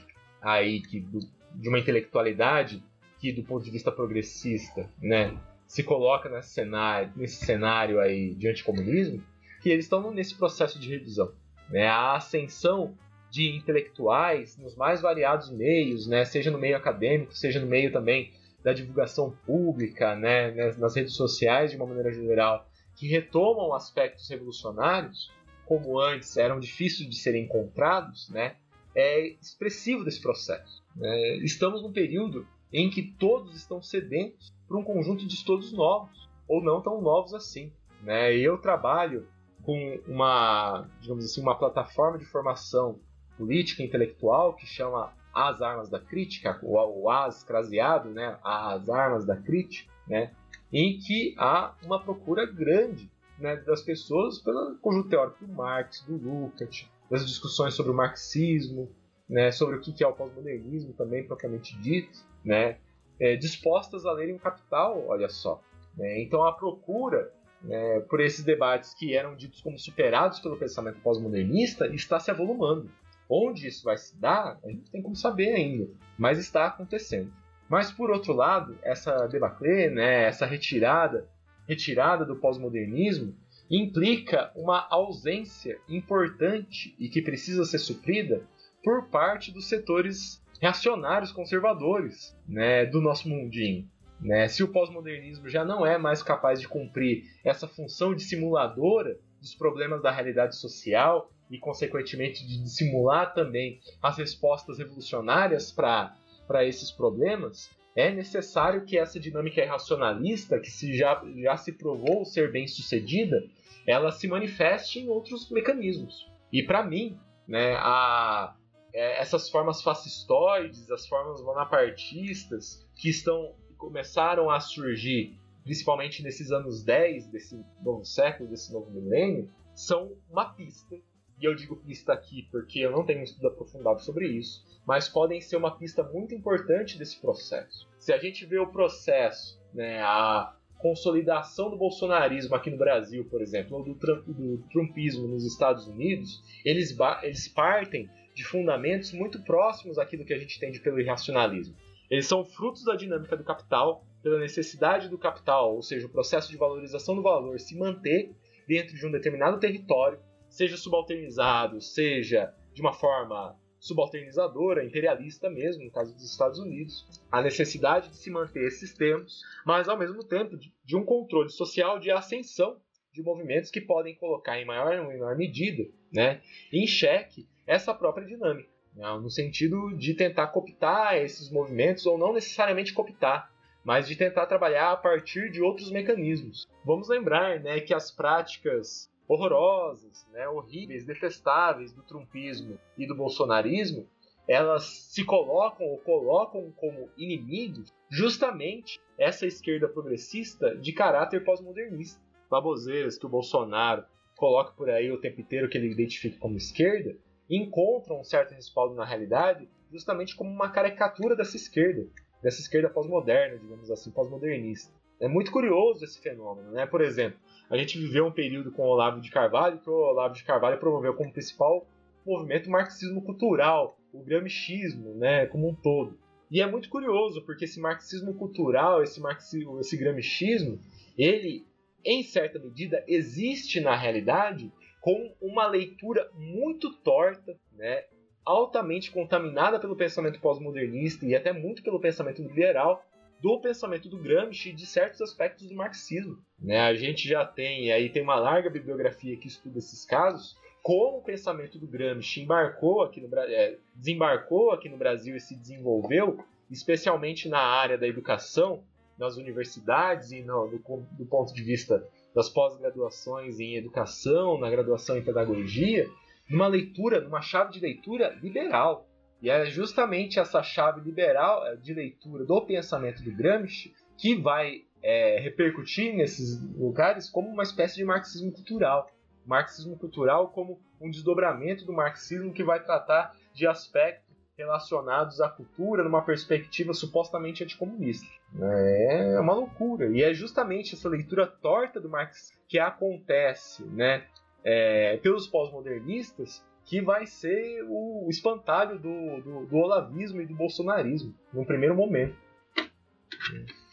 aí que, de uma intelectualidade que, do ponto de vista progressista, né, se coloca nesse cenário, nesse cenário aí de anticomunismo, que eles estão nesse processo de revisão. Né? A ascensão de intelectuais nos mais variados meios, né? seja no meio acadêmico, seja no meio também da divulgação pública, né? nas redes sociais de uma maneira geral, que retomam aspectos revolucionários, como antes eram difíceis de serem encontrados, né? é expressivo desse processo. Né? Estamos num período em que todos estão sedentos por um conjunto de estudos novos, ou não tão novos assim. Né? Eu trabalho com uma, digamos assim, uma plataforma de formação política e intelectual que chama As Armas da Crítica, o AS craseado, né? As Armas da Crítica, né? em que há uma procura grande né, das pessoas pelo conjunto teórico do Marx, do Lukács, das discussões sobre o marxismo, né, sobre o que é o pós-modernismo também propriamente dito, né, é, dispostas a lerem o Capital, olha só. Né, então a procura né, por esses debates que eram ditos como superados pelo pensamento pós-modernista está se avolumando. Onde isso vai se dar, a gente não tem como saber ainda, mas está acontecendo. Mas por outro lado, essa debacle, né, essa retirada, retirada do pós-modernismo, implica uma ausência importante e que precisa ser suprida por parte dos setores reacionários conservadores né, do nosso mundinho. Né? Se o pós-modernismo já não é mais capaz de cumprir essa função dissimuladora dos problemas da realidade social e, consequentemente, de dissimular também as respostas revolucionárias para esses problemas, é necessário que essa dinâmica irracionalista, que se já, já se provou ser bem sucedida, ela se manifeste em outros mecanismos. E para mim, né, a, é, essas formas fascistoides, as formas bonapartistas que estão começaram a surgir, principalmente nesses anos 10 desse novo século, desse novo milênio, são uma pista. E eu digo pista aqui porque eu não tenho um estudo aprofundado sobre isso, mas podem ser uma pista muito importante desse processo. Se a gente vê o processo, né, a consolidação do bolsonarismo aqui no Brasil, por exemplo, ou do, do trumpismo nos Estados Unidos, eles, eles partem de fundamentos muito próximos àquilo que a gente entende pelo irracionalismo. Eles são frutos da dinâmica do capital, pela necessidade do capital, ou seja, o processo de valorização do valor se manter dentro de um determinado território, seja subalternizado, seja de uma forma subalternizadora, imperialista mesmo, no caso dos Estados Unidos, a necessidade de se manter esses termos, mas ao mesmo tempo de um controle social de ascensão de movimentos que podem colocar em maior ou menor medida né, em xeque essa própria dinâmica. Né? no sentido de tentar cooptar esses movimentos, ou não necessariamente cooptar, mas de tentar trabalhar a partir de outros mecanismos. Vamos lembrar né, que as práticas horrorosas, né, horríveis, detestáveis do trumpismo e do bolsonarismo, elas se colocam ou colocam como inimigos justamente essa esquerda progressista de caráter pós-modernista. Baboseiras que o Bolsonaro coloca por aí o tempo inteiro que ele identifica como esquerda, encontram um certo respaldo na realidade justamente como uma caricatura dessa esquerda, dessa esquerda pós-moderna, digamos assim, pós-modernista. É muito curioso esse fenômeno, né? Por exemplo, a gente viveu um período com o Olavo de Carvalho, que o Olavo de Carvalho promoveu como principal movimento o marxismo cultural, o gramichismo, né, como um todo. E é muito curioso, porque esse marxismo cultural, esse, marxismo, esse gramichismo, ele, em certa medida, existe na realidade com uma leitura muito torta, né, altamente contaminada pelo pensamento pós-modernista e até muito pelo pensamento liberal, do pensamento do Gramsci e de certos aspectos do marxismo. Né? A gente já tem, aí tem uma larga bibliografia que estuda esses casos, como o pensamento do Gramsci embarcou aqui no, é, desembarcou aqui no Brasil e se desenvolveu, especialmente na área da educação, nas universidades e no, do, do ponto de vista das pós-graduações em educação, na graduação em pedagogia, numa leitura, numa chave de leitura liberal. E é justamente essa chave liberal é, de leitura do pensamento do Gramsci que vai é, repercutir nesses lugares como uma espécie de marxismo cultural. Marxismo cultural como um desdobramento do marxismo que vai tratar de aspectos relacionados à cultura numa perspectiva supostamente anticomunista. É uma loucura. E é justamente essa leitura torta do Marx que acontece né, é, pelos pós-modernistas que vai ser o espantalho do, do, do olavismo e do bolsonarismo, no primeiro momento.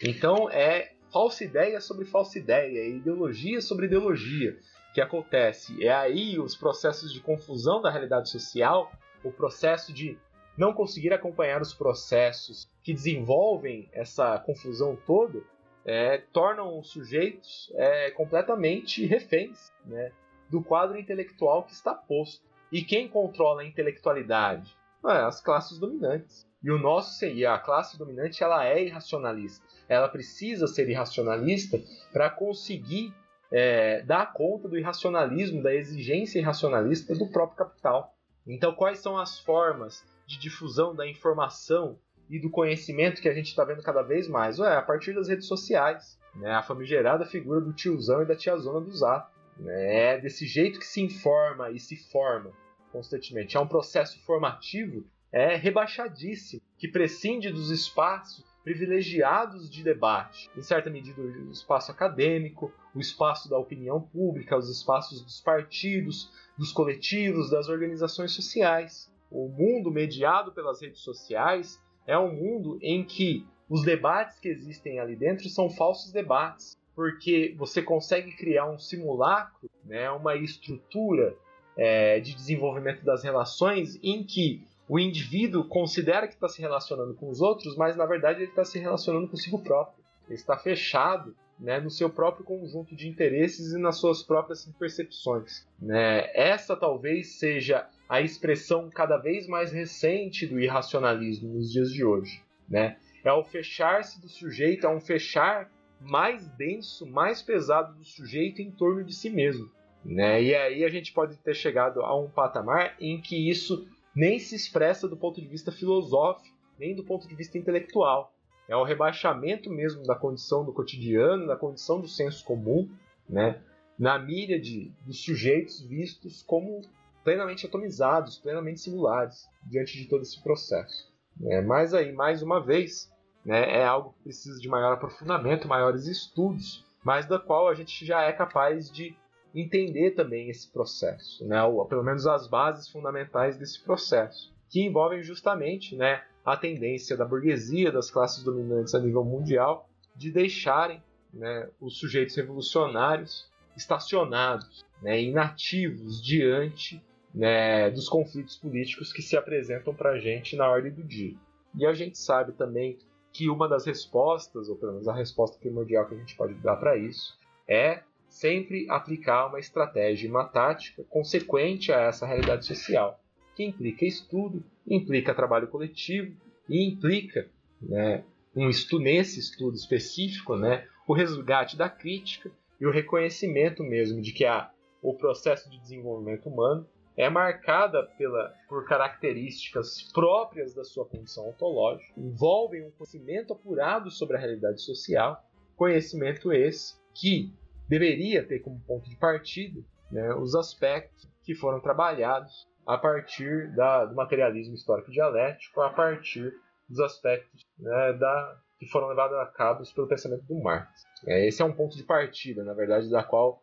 Então é falsa ideia sobre falsa ideia, é ideologia sobre ideologia que acontece. É aí os processos de confusão da realidade social, o processo de não conseguir acompanhar os processos que desenvolvem essa confusão toda, é, tornam os sujeitos é, completamente reféns né, do quadro intelectual que está posto. E quem controla a intelectualidade? É, as classes dominantes. E o nosso seria a classe dominante, ela é irracionalista. Ela precisa ser irracionalista para conseguir é, dar conta do irracionalismo, da exigência irracionalista do próprio capital. Então, quais são as formas de difusão da informação e do conhecimento que a gente está vendo cada vez mais? Ué, a partir das redes sociais. Né? A famigerada figura do tiozão e da tiazona do zap. Né? É desse jeito que se informa e se forma constantemente. É um processo formativo é rebaixadíssimo, que prescinde dos espaços privilegiados de debate. Em certa medida, o espaço acadêmico, o espaço da opinião pública, os espaços dos partidos, dos coletivos, das organizações sociais. O mundo mediado pelas redes sociais é um mundo em que os debates que existem ali dentro são falsos debates, porque você consegue criar um simulacro, né, uma estrutura é, de desenvolvimento das relações em que o indivíduo considera que está se relacionando com os outros, mas na verdade ele está se relacionando consigo próprio. Ele está fechado né, no seu próprio conjunto de interesses e nas suas próprias percepções. Né? Essa talvez seja a expressão cada vez mais recente do irracionalismo nos dias de hoje. Né? É o fechar-se do sujeito, é um fechar mais denso, mais pesado do sujeito em torno de si mesmo. Né? E aí a gente pode ter chegado a um patamar em que isso nem se expressa do ponto de vista filosófico, nem do ponto de vista intelectual. É o rebaixamento mesmo da condição do cotidiano, da condição do senso comum, né? na míriade dos sujeitos vistos como plenamente atomizados, plenamente singulares, diante de todo esse processo. É, mas aí, mais uma vez, né, é algo que precisa de maior aprofundamento, maiores estudos, mas da qual a gente já é capaz de entender também esse processo, né? ou pelo menos as bases fundamentais desse processo, que envolvem justamente né, a tendência da burguesia, das classes dominantes a nível mundial, de deixarem né, os sujeitos revolucionários estacionados, né, inativos diante né, dos conflitos políticos que se apresentam para a gente na ordem do dia. E a gente sabe também que uma das respostas, ou pelo menos a resposta primordial que a gente pode dar para isso, é sempre aplicar uma estratégia e uma tática consequente a essa realidade social, que implica estudo, implica trabalho coletivo e implica, né, um estudo, nesse estudo específico, né, o resgate da crítica e o reconhecimento mesmo de que a, o processo de desenvolvimento humano é marcada pela, por características próprias da sua condição ontológica, envolvem um conhecimento apurado sobre a realidade social, conhecimento esse que deveria ter como ponto de partida né, os aspectos que foram trabalhados a partir da, do materialismo histórico dialético, a partir dos aspectos né, da, que foram levados a cabo pelo pensamento do Marx. É, esse é um ponto de partida, na verdade, da qual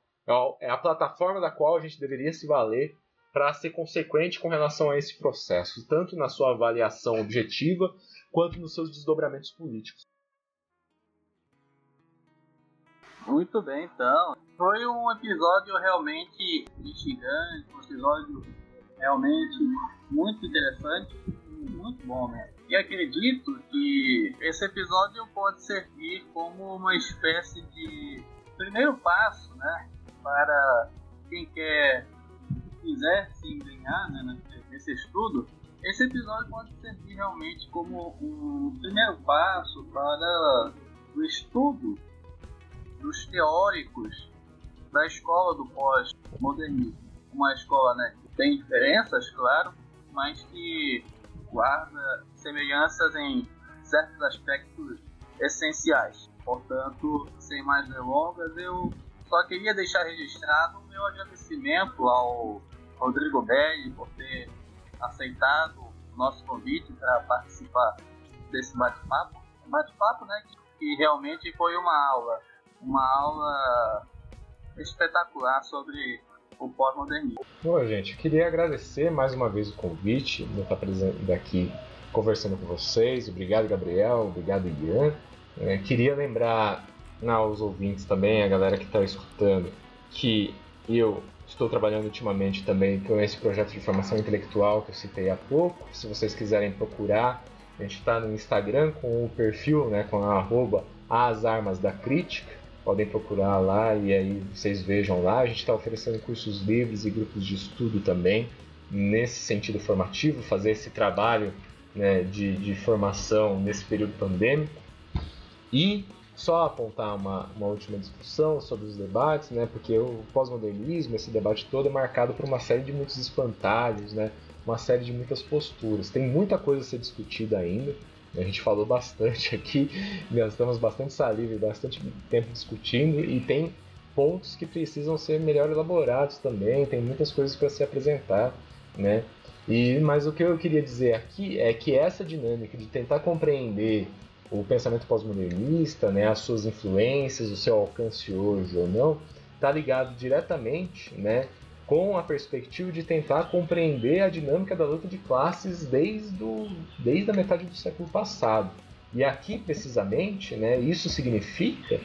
é a plataforma da qual a gente deveria se valer para ser consequente com relação a esse processo, tanto na sua avaliação objetiva quanto nos seus desdobramentos políticos. Muito bem, então. Foi um episódio realmente instigante, um episódio realmente muito interessante, muito bom, né? E acredito que esse episódio pode servir como uma espécie de primeiro passo, né, para quem quer quiser se empenhar né, nesse estudo. Esse episódio pode servir realmente como um primeiro passo para o estudo dos teóricos da escola do pós-modernismo. Uma escola né, que tem diferenças, claro, mas que guarda semelhanças em certos aspectos essenciais. Portanto, sem mais delongas, eu só queria deixar registrado o meu agradecimento ao Rodrigo Belli por ter aceitado o nosso convite para participar desse bate-papo. Um bate-papo né, que, que realmente foi uma aula, uma aula espetacular sobre o pós-modernismo. Bom, gente, queria agradecer mais uma vez o convite, de estar presente aqui conversando com vocês. Obrigado, Gabriel. Obrigado, Ian. É, queria lembrar aos ouvintes também, a galera que está escutando, que eu estou trabalhando ultimamente também com esse projeto de formação intelectual que eu citei há pouco. Se vocês quiserem procurar, a gente está no Instagram com o perfil, né, com a arroba as armas da crítica podem procurar lá e aí vocês vejam lá. A gente está oferecendo cursos livres e grupos de estudo também, nesse sentido formativo, fazer esse trabalho né, de, de formação nesse período pandêmico. E só apontar uma, uma última discussão sobre os debates, né, porque o pós-modernismo, esse debate todo, é marcado por uma série de muitos espantalhos, né, uma série de muitas posturas. Tem muita coisa a ser discutida ainda. A gente falou bastante [laughs] aqui, gastamos bastante saliva e bastante tempo discutindo, e tem pontos que precisam ser melhor elaborados também, tem muitas coisas para se apresentar, né? E, mas o que eu queria dizer aqui é que essa dinâmica de tentar compreender o pensamento pós-modernista, né, as suas influências, o seu alcance hoje ou não, está ligado diretamente né, com a perspectiva de tentar compreender a dinâmica da luta de classes desde, o, desde a metade do século passado. E aqui, precisamente, né, isso significa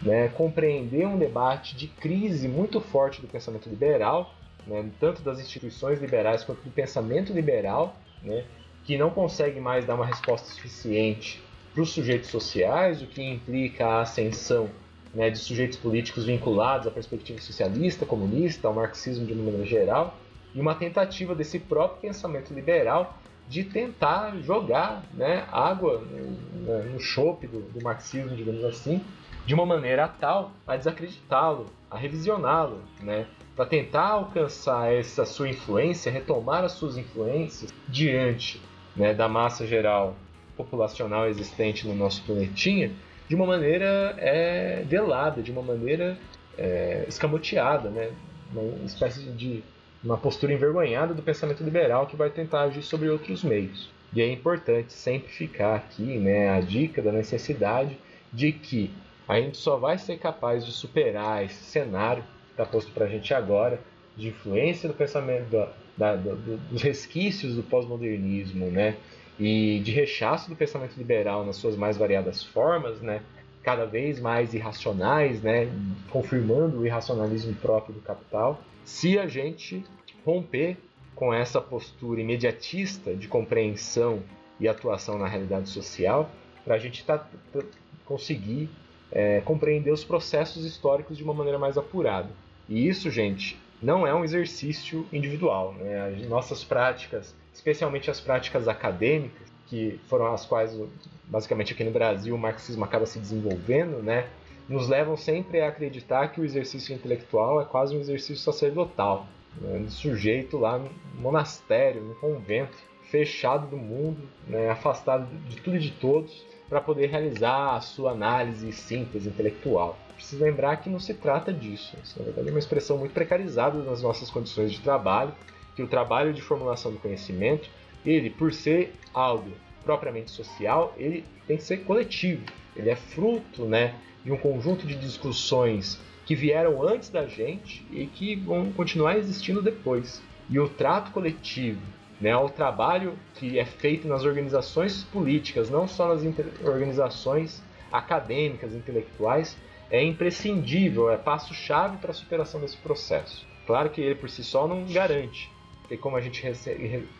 né, compreender um debate de crise muito forte do pensamento liberal, né, tanto das instituições liberais quanto do pensamento liberal, né, que não consegue mais dar uma resposta suficiente para os sujeitos sociais, o que implica a ascensão né, de sujeitos políticos vinculados à perspectiva socialista, comunista, ao marxismo de uma maneira geral, e uma tentativa desse próprio pensamento liberal de tentar jogar né, água no, no chope do, do marxismo, digamos assim, de uma maneira tal a desacreditá-lo, a revisioná-lo, né, para tentar alcançar essa sua influência, retomar as suas influências diante né, da massa geral populacional existente no nosso planetinha, de uma maneira é, velada, de uma maneira é, escamoteada, né? uma espécie de uma postura envergonhada do pensamento liberal que vai tentar agir sobre outros meios. E é importante sempre ficar aqui né, a dica da necessidade de que a gente só vai ser capaz de superar esse cenário que está posto para a gente agora, de influência do pensamento, da, da, do, dos resquícios do pós-modernismo, né? E de rechaço do pensamento liberal nas suas mais variadas formas, né, cada vez mais irracionais, né, confirmando o irracionalismo próprio do capital, se a gente romper com essa postura imediatista de compreensão e atuação na realidade social, para a gente tá, tá, conseguir é, compreender os processos históricos de uma maneira mais apurada. E isso, gente, não é um exercício individual. Né? As nossas práticas especialmente as práticas acadêmicas, que foram as quais, basicamente aqui no Brasil, o marxismo acaba se desenvolvendo, né, nos levam sempre a acreditar que o exercício intelectual é quase um exercício sacerdotal, né, sujeito lá no monastério, no convento, fechado do mundo, né, afastado de tudo e de todos, para poder realizar a sua análise e síntese intelectual. Preciso lembrar que não se trata disso. Isso, na verdade, é uma expressão muito precarizada nas nossas condições de trabalho que o trabalho de formulação do conhecimento, ele, por ser algo propriamente social, ele tem que ser coletivo. Ele é fruto né, de um conjunto de discussões que vieram antes da gente e que vão continuar existindo depois. E o trato coletivo, né, o trabalho que é feito nas organizações políticas, não só nas organizações acadêmicas, intelectuais, é imprescindível, é passo-chave para a superação desse processo. Claro que ele por si só não garante, porque como a gente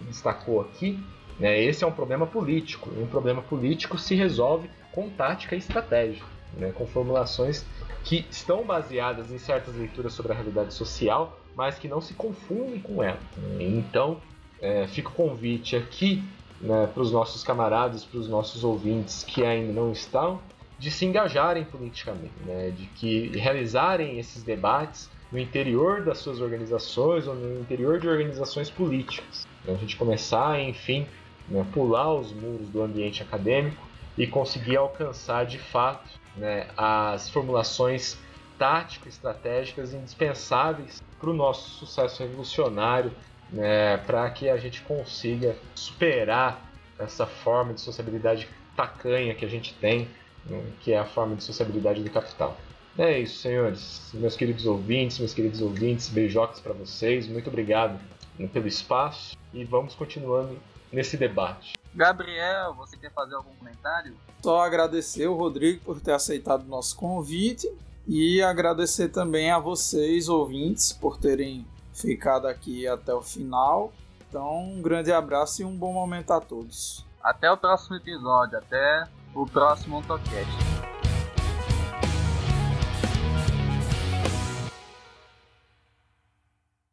destacou aqui, né, esse é um problema político, e um problema político se resolve com tática e estratégia, né, com formulações que estão baseadas em certas leituras sobre a realidade social, mas que não se confundem com ela. Então, é, fica o convite aqui né, para os nossos camaradas, para os nossos ouvintes que ainda não estão, de se engajarem politicamente, né, de que realizarem esses debates no interior das suas organizações ou no interior de organizações políticas. Então, a gente começar, enfim, né, pular os muros do ambiente acadêmico e conseguir alcançar de fato né, as formulações tático-estratégicas indispensáveis para o nosso sucesso revolucionário, né, para que a gente consiga superar essa forma de sociabilidade tacanha que a gente tem, né, que é a forma de sociabilidade do capital. É isso, senhores. Meus queridos ouvintes, meus queridos ouvintes, beijocas para vocês. Muito obrigado pelo espaço e vamos continuando nesse debate. Gabriel, você quer fazer algum comentário? Só agradecer o Rodrigo por ter aceitado o nosso convite e agradecer também a vocês, ouvintes, por terem ficado aqui até o final. Então, um grande abraço e um bom momento a todos. Até o próximo episódio, até o próximo Ontocast.